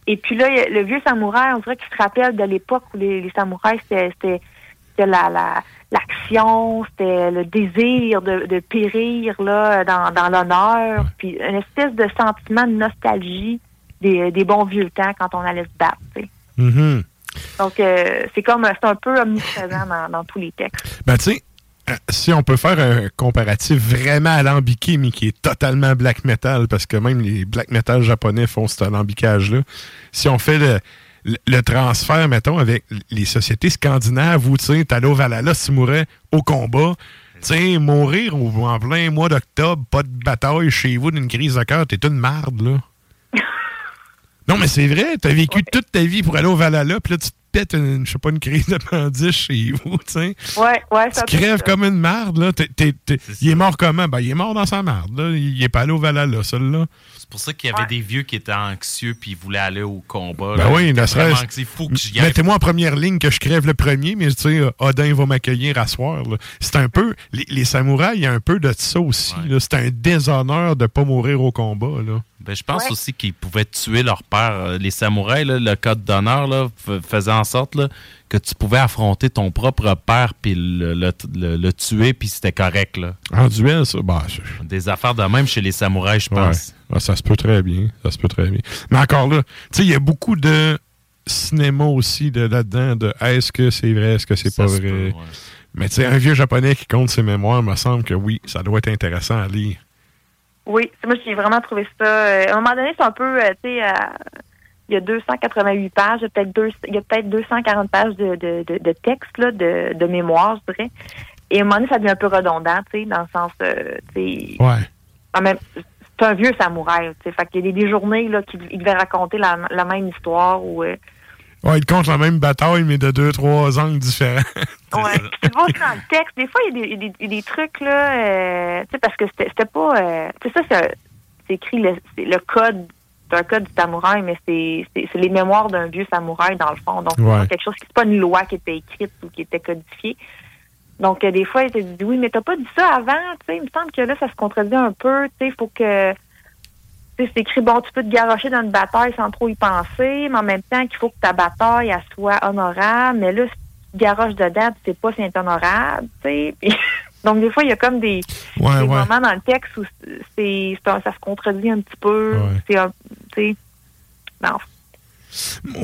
Et puis là, le vieux samouraï, on dirait qu'il se rappelle de l'époque où les, les samouraïs, c'était c'était- la, la, l'action, c'était le désir de, de périr là, dans, dans l'honneur. Puis une espèce de sentiment de nostalgie des, des bons vieux temps quand on allait se battre. tu sais. Mhm. Donc, euh, c'est comme, c'est un peu omniprésent dans, dans tous les textes. Ben, tu sais, euh, si on peut faire un comparatif vraiment alambiqué, mais qui est totalement black metal, parce que même les black metal japonais font cet alambicage-là, si on fait le, le- transfert, mettons, avec les sociétés scandinaves où, tu sais, t'allais au Valhalla, si tu mourais au combat, tu sais, mourir au- en plein mois d'octobre, pas de bataille chez vous d'une crise de cœur, t'es une marde, là. Non, mais c'est vrai, t'as vécu toute ta vie pour aller au Valhalla, puis là, tu te pètes une, je sais pas, une crise d'appendix chez vous, tu sais. Ouais, ouais, c'est un Tu peu crèves comme une marde, là. T'es- t'es- t'es- il est mort comment? Ben, il est mort dans sa marde, là. Il est pas allé au Valhalla, celui-là. C'est pour ça qu'il y avait des vieux qui étaient anxieux puis ils voulaient aller au combat. Ben là. oui, ne serait-ce. Mettez-moi en première ligne que je crève le premier, mais tu sais, Odin va m'accueillir à soir. C'est un peu. Les, les samouraïs, il y a un peu de ça aussi. C'est un déshonneur de pas mourir au combat, là. Ben, je pense aussi qu'ils pouvaient tuer leur père. Euh, Les samouraïs, là, le code d'honneur faisait en sorte là, que tu pouvais affronter ton propre père puis le, le- le- le tuer, puis c'était correct. Là. En duel, ça, je- Des affaires de même chez les samouraïs, je Ouais. pense. Ah, ça se peut très bien. Ça se peut très bien. Mais encore là, tu sais, il y a beaucoup de cinéma aussi de, là-dedans, de est-ce que c'est vrai, est-ce que c'est pas vrai? peut, ouais. Mais tu sais, un vieux japonais qui compte ses mémoires, me semble que oui, ça doit être intéressant à lire. Oui, moi j'ai vraiment trouvé ça. euh, à un moment donné, c'est un peu, euh, tu sais, euh, il y a 288 pages, il y a peut-être deux, il y a peut-être 240 pages de, de, de, de texte là, de, de mémoire, je dirais. Et à un moment donné, ça devient un peu redondant, tu sais, dans le sens, euh, tu sais, Ouais. quand même, c'est un vieux samouraï, tu sais, fait qu'il y a des, des journées là qu'il il devait raconter la, la même histoire ou. euh, Ouais, il compte la même bataille, mais de deux, trois angles différents. Ouais. Tu le vois aussi dans le texte. Des fois, il y a des, des, des trucs, là, euh, tu sais, parce que c'était c'était pas. Euh, tu sais, ça, c'est écrit le, c'est le code. C'est un code du samouraï, mais c'est c'est- c'est les mémoires d'un vieux samouraï, dans le fond. Donc, c'est Ouais. quelque chose qui c'est pas une loi qui était écrite ou qui était codifiée. Donc, euh, des fois, il te dit oui, mais t'as pas dit ça avant, tu sais. Il me semble que là, ça se contredit un peu, tu sais. Il faut que. C'est écrit, bon, tu peux te garocher dans une bataille sans trop y penser, mais en même temps qu'il faut que ta bataille, elle soit honorable. Mais là, si tu te garoches dedans, tu sais pas si c'est honorable, tu sais. Donc, des fois, il y a comme des, Ouais, des ouais. moments dans le texte où c'est, ça se contredit un petit peu. C'est sais, non.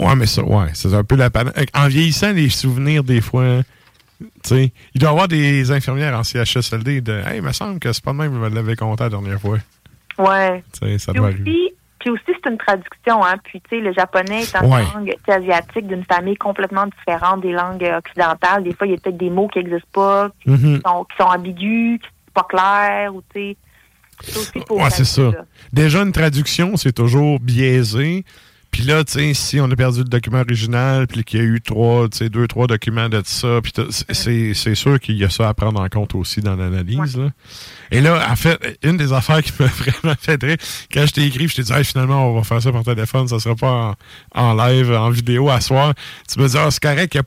Ouais, mais ça, ouais, c'est un peu la panne. En vieillissant, les souvenirs, des fois, tu sais, il doit y avoir des infirmières en CHSLD de Hey, il me semble que c'est pas de même, je me l'avais compté la dernière fois. Ouais. Tu sais, ça Puis aussi, puis aussi, c'est une traduction, hein. Puis, tu sais, le japonais est une Ouais. langue asiatique d'une famille complètement différente des langues occidentales. Des fois, il y a peut-être des mots qui n'existent pas, qui, Mhm. sont, qui sont ambigus, qui sont pas clairs, ou, tu sais. C'est Ouais, ça. Déjà, une traduction, c'est toujours biaisé. Puis là, tu sais, si on a perdu le document original, puis qu'il y a eu trois, tu sais, deux, trois documents de ça, puis c'est- sûr qu'il y a ça à prendre en compte aussi dans l'analyse. Et là, en fait, une des affaires qui m'a vraiment fait rire, quand je t'ai écrit, je t'ai dit, Hey, finalement, on va faire ça par téléphone, ça sera pas en, en live, en vidéo à soir. Tu me dis, ah, c'est correct, il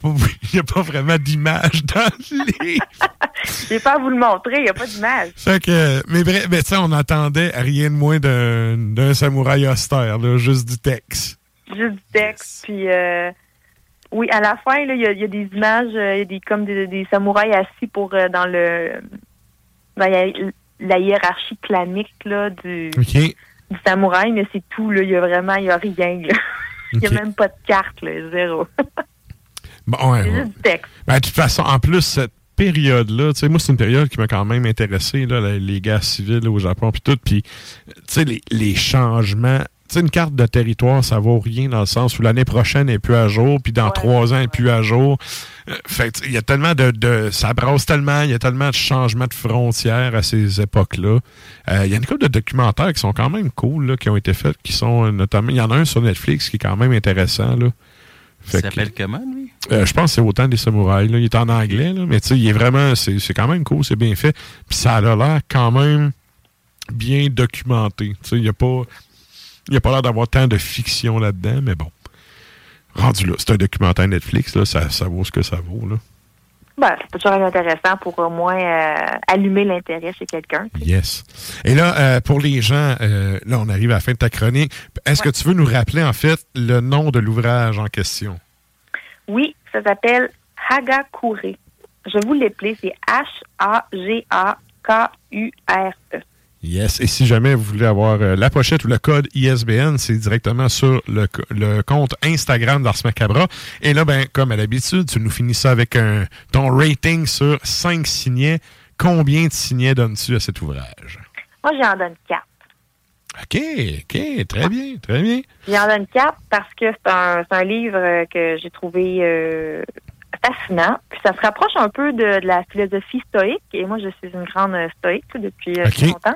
n'y a, pas vraiment d'image dans le livre. J'ai pas à vous le montrer, il n'y a pas d'image. Fait que, mais bref, mais tu sais, on attendait rien de moins d'un d'un samouraï austère, là, juste du texte. Juste du texte. Puis, euh, oui, à la fin, il y, a- il y a des images, euh, il y a des, comme des, des samouraïs assis pour euh, dans le dans la, la hiérarchie clanique là, du, samouraï, mais c'est tout. Là, il y a vraiment, il y a rien. Il n'y a même pas de carte, là, zéro. Bon, ouais, ouais. juste du texte. Ben, de toute façon, en plus, cette période-là, tu sais, moi, c'est une période qui m'a quand même intéressé, là, les, les guerres civiles là, au Japon, puis tout, puis, tu sais, les, les changements. Tu sais, une carte de territoire, ça vaut rien dans le sens où l'année prochaine elle est plus à jour, puis dans trois ans, elle est plus à jour. Euh, Fait que, il y a tellement de, de. Ça brasse tellement, il y a tellement de changements de frontières à ces époques-là. Euh, Il y a une couple de documentaires qui sont quand même cool, là, qui ont été faits, qui sont euh, notamment. Il y en a un sur Netflix qui est quand même intéressant, là. Il Fait s'appelle comment, lui? euh, je pense que c'est autant des samouraïs. Là. Il est en anglais, là, mais tu sais, il est vraiment. C'est c'est quand même cool, c'est bien fait. Puis ça a l'air quand même bien documenté. Il n'y a pas. Il n'y a pas l'air d'avoir tant de fiction là-dedans, mais bon. Rendu là, c'est un documentaire Netflix, là, ça, ça vaut ce que ça vaut. Là. Ben, c'est toujours intéressant pour au moins euh, allumer l'intérêt chez quelqu'un. Yes. Et là, euh, pour les gens, euh, là, on arrive à la fin de ta chronique. Est-ce que tu veux nous rappeler, en fait, le nom de l'ouvrage en question? Oui, ça s'appelle Hagakure. Je vous l'appeler, c'est H-A-G-A-K-U-R-E. Yes. Et si jamais vous voulez avoir euh, la pochette ou le code ISBN, c'est directement sur le, co- le compte Instagram d'Ars Macabra. Et là, ben, comme à l'habitude, tu nous finis ça avec un, ton rating sur 5 signets. Combien de signets donnes-tu à cet ouvrage? Moi, j'en donne 4. OK, OK, très bien, très bien. J'en donne 4 parce que c'est un, livre euh, que j'ai trouvé euh, fascinant. Puis ça se rapproche un peu de, de la philosophie stoïque. Et moi, je suis une grande euh, stoïque depuis euh, OK. longtemps.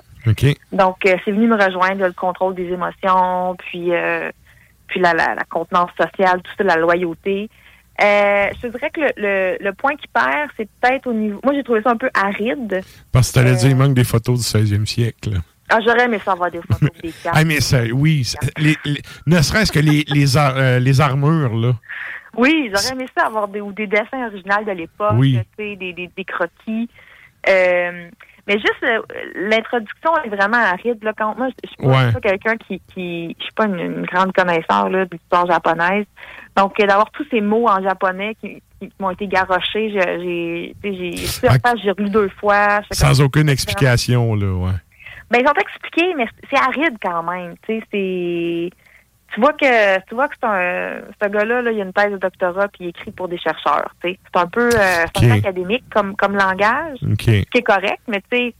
Donc, euh, c'est venu me rejoindre le contrôle des émotions, puis euh, puis la, la, la contenance sociale, tout ça, la loyauté. Euh, je te dirais que le, le, le point qui perd, c'est peut-être au niveau... Moi, j'ai trouvé ça un peu aride. Parce que tu allais Euh, dire il manque des photos du 16e siècle. Ah, j'aurais aimé savoir des photos des cartes. Ah, mais ça, oui, ça- les- les- ne serait-ce que les, les, ar- euh, les armures, là. Oui, j'aurais aimé ça avoir des, ou des dessins originaux de l'époque, Oui. des, des, des croquis. Mais juste euh, l'introduction est vraiment aride. Là, quand, moi, je suis pas, Ouais. quelqu'un qui, qui. Je suis pas une, une grande connaisseur là, de l'histoire japonaise. Donc, euh, d'avoir tous ces mots en japonais qui, qui m'ont été garochés, j'ai j'ai tu sais, j'ai- plusieurs Ouais. pages, j'ai relu deux fois. Sans aucune explication, là, ouais. ben, ils ont expliqué, mais c'est aride quand même. Tu sais, c'est. Tu vois que tu vois que c'est un ce gars-là, là, il a une thèse de doctorat puis il écrit pour des chercheurs. Tu sais. C'est un peu, euh, c'est un peu Ok. académique comme, comme langage, OK. ce qui est correct, mais tu sais,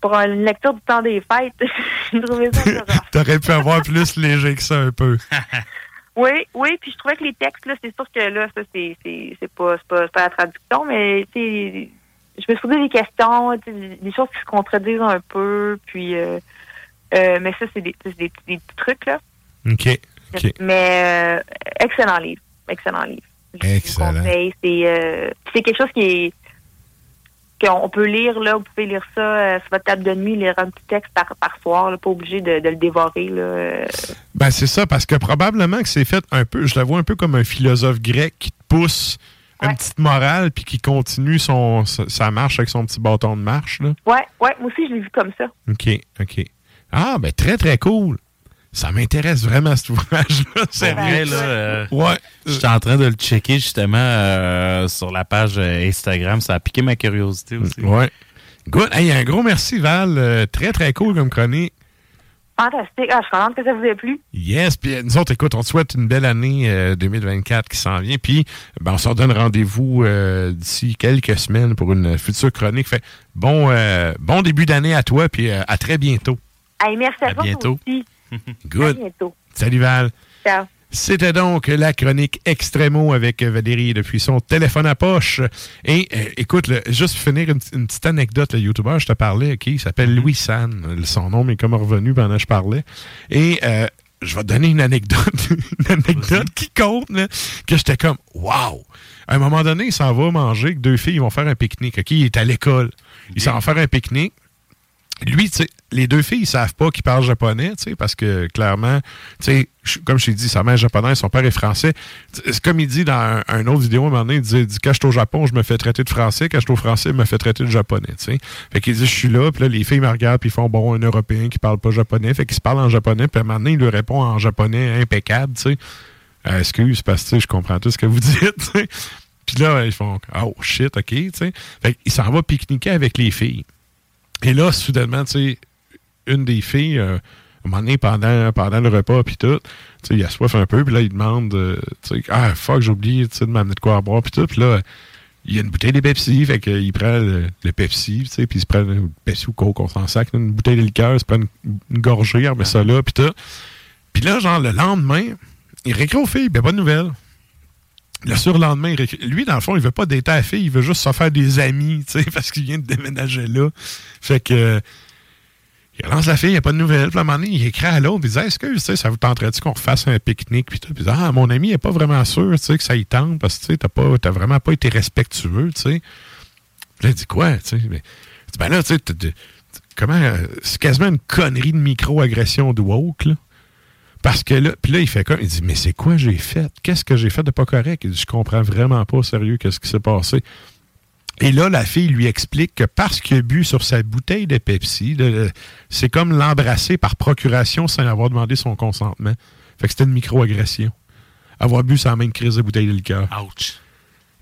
pour une lecture du temps des fêtes, j'ai trouvé ça. T'aurais pu avoir plus léger que ça un peu. Oui, oui, puis je trouvais que les textes, là, c'est sûr que là, ça, c'est, c'est, c'est pas, c'est pas, c'est pas la traduction, mais tu sais, je me suis posé des questions, des choses qui se contredisent un peu, puis euh, euh, mais ça, c'est des, c'est des, des petits trucs, là. OK. Mais euh, excellent livre. Excellent livre. Excellent. C'est, euh, c'est quelque chose qui est qu'on peut lire, là, vous pouvez lire ça euh, sur votre table de nuit, lire un petit texte par, par soir, là, pas obligé de, de le dévorer. Là. Ben, c'est ça, parce que probablement que c'est fait un peu, je la vois un peu comme un philosophe grec qui te pousse une petite morale puis qui continue son, sa, marche avec son petit bâton de marche, là. Ouais, ouais, moi aussi, je l'ai vu comme ça. OK, OK. Ah, ben, très, très cool. Ça m'intéresse vraiment, cet ouvrage-là. Sérieux. vrai, là, euh, Ouais. J'étais en train de le checker justement euh, sur la page euh, Instagram. Ça a piqué ma curiosité aussi. Ouais. Good. Hey, un gros merci, Val. Euh, très, très cool comme chronique. Fantastique. Ah, je suis contente que ça vous ait plu. Yes, puis nous autres, écoute, on te souhaite une belle année euh, 2024 qui s'en vient, puis ben, on se redonne rendez-vous euh, d'ici quelques semaines pour une future chronique. Fait bon, euh, bon début d'année à toi, puis euh, à très bientôt. Hey, merci à, À toi bientôt. aussi. Good. À bientôt. Salut Val. Ciao. C'était donc la chronique Extremo avec Valérie depuis son téléphone à poche. Et euh, écoute, là, juste pour finir une, une petite anecdote, le YouTuber, je te parlais, OK, il s'appelle Louis San. Son nom est comme revenu pendant que je parlais. Et euh, je vais te donner une anecdote, une anecdote qui compte, là, que j'étais comme, wow! À un moment donné, il s'en va manger avec deux filles, ils vont faire un pique-nique. OK, il est à l'école. Il s'en va faire un pique-nique. Lui, les deux filles, ils savent pas qu'il parle japonais, parce que clairement, comme je t'ai dit, sa mère est japonaise, son père est français. C'est comme il dit dans un, autre vidéo, à un moment il dit, quand je suis au Japon, je me fais traiter de français, quand je suis au français, je me fais traiter de japonais, tu sais. Fait qu'il dit, je suis là, puis là, les filles me regardent, puis ils font, bon, un Européen qui parle pas japonais, fait qu'ils se parlent en japonais, puis à un moment il lui répond en japonais impeccable, tu sais. Euh, excuse, parce que je comprends tout ce que vous dites. Puis là, ils font, oh shit, OK, tu sais. Fait qu'il s'en va pique-niquer avec les filles. Et là, soudainement, tu sais, une des filles, euh, un moment donné, pendant, le repas, puis tout, tu sais, il a soif un peu, puis là, il demande, euh, tu sais, ah, fuck, j'ai oublié, tu sais, de m'amener de quoi à boire, puis tout, puis là, il y a une bouteille de Pepsi, fait qu'il prend le, Pepsi, tu sais, puis il se prend Pepsi ou Coke, on sac, une bouteille de liqueur, il se prend une, une gorgée, il remet ça là, puis tout. Puis là, genre, le lendemain, il récrée aux filles, ben, pas de nouvelles. Le surlendemain, lui, dans le fond, il veut pas dater à la fille, il veut juste se faire des amis, tu sais, parce qu'il vient de déménager là. Fait que, il relance la fille, il n'y a pas de nouvelles. Puis à un moment donné, il écrit à l'autre, il dit Est-ce que tu sais, ça vous tenterait-tu qu'on refasse un pique-nique Puis, il dit, Ah, mon ami n'est pas vraiment sûr tu sais, que ça y tente parce que tu n'as vraiment pas été respectueux. Tu sais. Puis là, il dit Quoi tu sais? Ben là, tu sais, comment. euh, C'est quasiment une connerie de micro-agression de woke, là. Parce que là, puis là, il fait comme, il dit, mais c'est quoi j'ai fait? Qu'est-ce que j'ai fait de pas correct? Il dit, je comprends vraiment pas, sérieux, qu'est-ce qui s'est passé? Et là, la fille lui explique que parce qu'il a bu sur sa bouteille de Pepsi, c'est comme l'embrasser par procuration sans avoir demandé son consentement. Fait que c'était une micro-agression. Avoir bu sa main de crise de bouteille de liqueur. Ouch.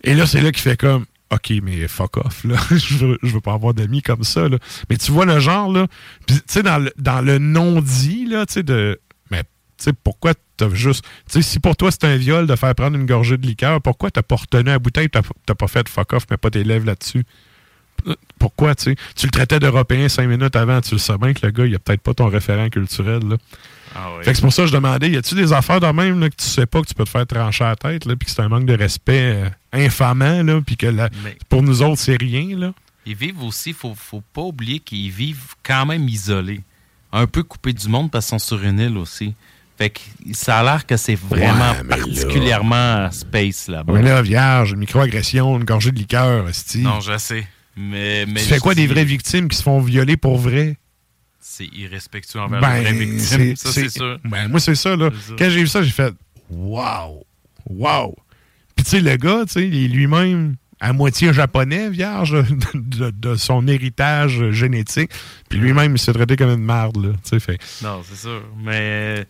Et là, c'est là qu'il fait comme OK, mais fuck off, là. je, veux, je veux pas avoir d'amis comme ça, là. Mais tu vois le genre, là. Tu sais, dans le, dans le non-dit, là, tu sais, de. Sais, pourquoi t'as juste. Tu sais, si pour toi c'est un viol de faire prendre une gorgée de liqueur, pourquoi t'as pas retenu la bouteille, t'as pas fait fuck off, mais pas tes lèvres là-dessus? Pourquoi, tu sais? Tu le traitais d'Européen cinq minutes avant, tu le sais bien que le gars, il a peut-être pas ton référent culturel, là. Ah ouais. Fait que c'est pour ça que je demandais, y a-tu des affaires de même là, que tu sais pas que tu peux te faire trancher la tête, là, puis que c'est un manque de respect euh, infamant, là, puis que la- Mais- pour nous autres, c'est rien, là? Ils vivent aussi, faut, faut pas oublier qu'ils vivent quand même isolés. Un peu coupés du monde parce qu'ils sont sur une île aussi. Fait que ça a l'air que c'est vraiment Ouais, mais là- particulièrement space là-bas. Mais là, vierge, une microagression, une gorgée de liqueur, esti. Non, je sais. Mais, mais tu fais quoi des vraies victimes qui se font violer pour vrai? C'est irrespectueux envers Ben, les vraies victimes. c'est- Ça, c'est sûr. Ben, moi, c'est ça, là. Ça. Quand j'ai vu ça, j'ai fait Wow! Wow! Puis, tu sais, le gars, tu sais, il est lui-même à moitié japonais, vierge de, de- de son héritage génétique. Puis lui-même, il s'est traité comme une marde, là. Tu sais, fait. Non, c'est sûr. Mais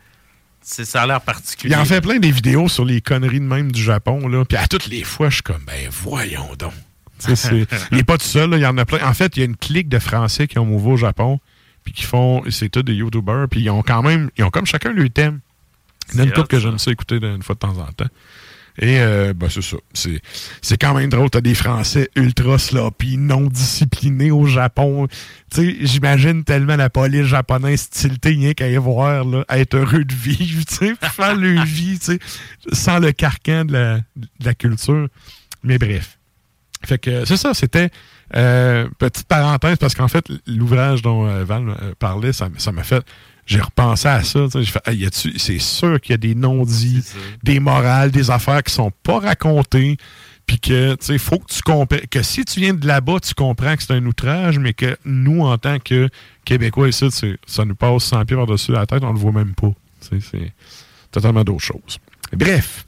ça a l'air particulier. Il en fait plein des vidéos sur les conneries de même du Japon, là. Puis à toutes les fois, je suis comme, ben voyons donc. Il n'est pas tout seul, là. il y en a plein. En fait, il y a une clique de Français qui ont mouvé au Japon, puis qui font, c'est tous des YouTubers, puis ils ont quand même, ils ont comme chacun leur thème. Il y en a une couple que j'aime ça écouter une fois de temps en temps. Et euh, ben, c'est ça. C'est, quand même drôle. T'as des Français ultra sloppy, non disciplinés au Japon. Tu sais, j'imagine tellement la police japonaise tiltée rien qu'à y voir, là, à être heureux de vivre, tu sais, faire leur vie, tu sais, sans le carcan de la, de la culture. Mais bref. Fait que c'est ça, c'était euh, petite parenthèse parce qu'en fait, l'ouvrage dont euh, Val euh, parlait, ça m'a fait. J'ai repensé à ça. J'ai fait, Hey, c'est sûr qu'il y a des non-dits, des morales, des affaires qui sont pas racontées. Puis que, tu sais, faut que tu comprennes. Que si tu viens de là-bas, tu comprends que c'est un outrage, mais que nous, en tant que Québécois ici, ça nous passe 100 pieds par-dessus la tête, on le voit même pas. C'est totalement d'autres choses. Bref,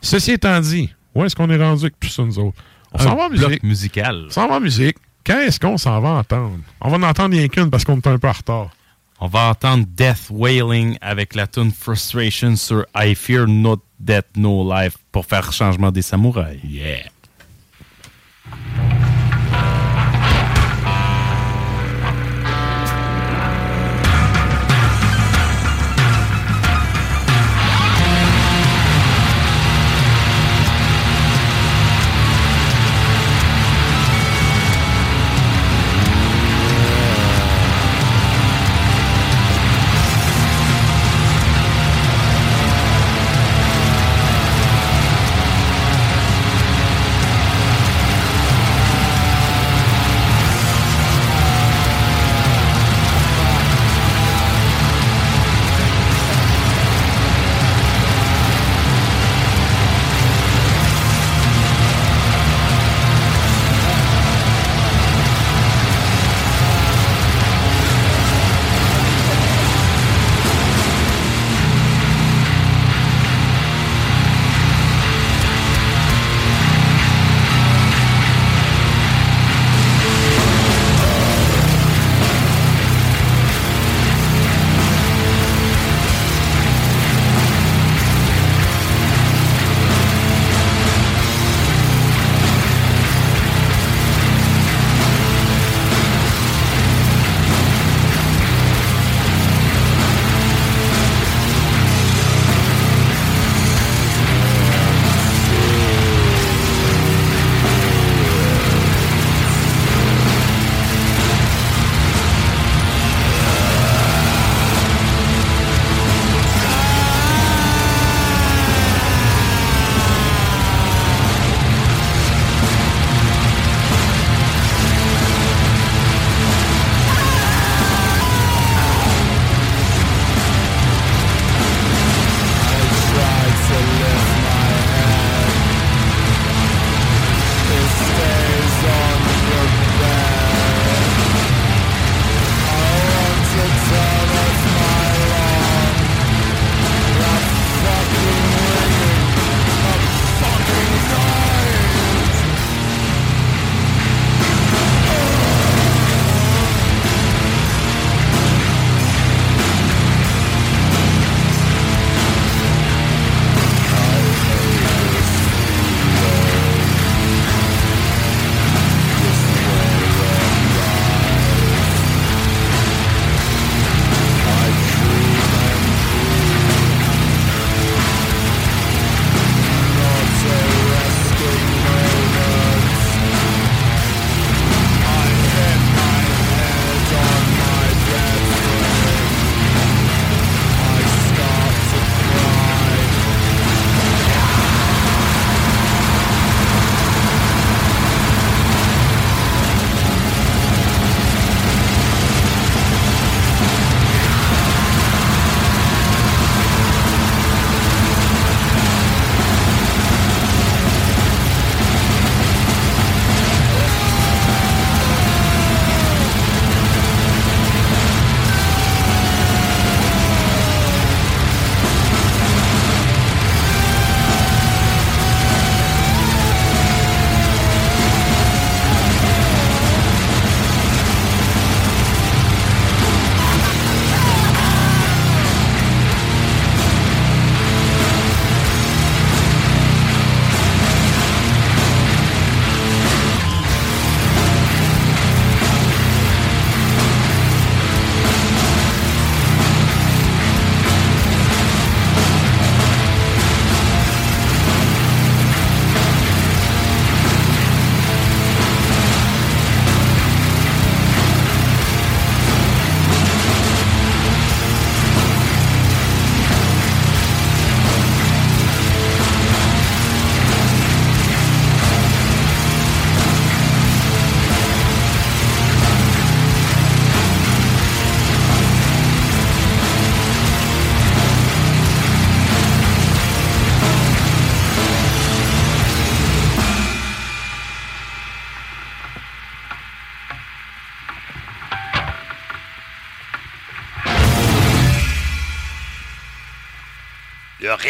ceci étant dit, où est-ce qu'on est rendu avec tout ça, nous autres? On s'en va en musique. musical. On s'en va en musique. Quand est-ce qu'on s'en va entendre? On va en entendre rien qu'une parce qu'on est un peu en retard. On va entendre Death Wailing avec la tune Frustration sur I Fear Not Death No Life pour faire changement des samouraïs. Yeah.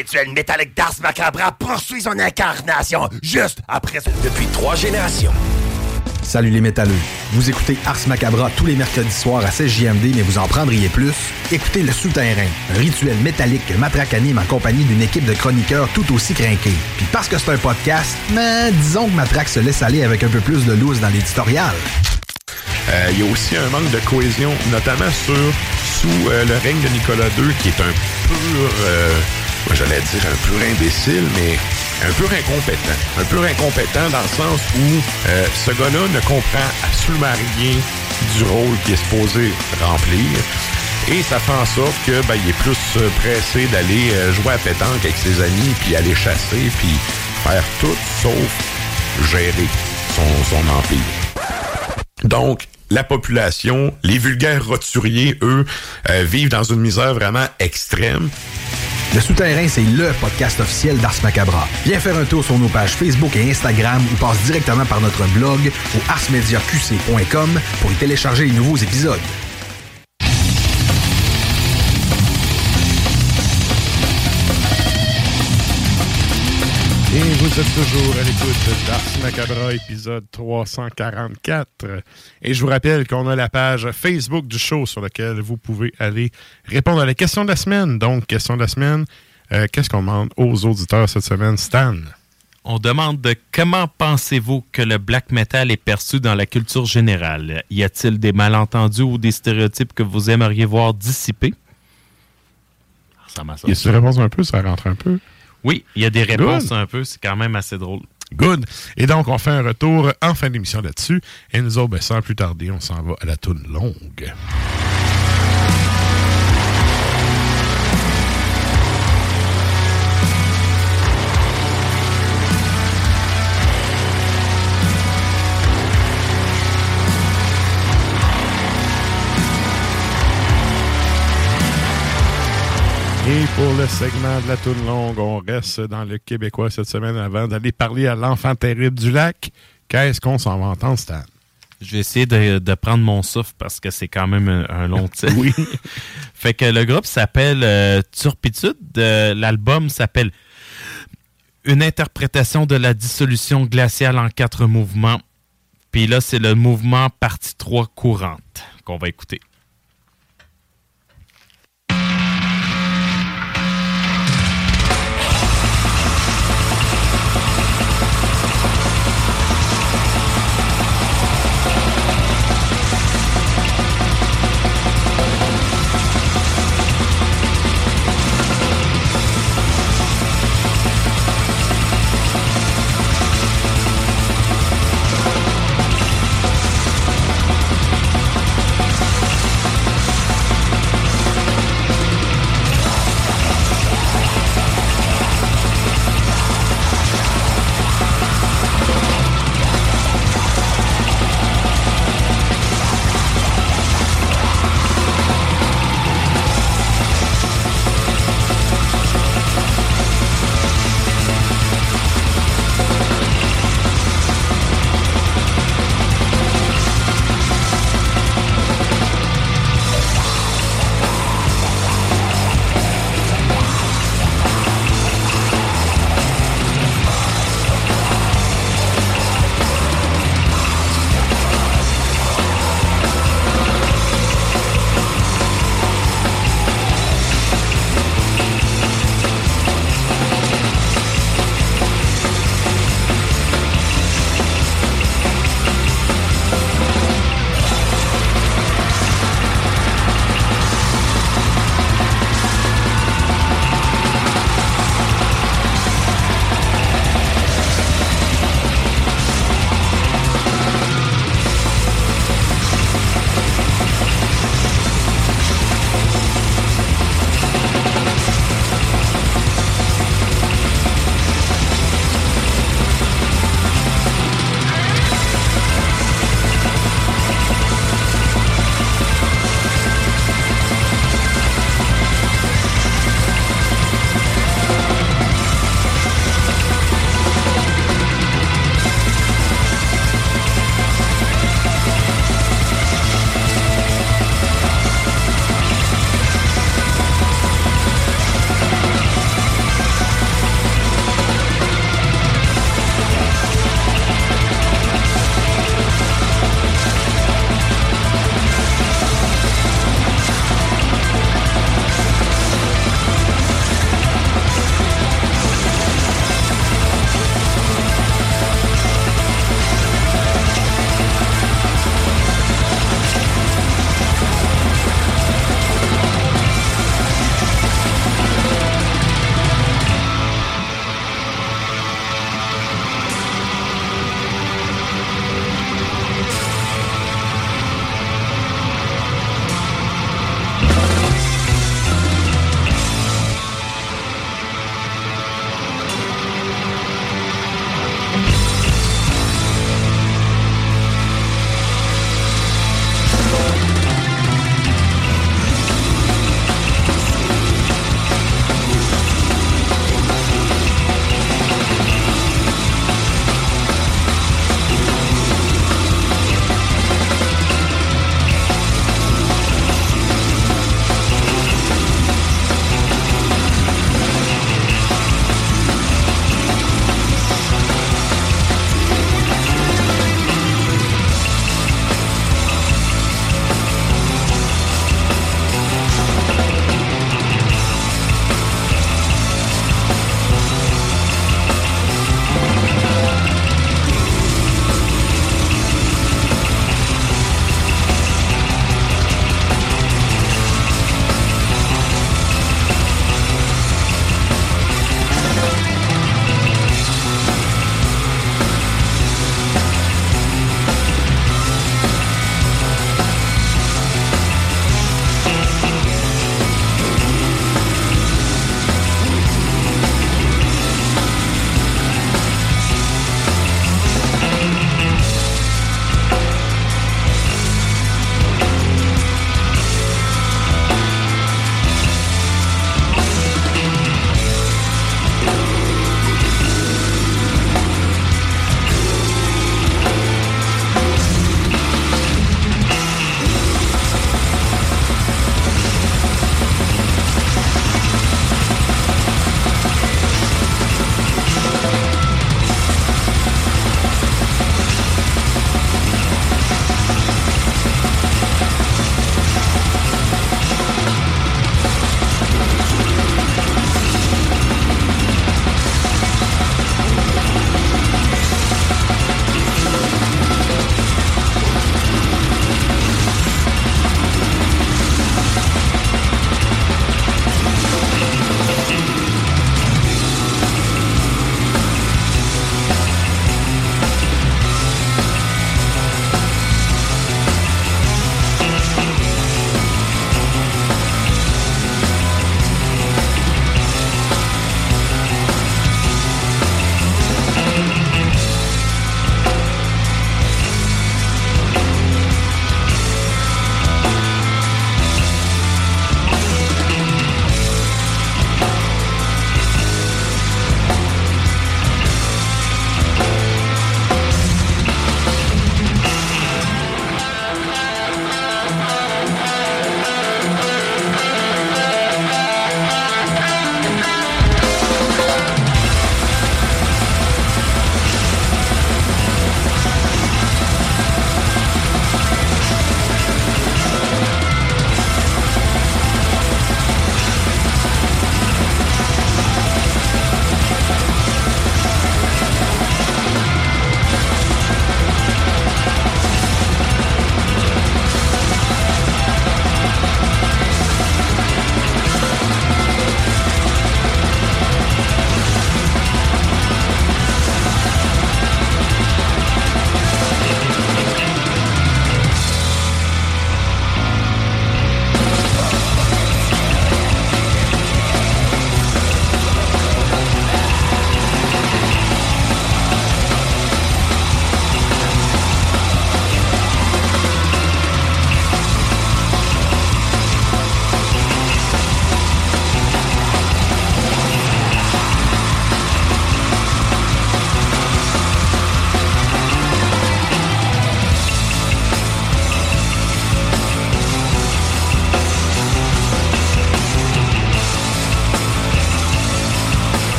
Le rituel métallique d'Ars Macabra poursuit son incarnation juste après depuis trois générations. Salut les métalleux. Vous écoutez Ars Macabra tous les mercredis soirs à 16 JMD, mais vous en prendriez plus? Écoutez Le Souterrain, un rituel métallique que Matraque anime en compagnie d'une équipe de chroniqueurs tout aussi crinqués. Puis parce que c'est un podcast, mais disons que Matraque se laisse aller avec un peu plus de loose dans l'éditorial. Euh, Il y a aussi un manque de cohésion, notamment sur sous euh, le règne de Nicolas II, qui est un pur, euh, j'allais dire un pur imbécile, mais un peu incompétent. Un peu incompétent dans le sens où euh, ce gars-là ne comprend absolument rien du rôle qu'il est supposé remplir. Et ça fait en sorte que ben, il est plus euh, pressé d'aller euh, jouer à pétanque avec ses amis, puis aller chasser, puis faire tout sauf gérer son, son empire. Donc, la population, les vulgaires roturiers, eux, euh, vivent dans une misère vraiment extrême. Le Souterrain, c'est LE podcast officiel d'Ars Macabra. Viens faire un tour sur nos pages Facebook et Instagram ou passe directement par notre blog au arsmediaqc.com pour y télécharger les nouveaux épisodes. Et vous êtes toujours à l'écoute d'Ars Macabra, épisode 344. Et je vous rappelle qu'on a la page Facebook du show sur laquelle vous pouvez aller répondre à la question de la semaine. Donc, question de la semaine, euh, qu'est-ce qu'on demande aux auditeurs cette semaine? Stan? On demande de comment pensez-vous que le black metal est perçu dans la culture générale? Y a-t-il des malentendus ou des stéréotypes que vous aimeriez voir dissipés? Ça m'a Il y a des réponses un peu, ça rentre un peu. Oui, il y a des réponses Good. un peu, c'est quand même assez drôle. Good. Et donc, on fait un retour en fin d'émission là-dessus. Et nous autres, ben, sans plus tarder, on s'en va à la toune longue. Et pour le segment de la toune longue, on reste dans le Québécois cette semaine avant d'aller parler à l'enfant terrible du lac. Qu'est-ce qu'on s'en va entendre, Stan? Je vais essayer de, de prendre mon souffle parce que c'est quand même un, un long titre. Oui. fait que le groupe s'appelle euh, Turpitude. Euh, L'album s'appelle Une interprétation de la dissolution glaciale en quatre mouvements. Puis là, c'est le mouvement partie 3 courante qu'on va écouter.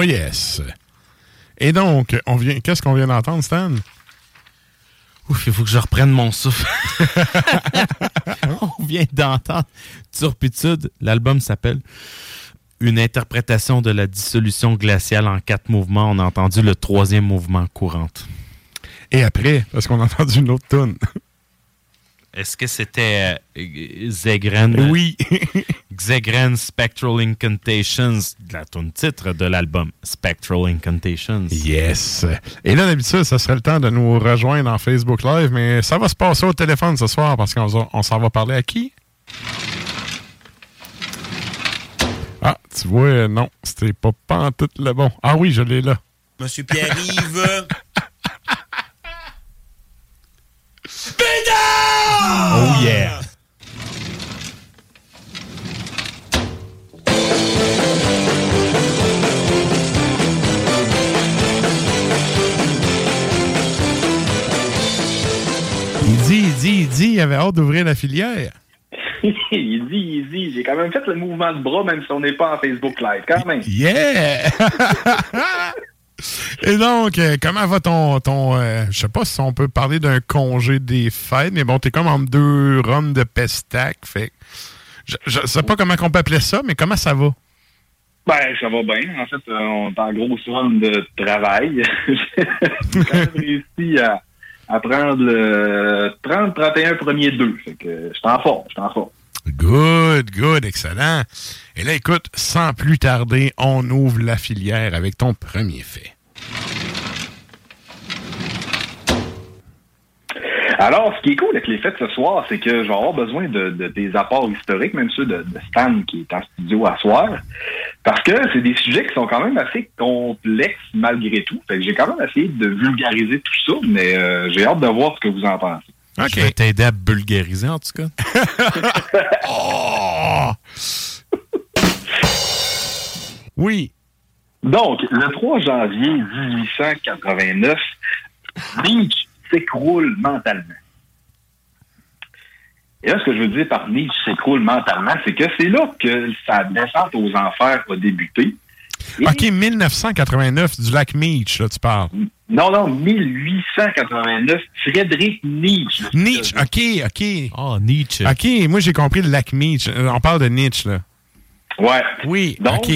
Oh yes. Et donc, on vient, qu'est-ce qu'on vient d'entendre, Stan? Ouf, il faut que je reprenne mon souffle. On vient d'entendre Turpitude. L'album s'appelle Une interprétation de la dissolution glaciale en quatre mouvements. On a entendu le troisième mouvement courante. Et après, parce qu'on a entendu une autre tune. Est-ce que c'était euh, Zegren? Oui. Zegren Spectral Incantations, la tune titre de l'album Spectral Incantations. Yes. Et là, d'habitude, ça serait le temps de nous rejoindre en Facebook Live, mais ça va se passer au téléphone ce soir parce qu'on s'en va parler à qui? Ah, tu vois, euh, non, c'était pas tout le bon. Ah oui, je l'ai là. Monsieur Pierre-Yves. Oh yeah! Il dit, il dit, il dit, il avait hâte d'ouvrir la filière. il dit, il dit. J'ai quand même fait le mouvement de bras, même si on n'est pas en Facebook Live, quand même. Yeah! Et donc, euh, comment va ton, ton euh, je sais pas si on peut parler d'un congé des fêtes, mais bon, t'es comme en deux runs de pestac, fait je, je sais pas comment on peut appeler ça, mais comment ça va? Ben, ça va bien. En fait, euh, on est en grosse run de travail. J'ai réussi à, à prendre le 30, 31, premier 2. Fait que je suis en forme, je suis en. Good, good, excellent. Et là, écoute, sans plus tarder, on ouvre la filière avec ton premier fait. Alors, ce qui est cool avec les fêtes ce soir, c'est que je vais avoir besoin de, de tes apports historiques, même ceux de, Stan qui est en studio à soir, parce que c'est des sujets qui sont quand même assez complexes malgré tout. J'ai quand même essayé de vulgariser tout ça, mais euh, j'ai hâte de voir ce que vous en pensez. Je vais t'aider à bulgariser, en tout cas. Oh! Oui. Donc, le 3 janvier 1889, Nietzsche s'écroule mentalement. Et là, ce que je veux dire par Nietzsche s'écroule mentalement, c'est que c'est là que sa descente aux enfers a débuté. OK, 1989, du lac Meach, là, tu parles. Non, non, 1889, Friedrich Nietzsche. Nietzsche, OK, OK. Oh, Nietzsche. OK, moi, j'ai compris le lac Meach. Euh, On parle de Nietzsche, là. Ouais. Oui, Donc, OK.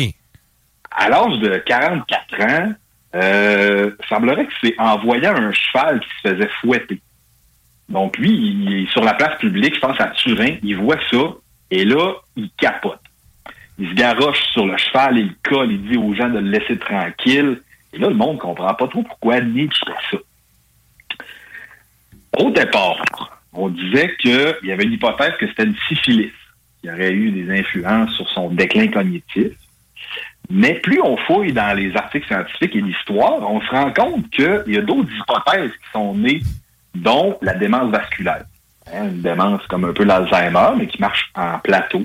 À l'âge de 44 ans, euh, semblerait que c'est en voyant un cheval qui se faisait fouetter. Donc lui, il est sur la place publique, je pense à Turin, il voit ça, et là, il capote. Il se garoche sur le cheval, il colle, il dit aux gens de le laisser tranquille. Et là, le monde comprend pas trop pourquoi Nietzsche fait ça. Au départ, on disait qu'il y avait l'hypothèse que c'était une syphilis qui aurait eu des influences sur son déclin cognitif. Mais plus on fouille dans les articles scientifiques et l'histoire, on se rend compte qu'il y a d'autres hypothèses qui sont nées, dont la démence vasculaire. Hein, une démence comme un peu l'Alzheimer, mais qui marche en plateau.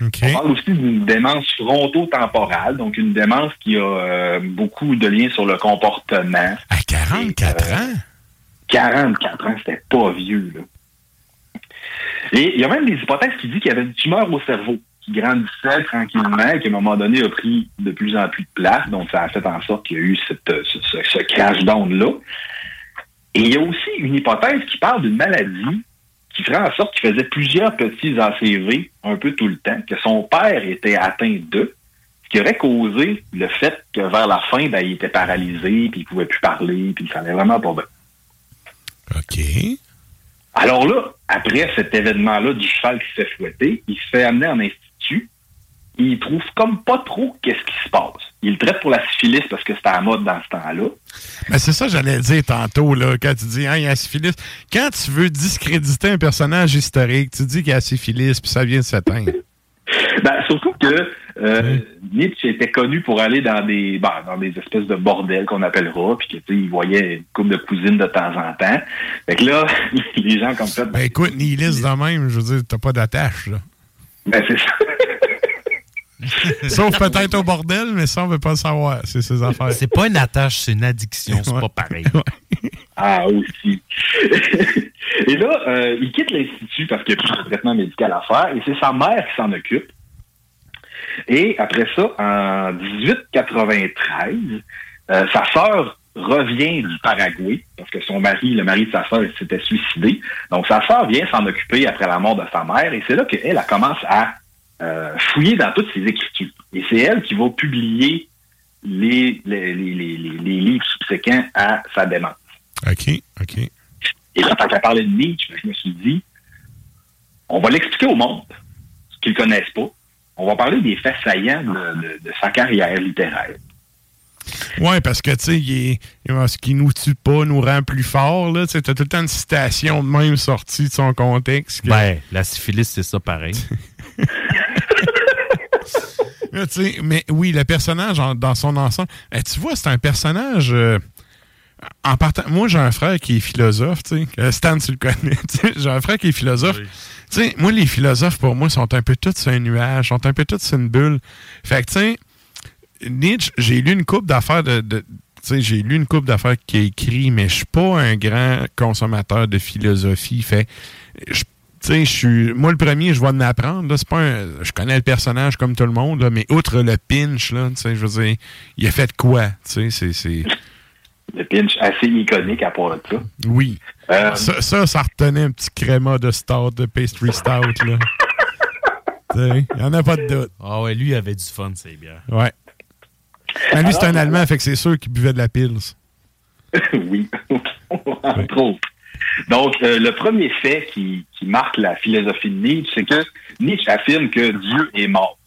On parle aussi d'une démence fronto-temporale, donc une démence qui a euh, beaucoup de liens sur le comportement. À 44 ans? 44 ans, c'était pas vieux, là. Et il y a même des hypothèses qui disent qu'il y avait une tumeur au cerveau qui grandissait tranquillement et qui, à un moment donné, a pris de plus en plus de place. Donc, ça a fait en sorte qu'il y a eu cette, euh, ce, ce- ce crash down-là. Et il y a aussi une hypothèse qui parle d'une maladie qui ferait en sorte qu'il faisait plusieurs petits ACV un peu tout le temps, que son père était atteint d'eux, ce qui aurait causé le fait que vers la fin, ben, il était paralysé, puis il pouvait plus parler, puis il s'en allait vraiment pas bien. OK. Alors là, après cet événement-là du cheval qui s'est fouetté, il se fait amener en institut. Il trouve comme pas trop qu'est-ce qui se passe. Il le traite pour la syphilis parce que c'était à la mode dans ce temps-là. Ben, c'est ça que j'allais dire tantôt, là, quand tu dis, hein, il y a la syphilis. Quand tu veux discréditer un personnage historique, tu dis qu'il y a la syphilis, puis ça vient de s'éteindre. Ben, surtout que euh, Nietzsche était connu pour aller dans des ben, dans des espèces de bordels qu'on appellera, puis que tu sais, il voyait une couple de cousines de temps en temps. Fait que là, les gens comme ça, Ben, écoute, nihiliste de même, je veux dire, t'as pas d'attache, là. ben c'est ça. Sauf peut-être au bordel, mais ça, on veut pas le savoir. C'est ses affaires. C'est pas une attache, c'est une addiction. C'est pas pareil. Ah, aussi. et là, euh, il quitte l'Institut parce qu'il n'y a plus de traitement médical à faire et c'est sa mère qui s'en occupe. Et après ça, en 1893, euh, sa sœur revient du Paraguay, parce que son mari, le mari de sa sœur, s'était suicidé. Donc, sa sœur vient s'en occuper après la mort de sa mère, et c'est là qu'elle elle commence à euh, fouiller dans toutes ses écritures. Et c'est elle qui va publier les, les, les, les, les livres subséquents à sa démence. OK, OK. Et là, quand elle parlait de Nietzsche, je me suis dit, on va l'expliquer au monde, ce qu'ils ne connaissent pas. On va parler des faits saillants de, de- de sa carrière littéraire. Ouais, parce que, tu sais, il est- il- ce qui nous tue pas nous rend plus fort, là. Tu t'as tout le temps une citation de même sortie de son contexte. que- Ben, la syphilis, c'est ça pareil. Là, mais oui, le personnage en- dans son ensemble. eh, tu vois, c'est un personnage. euh, en partant, moi, j'ai un frère qui est philosophe, tu sais. Euh, Stan, tu le connais. J'ai un frère qui est philosophe. Tu sais, moi, les philosophes, pour moi, sont un peu tous sur un nuage, sont un peu tous sur une bulle. Fait que, tu sais, Nietzsche, j'ai lu une coupe d'affaires de. de- j'ai lu une coupe d'affaires qu'il a écrit, mais je suis pas un grand consommateur de philosophie. Fait, je- tu sais, je suis. Moi, le premier, je vais en apprendre. Là, c'est pas un- je connais le personnage comme tout le monde, là, mais outre le pinch, là, tu sais, je veux dire, il a fait quoi? Tu sais, c'est- c'est. Le pinch assez iconique à part de ça. Oui. Euh, Ça, ça, ça retenait un petit créma de stout, de pastry stout, là. Tu sais, il n'y en a pas de doute. Ah ouais, lui, il avait du fun, ces bières. Ouais. Ah, lui, c'est un Allemand, fait que c'est sûr qu'il buvait de la pils. oui, entre autres. Donc, euh, le premier fait qui, qui marque la philosophie de Nietzsche, c'est que Nietzsche affirme que Dieu est mort.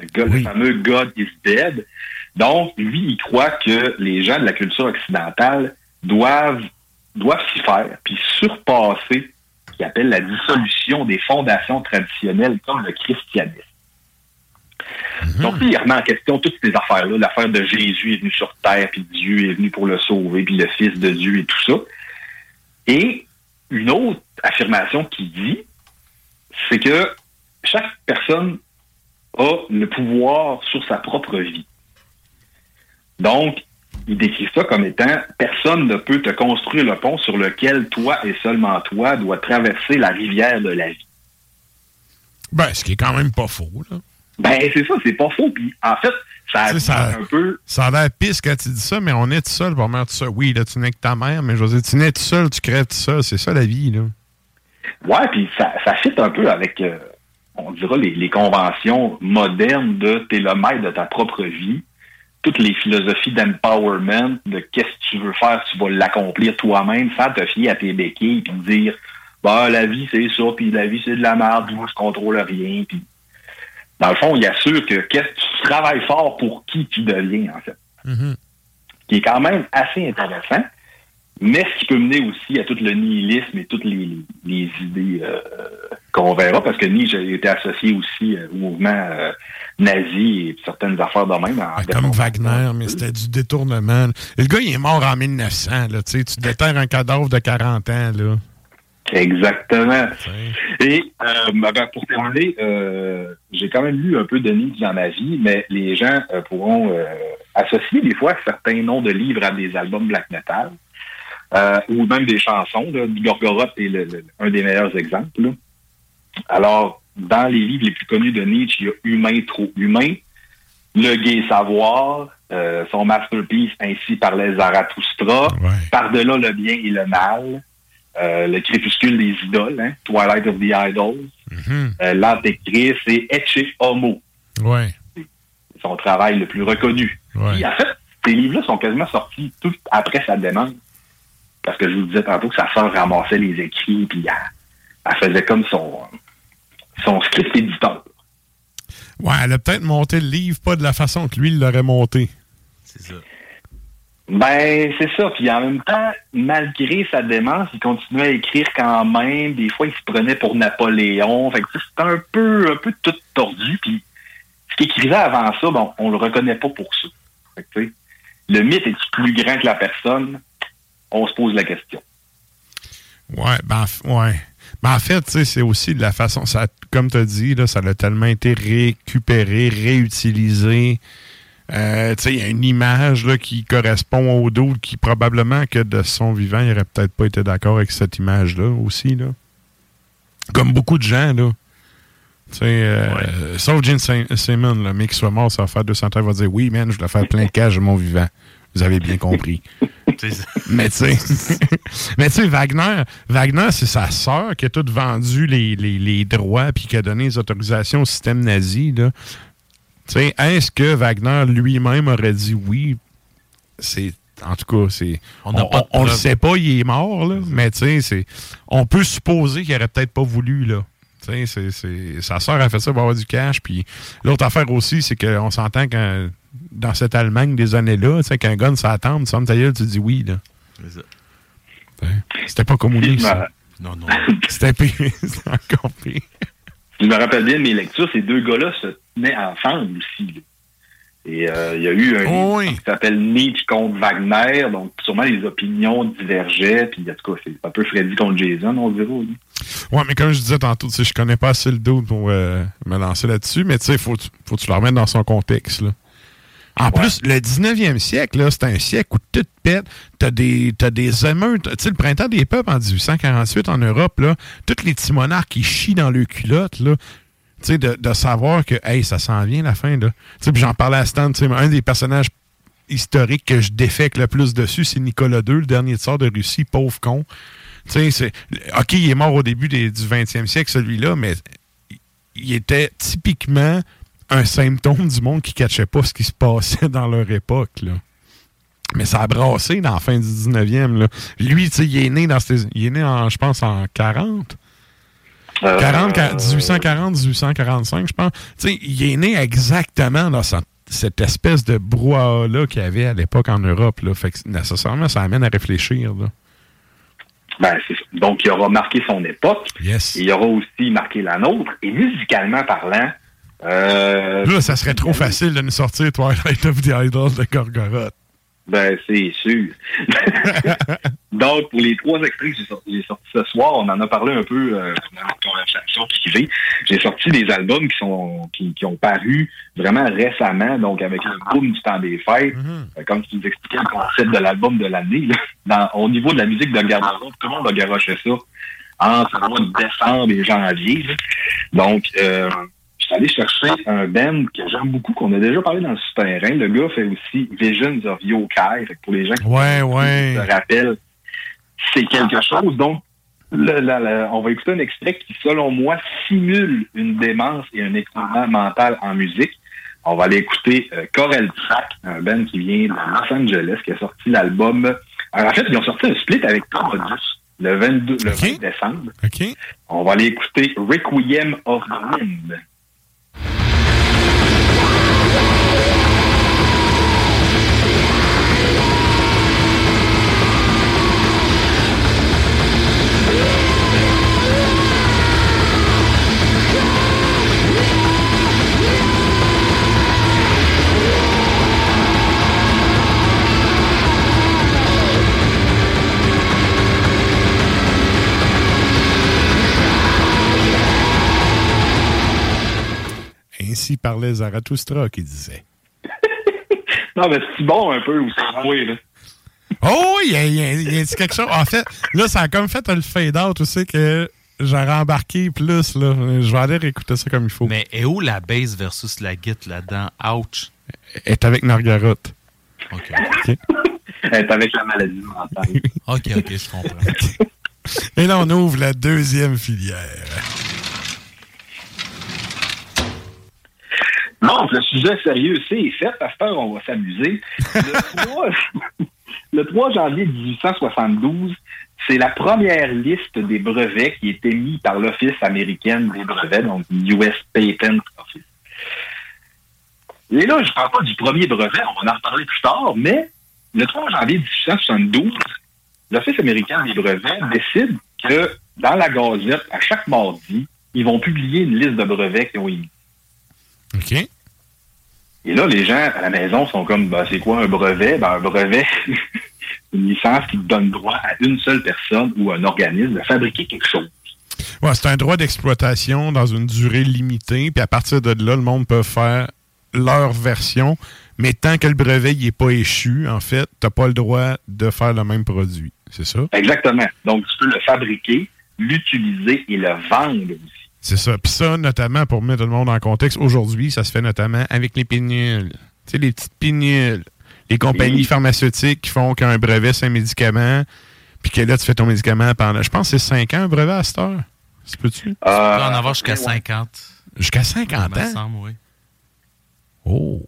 Le, God- le fameux God is dead. Donc, lui, il croit que les gens de la culture occidentale doivent, doivent s'y faire, puis surpasser ce qu'il appelle la dissolution des fondations traditionnelles comme le christianisme. Donc, lui, il remet en question toutes ces affaires-là. L'affaire de Jésus est venu sur terre, puis Dieu est venu pour le sauver, puis le Fils de Dieu et tout ça. Et une autre affirmation qu'il dit, c'est que chaque personne a le pouvoir sur sa propre vie. Donc, il décrit ça comme étant personne ne peut te construire le pont sur lequel toi et seulement toi dois traverser la rivière de la vie. Ben, ce qui est quand même pas faux, là. Ben, c'est ça, c'est pas faux. Puis, en fait, ça sais, ça, un peu. ça a l'air pisse quand tu dis ça, mais on est tout seul pour mère tout seul. Oui, là, tu n'es que ta mère, mais je veux dire, tu nais tout seul, tu crèves tout seul. C'est ça la vie, là. Ouais, puis ça, ça fit un peu avec, euh, on dira, les, les conventions modernes de t'es le maître de ta propre vie. Toutes les philosophies d'empowerment, de qu'est-ce que tu veux faire, tu vas l'accomplir toi-même sans te fier à tes béquilles puis dire, bah, la vie c'est ça, puis la vie c'est de la merde, moi je contrôle rien. Puis, dans le fond, il assure que qu'est-ce que tu travailles fort pour qui tu deviens, en fait. qui est quand même assez intéressant, mais ce qui peut mener aussi à tout le nihilisme et toutes les, les idées euh, qu'on verra, parce que Nietzsche a été associé aussi euh, au mouvement euh, nazi et certaines affaires de même. en Comme Wagner, mais c'était du détournement. Le gars, il est mort en 1900, là. Tu sais, tu déterres un cadavre de 40 ans, là. Exactement. Et euh, ben, pour terminer, euh, j'ai quand même lu un peu de Nietzsche dans ma vie, mais les gens euh, pourront associer des fois certains noms de livres à des albums black metal ou même des chansons. Là. Gorgoroth est le- le- un des meilleurs exemples. là. Alors, dans les livres les plus connus de Nietzsche, il y a Humain, trop humain, Le gai savoir, son masterpiece Ainsi parlait Zarathustra, Par-delà le bien et le mal, euh, Le crépuscule des idoles, hein, Twilight of the Idols, euh, L'Antéchrist et Ecce Homo, Ouais. son travail le plus reconnu. Ouais. Puis, en fait, ces livres-là sont quasiment sortis tout après sa demande. Parce que je vous disais tantôt que sa sœur ramassait les écrits, puis elle, elle faisait comme son, son script éditeur. Ouais, elle a peut-être monté le livre, pas de la façon que lui, il l'aurait monté. C'est ça. Ben, c'est ça. Puis en même temps, malgré sa démence, il continuait à écrire quand même. Des fois, il se prenait pour Napoléon. Fait que c'était un peu, un peu tout tordu. Puis ce qu'il écrivait avant ça, bon, on le reconnaît pas pour ça. Fait que, le mythe est plus grand que la personne? On se pose la question. Ouais, ben, ouais. Ben, en fait, c'est aussi de la façon, comme tu as dit, là, ça a tellement été récupéré, réutilisé. Euh, tu sais, il y a une image là, qui correspond au dos qui probablement que de son vivant, il aurait peut-être pas été d'accord avec cette image-là aussi. Là. Comme beaucoup de gens, là. Euh, Sauf Gene Sim- Simmons, là, mais qu'il soit mort, ça va faire 200 ans, il va dire Oui, man, je dois faire plein de cash de mon vivant. Vous avez bien compris. mais tu sais, mais tu sais, Wagner, Wagner, c'est sa sœur qui a tout vendu les, les, les droits puis qui a donné les autorisations au système nazi. Là. Tu sais, est-ce que Wagner lui-même aurait dit oui? C'est. En tout cas, c'est. On on le sait pas, il est mort, là. Mais tu sais, c'est. On peut supposer qu'il aurait peut-être pas voulu, là. Tu sais, c'est- c'est- sa sœur a fait ça pour avoir du cash. Puis l'autre affaire aussi, c'est qu'on s'entend que dans cette Allemagne des années-là, tu sais, qu'un gun s'attend, tu gueule, tu dis oui, là. C'était pas communiste. ça. Non, non. C'était pire. C'était encore pire. Je me rappelle bien de mes lectures, ces deux gars-là se tenaient ensemble aussi. là. Et euh, il y a eu un Oh livre qui s'appelle Nietzsche contre Wagner, donc sûrement les opinions divergeaient, puis en tout cas, c'est un peu Freddy contre Jason, on dirait. oui. Ouais, mais comme je disais tantôt, je connais pas assez le dos pour euh, me lancer là-dessus, mais tu sais, faut, faut que tu le remettes dans son contexte, là. En plus, le 19e siècle, c'est un siècle où tout pète. T'as des, t'as des émeutes. Tu sais, le printemps des peuples en 1848 en Europe, là, tous les petits monarques qui chient dans leurs culottes, là. Tu sais, de, de savoir que, hey, ça s'en vient la fin, là. Tu sais, j'en parlais à Stan, tu sais, un des personnages historiques que je défecte le plus dessus, c'est Nicolas II, le dernier tsar de Russie, pauvre con. Tu sais, c'est. OK, il est mort au début des- du 20e siècle, celui-là, mais il était typiquement un symptôme du monde qui ne catchait pas ce qui se passait dans leur époque. Là. Mais ça a brassé dans la fin du 19e. Là. Lui, il est né dans ces- il est né en, je pense, en 40. Euh, 40, 1840, 1845, je pense. Il est né exactement dans sa- cette espèce de brouhaha-là qu'il y avait à l'époque en Europe. Là. Fait que nécessairement, ça amène à réfléchir. Là. Ben. Donc, il aura marqué son époque. Yes. Et il aura aussi marqué la nôtre. Et musicalement parlant, euh, Là, ça serait trop facile de nous sortir Twilight of the Idols de Gorgoroth. Ben, c'est sûr. Donc, pour les trois extraits que j'ai sortis, ce soir, on en a parlé un peu euh, dans notre conversation privée. J'ai sorti des albums qui sont qui, qui ont paru vraiment récemment, donc avec le boom du temps des fêtes. Euh, Comme tu nous expliquais le concept de l'album de l'année, au niveau de la musique de garde-robe, tout le monde a garoché ça entre le mois de décembre et janvier. là. Donc, euh, suis allé chercher un band que j'aime beaucoup, qu'on a déjà parlé dans le souterrain. Le gars fait aussi Visions of Yokai. Pour les gens qui Ouais, ouais. se rappellent, c'est quelque chose. Donc, le- la- la- on va écouter un extrait qui, selon moi, simule une démence et un écroulement mental en musique. On va aller écouter euh, Corel Track, un band qui vient de Los Angeles, qui a sorti l'album. Alors, en fait, ils ont sorti un split avec Commodus le 22 le 20 décembre. On va aller écouter Requiem of the Wind. Ainsi parlait Zarathustra qui disait. Non, mais c'est bon un peu, ou c'est moi, là. Oh, il y a, il y a- il y a dit quelque chose. En fait, là, ça a comme fait le fade-out aussi que j'aurais embarqué plus. Là. Je vais aller réécouter ça comme il faut. Mais est où la bass versus la git là-dedans? Ouch. Elle est avec Margaret. OK. OK. Elle est avec la maladie mentale. OK, OK, je comprends. Et là, on ouvre la deuxième filière. Non, le sujet sérieux, c'est fait. À cette heure, on va s'amuser. Le 3, le 3 janvier 1872, c'est la première liste des brevets qui est émise par l'Office américain des brevets, donc US Patent Office. Et là, je ne parle pas du premier brevet, on va en reparler plus tard, mais le 3 janvier 1872, l'Office américain des brevets décide que dans la Gazette, à chaque mardi, ils vont publier une liste de brevets qui ont émis. OK. Et là, les gens à la maison sont comme, ben, c'est quoi un brevet? Ben, un brevet, c'est une licence qui donne droit à une seule personne ou un organisme de fabriquer quelque chose. Ouais, c'est un droit d'exploitation dans une durée limitée. Puis à partir de là, le monde peut faire leur version. Mais tant que le brevet n'est pas échu, en fait, tu n'as pas le droit de faire le même produit. C'est ça? Exactement. Donc, tu peux le fabriquer, l'utiliser et le vendre aussi. C'est ça. Puis ça, notamment, pour mettre tout le monde en contexte, aujourd'hui, ça se fait notamment avec les pinules. Tu sais, les petites pinules. Les compagnies Oui. pharmaceutiques qui font qu'un brevet, c'est un médicament, puis que là, tu fais ton médicament pendant, je pense que c'est 5 ans, un brevet à cette heure. Ça peut-tu? Tu peux en avoir jusqu'à 50. Jusqu'à 50 Il me ans? semble, oui. Oh,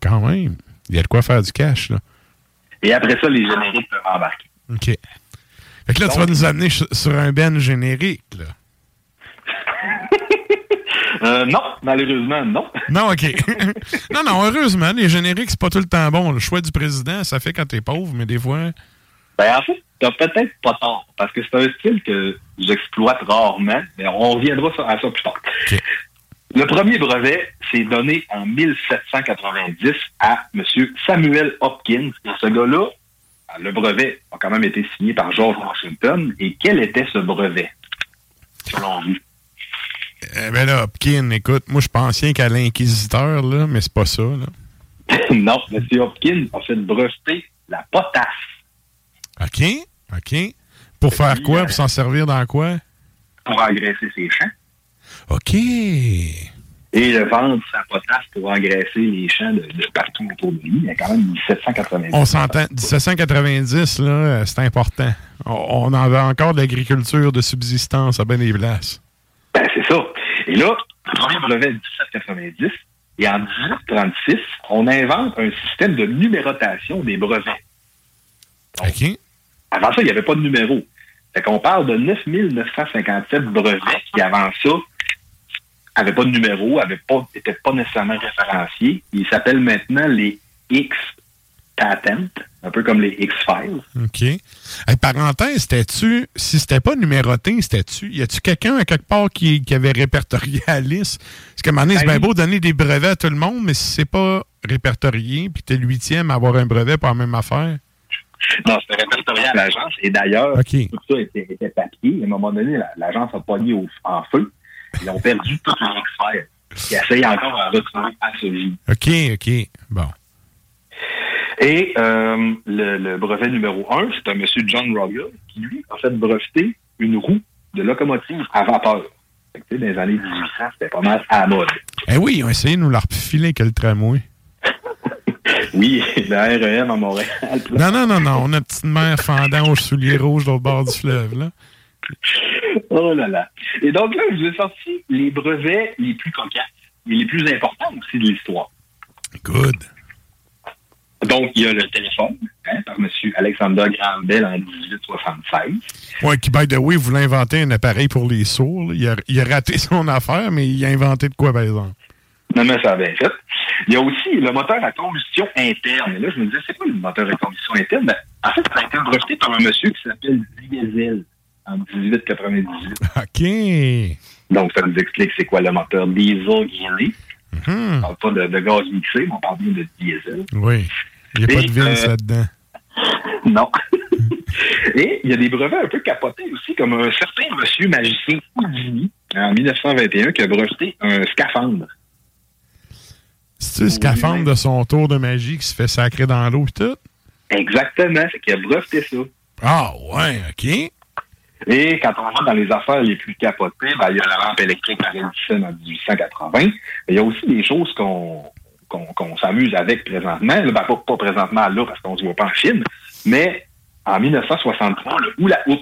quand même. Il y a de quoi faire du cash, là. Et après ça, les génériques peuvent embarquer. OK. Fait que là, tu vas nous amener sur un ben générique, là. Euh, non, malheureusement, non. Non, OK. non, non, heureusement, les génériques, c'est pas tout le temps bon. Le choix du président, ça fait quand t'es pauvre, mais des fois. Ben, en fait, t'as peut-être pas tort, parce que c'est un style que j'exploite rarement, mais on reviendra à ça plus tard. Le premier brevet s'est donné en 1790 à M. Samuel Hopkins. Et ce gars-là, le brevet a quand même été signé par George Washington. Et quel était ce brevet, selon vous? Eh ben là, Hopkins, écoute, moi, je pensais qu'à l'inquisiteur, là, mais c'est pas ça, là. non, M. Hopkins a fait breveter la potasse. OK, OK. Pour faire quoi? Pour s'en servir dans quoi? pour engraisser ses champs. OK. Et le vendre sa potasse pour engraisser les champs de, de partout autour de lui. Il y a quand même 1790. On s'entend, 1790, là, euh, c'est important. On, on en a encore de l'agriculture de subsistance à ben des places. Ben, c'est ça. Et là, le premier brevet de 1790, et en 1836, on invente un système de numérotation des brevets. OK. Avant ça, il n'y avait pas de numéro. Fait qu'on parle de 9957 brevets qui, avant ça, n'avaient pas de numéro, n'étaient pas, pas nécessairement référenciés. Ils s'appellent maintenant les X Patent, un peu comme les X-Files. OK. Hey, parenthèse, c'était-tu, si c'était pas numéroté, c'était-tu, y a-tu quelqu'un à quelque part qui, qui avait répertorié la liste? Parce qu'à un moment donné, c'est Ben bien oui. beau donner des brevets à tout le monde, mais si c'est pas répertorié, puis t'es le huitième à avoir un brevet pour la même affaire. Non, c'était répertorié à l'agence. Et d'ailleurs, tout ça était, était papier. À un moment donné, la- l'agence a pogné au- en feu. Ils ont perdu toutes les experts. Ils essayent encore de retrouver à ce jour. OK, OK. Bon. Et euh, le, le brevet numéro un, c'est un monsieur John Ruggles qui, lui, a fait breveter une roue de locomotive à vapeur. Fait que, dans les années 1800, c'était pas mal à la mode. Eh oui, ils ont essayé de nous la refiler que le tramway. Oui, le REM à Montréal. Non, non, non, non. On a petite mère fendant aux souliers rouges dans le bord du fleuve, là. Oh là là. Et donc là, je vous ai sorti les brevets les plus cocasses et les plus importants aussi de l'histoire. Good. Donc, il y a le téléphone, hein, par M. Alexander Graham Bell en 1876. Ouais, qui, by the way, voulait inventer un appareil pour les sourds. Il, a, il a raté son affaire, mais il a inventé de quoi, par exemple? Non, mais ça a bien fait. Il y a aussi le moteur à combustion interne. Et là, je me disais, c'est quoi le moteur à combustion interne? Ben, en fait, ça a été breveté par un monsieur qui s'appelle Diesel en 1898. OK. Donc, ça nous explique c'est quoi le moteur diesel guiné. On parle pas de, de gaz mixé, mais on parle bien de diesel. Oui. Il n'y a pas de Vince euh, là-dedans. Non. Et il y a des brevets un peu capotés aussi, comme un certain monsieur magicien Houdini, en 1921, qui a breveté un scaphandre. C'est le scaphandre de son tour de magie qui se fait sacrer dans l'eau et tout? Exactement, c'est qu'il a breveté ça. Ah, ouais, OK. Et quand on va dans les affaires les plus capotées, ben, il y a la lampe électrique par Edison en 1880. Mais il y a aussi des choses qu'on s'amuse avec présentement. Ben, pas, pas présentement là, parce qu'on ne se voit pas en Chine, mais en 1963, le hula hoop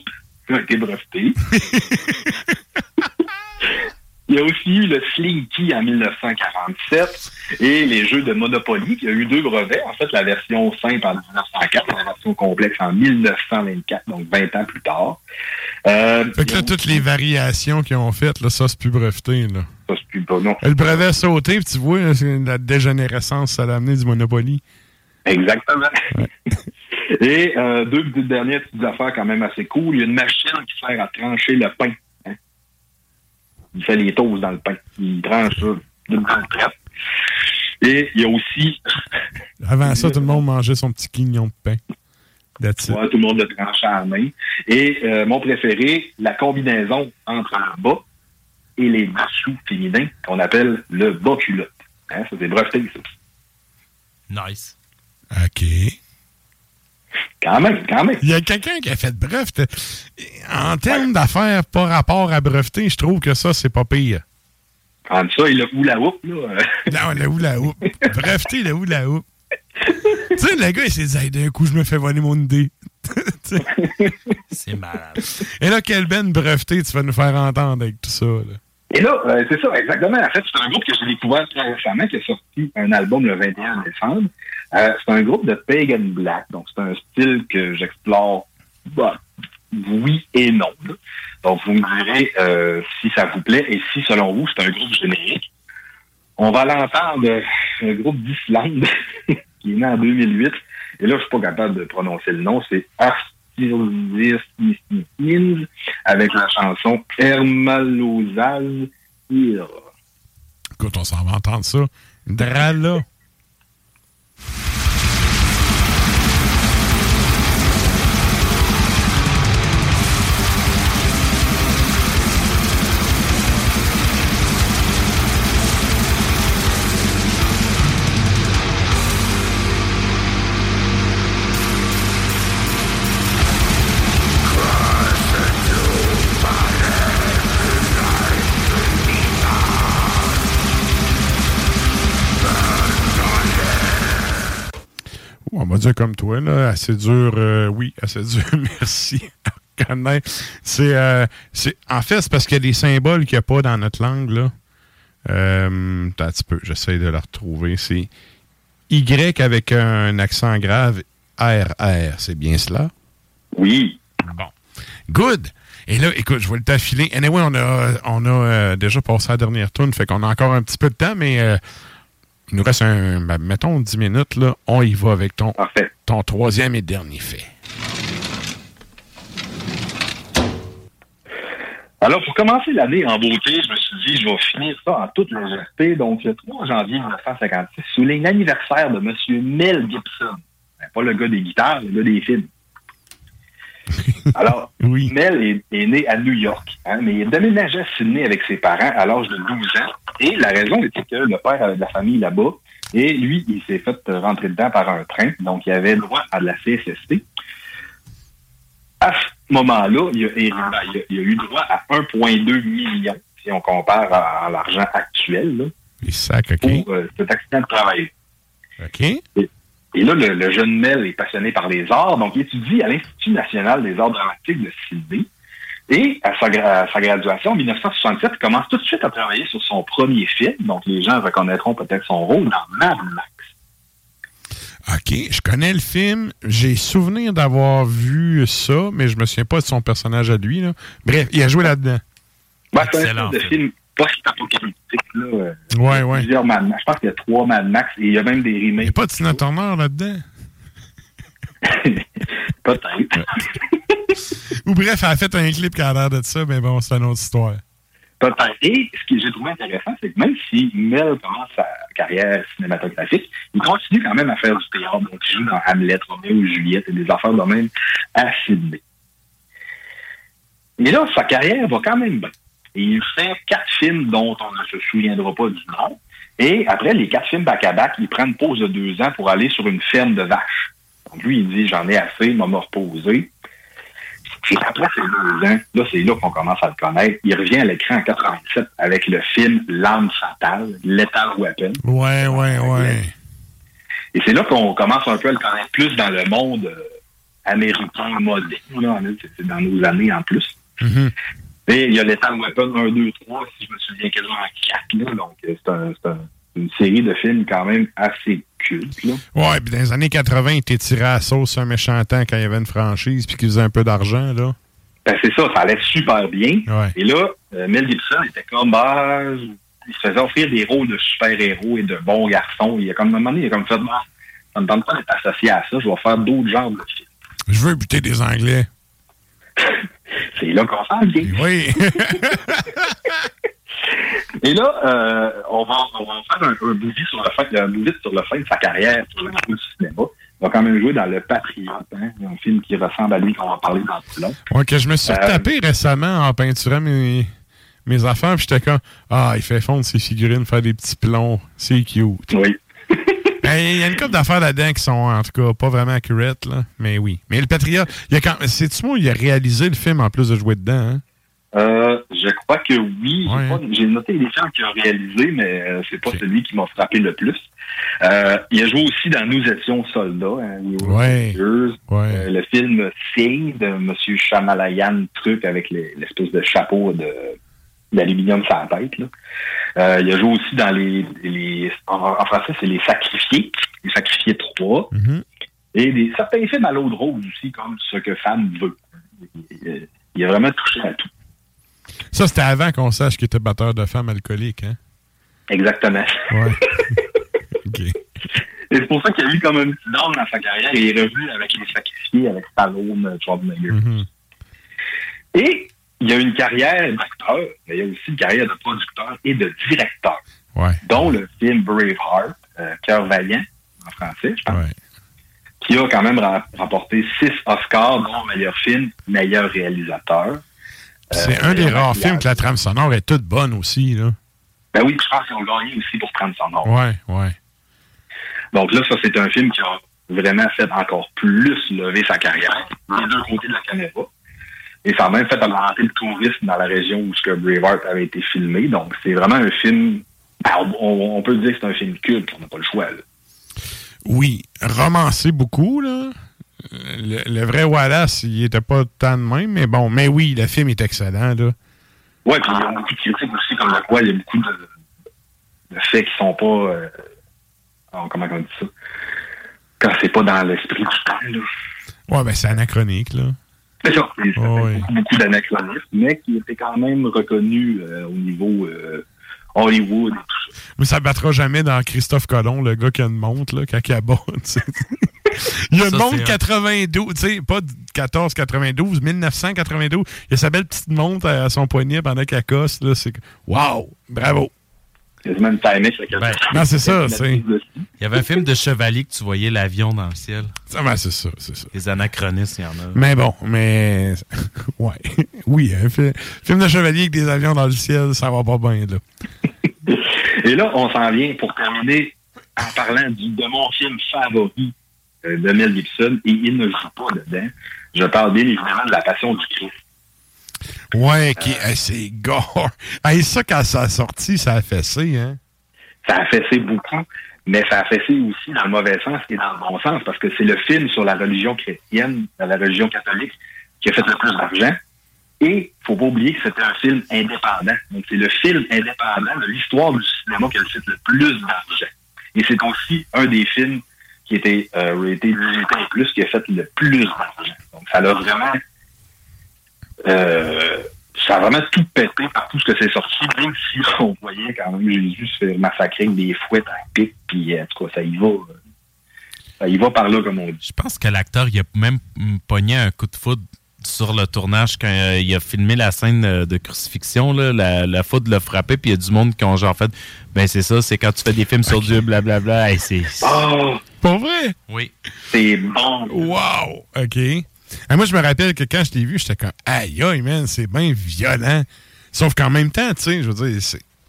a été breveté. Il y a aussi eu le Slinky en 1947 et les jeux de Monopoly. Il y a eu deux brevets. En fait, la version simple en 1904 et la version complexe en 1924, donc 20 ans plus tard. Euh, Fait que là, toutes les variations qu'ils ont faites, là, ça, c'est plus breveté, là. Ça, c'est plus pas, non. Le brevet a sauté, puis tu vois, là, c'est la dégénérescence, ça l'a amené du Monopoly. Exactement. Et euh, deux petites dernières petites affaires quand même assez cool. Il y a une machine qui sert à trancher le pain. Il fait les toasts dans le pain. Il tranche ça d'une bonne traite. Et il y a aussi... Avant ça, tout le monde mangeait son petit quignon de pain. That's it. Ouais, tout le monde le tranchait à la main. Et euh, mon préféré, la combinaison entre le bas et les dessous féminins qu'on appelle le bas culotte. Hein, ça, c'est breveté, ça. Nice. OK. Quand même, quand même. Il y a quelqu'un qui a fait bref. En termes d'affaires par rapport à breveter, je trouve que ça, c'est pas pire. Entre ça et le hula hoop, là. Non, le hula hoop. breveter, le hula hoop. tu sais, le gars, il s'est dit, Hey, d'un coup, je me fais voler mon idée. c'est malade. Et là, quelle benne breveté tu vas nous faire entendre avec tout ça, là? Et là, euh, c'est ça, exactement. En fait, c'est un groupe que j'ai découvert très récemment, qui a sorti un album le 21 décembre. Euh, c'est un groupe de Pagan Black. Donc, c'est un style que j'explore, bah, oui et non. Donc, vous me direz euh, si ça vous plaît et si, selon vous, c'est un groupe générique. On va l'entendre, euh, un groupe d'Islande qui est né en 2008. Et là, je suis pas capable de prononcer le nom. C'est Arstilzis avec la chanson Hermalozaz. Écoute, on s'en va entendre ça. Drala. Comme toi, là, assez dur, euh, oui, assez dur, merci. C'est, euh, c'est, en fait, c'est parce qu'il y a des symboles qu'il n'y a pas dans notre langue, là. Euh, un petit peu, j'essaie de la retrouver. C'est Y avec un accent grave, RR, c'est bien cela? Oui. Bon. Good! Et là, écoute, je vais le t'affiler. Anyway, on a, on a euh, déjà passé la dernière tourne, fait qu'on a encore un petit peu de temps, mais euh, il nous reste un, ben, mettons 10 minutes, là. On y va avec ton, ton troisième et dernier fait. Alors, pour commencer l'année en beauté, je me suis dit, je vais finir ça en toute légèreté. Donc, le 3 janvier 1956 souligne l'anniversaire de M. Mel Gibson. Ben, pas le gars des guitares, le gars des films. Alors, Mel est, est né à New York, hein, mais il déménageait à Sydney avec ses parents à l'âge de 12 ans. Et la raison était que le père avait de la famille là-bas. Et lui, il s'est fait rentrer dedans par un train. Donc, il avait droit à de la CSST. À ce moment-là, il, a- il il eu droit à 1,2 million, si on compare à, à l'argent actuel, là, pour euh, cet accident de travail. OK. Et, et là, le, le jeune Mel est passionné par les arts, donc il étudie à l'Institut national des arts dramatiques de Sydney. Et à sa, gra- à sa graduation en 1967, il commence tout de suite à travailler sur son premier film. Donc les gens reconnaîtront peut-être son rôle dans Mad Max. OK, je connais le film. J'ai souvenir d'avoir vu ça, mais je me souviens pas de son personnage à lui. Là. Bref, il a joué là-dedans. Ouais, c'est un Excellent espèce de film post-apocalyptique. là, euh, Ouais, il y a ouais. Plusieurs Mad Max. Je pense qu'il y a trois Mad Max et il y a même des Il n'y remakes. a pas de Tina Turner là-dedans? Peut-être. Ou bref, elle a fait un clip qui a l'air de ça, mais bon, c'est une autre histoire. Peut-être. Et ce que j'ai trouvé intéressant, c'est que même si Mel commence sa carrière cinématographique, il continue quand même à faire du théâtre. Donc, il joue dans Hamlet, Roméo ou Juliette et des affaires de même à Sydney. Et là, sa carrière va quand même bien. Et il fait quatre films dont on ne se souviendra pas du nom. Et après les quatre films back-à-back, il prend une pause de deux ans pour aller sur une ferme de vaches. Donc lui, il dit, j'en ai assez, me reposer. Et après ces deux ans, là, c'est là qu'on commence à le connaître. Il revient à l'écran en 87 avec le film L'arme fatale, Lethal Weapon. Ouais, ouais, ouais. Et c'est là qu'on commence un peu à le connaître plus dans le monde euh, américain moderne. dans nos années en plus. Mhm. Et il y a Lethal Weapon 1, 2, 3, si je me souviens quasiment 4. Là, donc, euh, c'est un- c'est un- une série de films quand même assez culte. Là. Ouais, puis dans les années 80, il était tiré à sauce un méchant temps quand il y avait une franchise puis qu'il faisait un peu d'argent, là. Ben, c'est ça, ça allait super bien. Ouais. Et là, euh, Mel Gibson était comme, bah, il se faisait offrir des rôles de super-héros et de bons garçons. Il a comme, à un moment donné, il a comme fait, bah, ça me tente pas d'être associé à ça, je vais faire d'autres genres de films. Je veux buter des Anglais. C'est là qu'on s'en vient. Oui. Et là, euh, on, va, on va faire un, un movie sur le fin, un sur le fin de sa carrière sur le du cinéma. Il va quand même jouer dans Le Patriote, hein, un film qui ressemble à lui qu'on va parler dans le long. Ouais, que je me suis Euh, retapé récemment en peinturant mes, mes affaires, puis j'étais comme, ah, il fait fondre ses figurines, faire des petits plombs. C'est cute. Oui. Ben, Il y a une couple d'affaires là-dedans qui sont, en tout cas, pas vraiment accurate, là. Mais oui. Mais le Patriote, il a quand c'est-tu moi, il a réalisé le film en plus de jouer dedans, hein? Euh, je crois que oui. J'ai pas- J'ai noté les gens qui ont réalisé, mais euh, c'est pas celui qui m'a frappé le plus. Euh, il a joué aussi dans Nous étions soldats, hein, Ouais. Euh, le film Signe de M. Shamalayan Truc avec les- l'espèce de chapeau de d'aluminium sur la tête. Là. Euh, il a joué aussi dans les, les en, en français, c'est Les Sacrifiés, Les Sacrifiés 3. Et des, certains films à l'eau de rose aussi, comme Ce que femme veut. Il, il a vraiment touché à tout. Ça, c'était avant qu'on sache qu'il était batteur de femmes alcooliques, hein? Exactement. Ouais. Et c'est pour ça qu'il a eu comme un petit down dans sa carrière et il est revenu avec les sacrifiés, avec Stallone, Schwarzenegger. Mhm. Et il a une carrière d'acteur, mais il a aussi une carrière de producteur et de directeur, Ouais. dont le film Braveheart, euh, Cœur vaillant, en français, je pense, qui a quand même ra- remporté six Oscars, dont meilleur film, meilleur réalisateur. C'est Euh, un des rares films que la trame sonore est toute bonne aussi, là. Ben oui, je pense qu'ils ont gagné aussi pour prendre son nom. Ouais, ouais. Donc là, ça, c'est un film qui a vraiment fait encore plus lever sa carrière, des deux côtés de la caméra. Et ça a même fait augmenter le tourisme dans la région où ce que Braveheart avait été filmé. Donc, c'est vraiment un film... ben, on, on peut dire que c'est un film culte, on n'a pas le choix. là. Oui, romancé beaucoup, là. Le, le vrai Wallace, il était pas tant de même, mais bon, mais oui, le film est excellent, là. Ouais, puis il y a beaucoup de critiques aussi, comme le quoi il y a beaucoup de, de faits qui sont pas... euh, oh, comment on dit ça? Quand c'est pas dans l'esprit du temps, là. Ouais, ben c'est anachronique, là. Fait Ouais. beaucoup, beaucoup d'anachronismes, mais qui était quand même reconnu euh, au niveau euh, Hollywood et tout ça. Mais ça battra jamais dans Christophe Colomb, le gars qui a une montre, là, quand il abat. Il y a une montre c'est- 92, tu sais, pas 1492, 1992. Il a sa belle petite montre à son poignet pendant qu'il accoste, là. C'est... Wow! Bravo! Quasiment une timée sur Ben, Non, c'est ça, c'est... Il y avait un film de chevalier que tu voyais l'avion dans le ciel. Ça, ben, c'est ça, c'est ça. Les anachronistes, il y en a. Mais bon, mais... Ouais. Oui, un fi- film de chevalier avec des avions dans le ciel, ça va pas bien, là. Et là, on s'en vient pour terminer en parlant du, de mon film favori euh, de Mel Gibson, et il ne joue pas dedans. Je parle bien évidemment de La Passion du Christ. Ouais, qui, hey, c'est gore. Hey, ça, quand ça a sorti, ça a fessé, hein? Ça a fessé beaucoup, mais ça a fessé aussi dans le mauvais sens et dans le bon sens, parce que c'est le film sur la religion chrétienne, la religion catholique, qui a fait le plus d'argent. Et faut pas oublier que c'était un film indépendant. Donc, c'est le film indépendant de l'histoire du cinéma qui a fait le plus d'argent. Et c'est aussi un des films qui était euh, raté 18 ans et plus qui a fait le plus d'argent. Donc, ça l'a vraiment... euh, ça a vraiment tout pété par tout ce que c'est sorti, même si on voyait quand même Jésus se faire massacrer avec des fouettes à pic, puis en tout cas, ça y va. euh, Ça y va par là, comme on dit. Je pense que l'acteur, il a même pogné un coup de foudre sur le tournage quand euh, il a filmé la scène euh, de crucifixion. Là, la, la foudre l'a frappé, puis il y a du monde qui ont genre fait Ben, c'est ça, c'est quand tu fais des films sur Dieu, blablabla. Hey, c'est. Oh! Pas vrai? Oui. C'est bon. Wow! OK. Ah, moi, je me rappelle que quand je l'ai vu, j'étais comme, aïe, aïe, man, c'est bien violent. Sauf qu'en même temps, tu sais, je veux dire,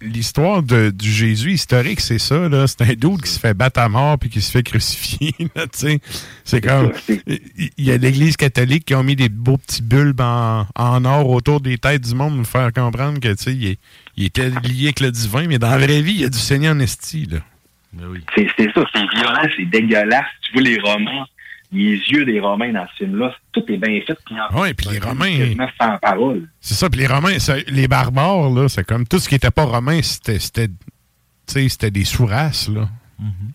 l'histoire de- du Jésus historique, c'est ça, là. C'est un doute qui se fait battre à mort puis qui se fait crucifier, là, tu sais. C'est comme, il y a l'Église catholique qui ont mis des beaux petits bulbes en, en or autour des têtes du monde pour faire comprendre que, tu sais, il, est- il était lié avec le divin, mais dans la vraie vie, il y a du Seigneur en esti, là. C'est c'est ça, c'est violent, c'est dégueulasse. Tu vois les Romains, les yeux des Romains dans ce film-là, tout est bien fait. Puis en Ouais, puis les Romains. sans parole. C'est ça, puis les Romains, les barbares, là, c'est comme tout ce qui était pas romain, c'était, c'était, tu sais, c'était des sous-races, là.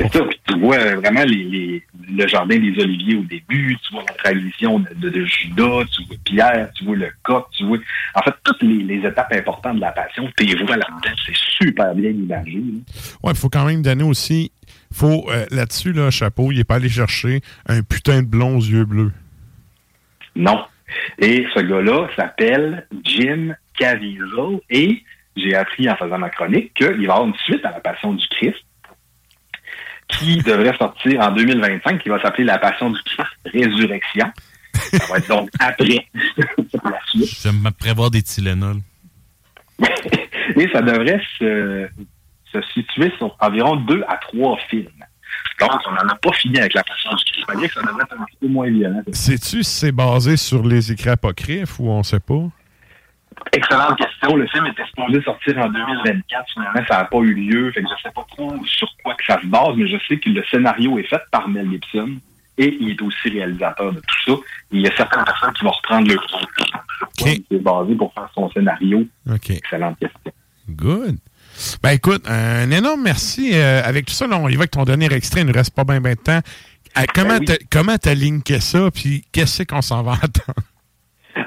C'est ça, puis tu vois vraiment les, les- le jardin des Oliviers au début, tu vois la tradition de, de- de Judas, tu vois Pierre, tu vois le coq, tu vois. En fait, toutes les, les étapes importantes de la passion, tu les vois là-dedans, c'est super bien imagé. là. Ouais, il faut quand même donner aussi, faut, euh, là-dessus, là, chapeau, il est pas allé chercher un putain de blond aux yeux bleus. Non. Et ce gars-là s'appelle Jim Caviezel et j'ai appris en faisant ma chronique qu'il va y avoir une suite à la Passion du Christ qui devrait sortir en 2025, qui va s'appeler La Passion du Christ Résurrection. Ça va être donc après la suite. J'aime me prévoir des Tylenol. Et ça devrait se, se situer sur environ deux à trois films. Donc, on n'en a pas fini avec la passion du Christ. Malgré que ça devrait être un petit peu moins violent. Sais-tu si c'est basé sur les écrits apocryphes ou on sait pas? Excellente question. Le film était supposé sortir en 2024. Finalement, ça n'a pas eu lieu. Fait que je sais pas trop sur quoi que ça se base, mais je sais que le scénario est fait par Mel Gibson et il est aussi réalisateur de tout ça. Et il y a certaines personnes qui vont reprendre le rôle. Il est basé pour faire son scénario. Excellente question. Good. Ben écoute, un énorme merci. Euh, avec tout ça, là, on y va avec ton dernier extrait. Il ne reste pas bien ben de temps. Euh, comment oui. t'as- comment t'as linké ça, puis qu'est-ce qu'on s'en va attendre?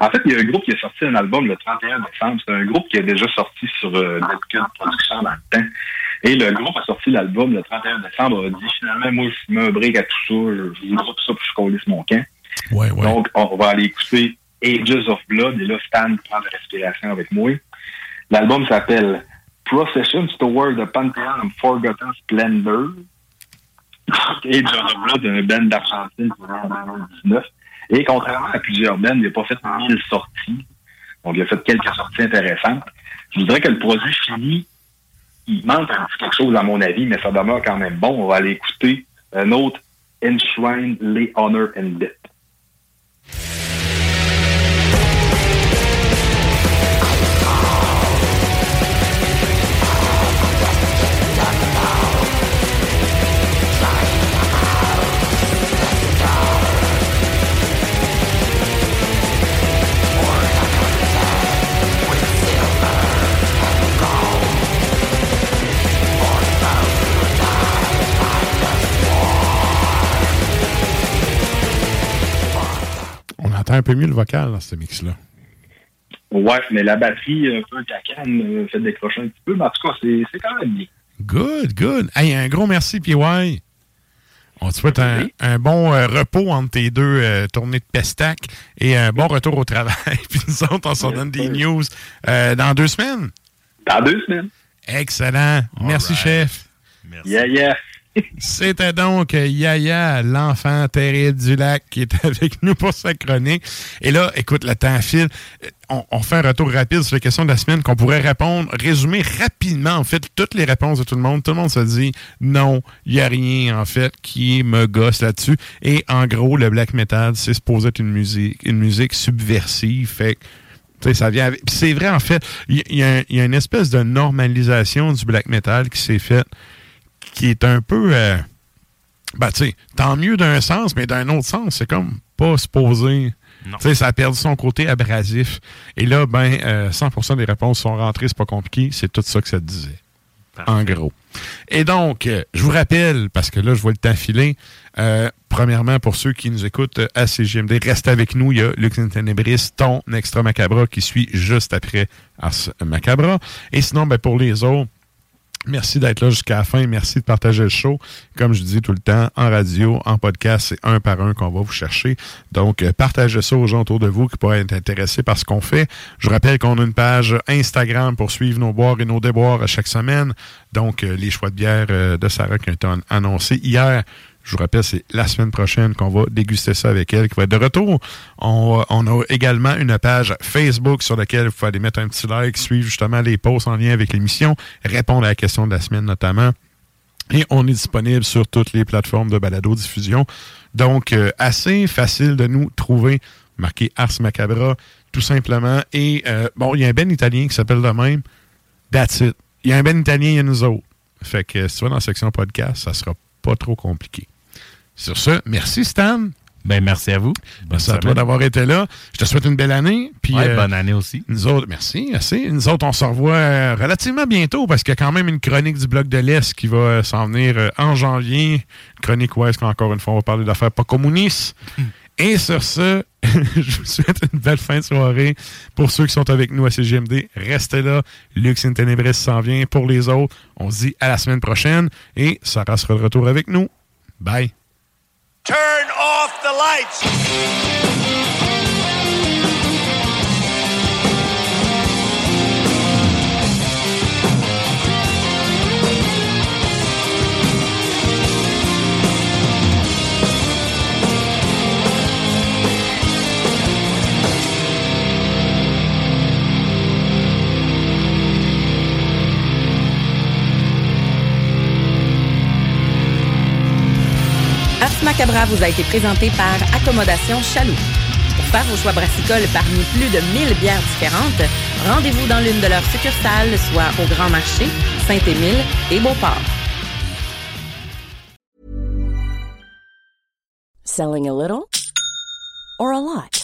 En fait, il y a un groupe qui a sorti un album le 31 décembre. C'est un groupe qui a déjà sorti sur euh, Production dans le temps. Et le groupe a sorti l'album le 31 décembre. a dit finalement, moi, je mets un break à tout ça. Je, je drop ça puis je colisse mon camp. Ouais, ouais. Donc, on va aller écouter Ages of Blood. Et là, Stan prend de respiration avec moi. L'album s'appelle Processions Toward the Pantheon of Forgotten Splendor. Ages of Blood, un band d'Argentine en 2019. Et contrairement à plusieurs bands, il n'a pas fait mille sorties. Donc, il a fait quelques sorties intéressantes. Je voudrais que le produit fini, il manque un petit quelque chose à mon avis, mais ça demeure quand même bon. On va aller écouter un autre Enshrine Lay Honor and Death. Peu mieux le vocal dans ce mix-là? Ouais, mais la batterie, un peu cacane, fait décrocher un petit peu. Mais en tout cas, c'est c'est quand même bien. Good, good. Hey, un gros merci, PY. On te souhaite un, un bon euh, repos entre tes deux euh, tournées de pestac et un bon retour au travail. Puis nous autres, on s'en donne des news euh, dans deux semaines. Dans deux semaines. Excellent. Merci, chef. Yeah, yeah. C'était donc Yaya, l'enfant terrible du lac, qui est avec nous pour sa chronique. Et là, écoute, le temps file. On, fait un retour rapide sur les questions de la semaine qu'on pourrait répondre, résumer rapidement, en fait, toutes les réponses de tout le monde. Tout le monde se dit non, il n'y a rien, en fait, qui me gosse là-dessus. Et en gros, le black metal, c'est supposé être une musique, une musique subversive. Fait ça vient c'est vrai, en fait, il y a une espèce de normalisation du black metal qui s'est faite, qui est un peu. euh, ben, tu sais, tant mieux d'un sens, mais d'un autre sens, c'est comme pas supposé. Tu sais, ça a perdu son côté abrasif. Et là, ben, euh, 100% des réponses sont rentrées, c'est pas compliqué, c'est tout ça que ça disait. En gros. Et donc, euh, je vous rappelle, parce que là, je vois le temps filer, euh, premièrement, pour ceux qui nous écoutent euh, à CGMD, restez avec nous. Il y a Lux in Tenebris, ton Extra Macabra, qui suit juste après Ars Macabra. Et sinon, ben, pour les autres, Merci d'être là jusqu'à la fin. Merci de partager le show. Comme je dis tout le temps, en radio, en podcast, c'est un par un qu'on va vous chercher. Donc, euh, partagez ça aux gens autour de vous qui pourraient être intéressés par ce qu'on fait. Je rappelle qu'on a une page Instagram pour suivre nos boires et nos déboires à chaque semaine. Donc, euh, les choix de bière euh, de Sarah qui ont été an- annoncés hier. Je vous rappelle, c'est la semaine prochaine qu'on va déguster ça avec elle, qui va être de retour. On, a également une page Facebook sur laquelle vous pouvez aller mettre un petit like, suivre justement les posts en lien avec l'émission, répondre à la question de la semaine notamment. Et on est disponible sur toutes les plateformes de balado-diffusion. Donc, euh, assez facile de nous trouver. Marqué Ars Macabra, tout simplement. Et, euh, bon, il y a un ben italien qui s'appelle de même. That's it. Il y a un ben italien, il y a nous autres. Fait que si tu vas dans la section podcast, ça sera pas trop compliqué. Sur ce, merci Stan. Ben, merci à vous. Merci à semaine. toi d'avoir été là. Je te souhaite une belle année. Puis, Ouais, euh, bonne année aussi. Nous autres, merci, merci. Nous autres, on se revoit euh, relativement bientôt parce qu'il y a quand même une chronique du Bloc de l'Est qui va euh, s'en venir en janvier. Chronique où est-ce qu'encore une fois, on va parler d'affaires pas communistes. Et sur ce, je vous souhaite une belle fin de soirée. Pour ceux qui sont avec nous à CGMD, restez là. Lux in Tenebris s'en vient. Pour les autres, on se dit à la semaine prochaine et Sarah sera de retour avec nous. Bye. Turn off the lights. Macabra vous a été présenté par Accommodation Chaloux. Pour faire vos choix brassicoles parmi plus de 1000 bières différentes, rendez-vous dans l'une de leurs succursales, soit au Grand Marché, Saint-Émile et Beauport. Selling a little or a lot?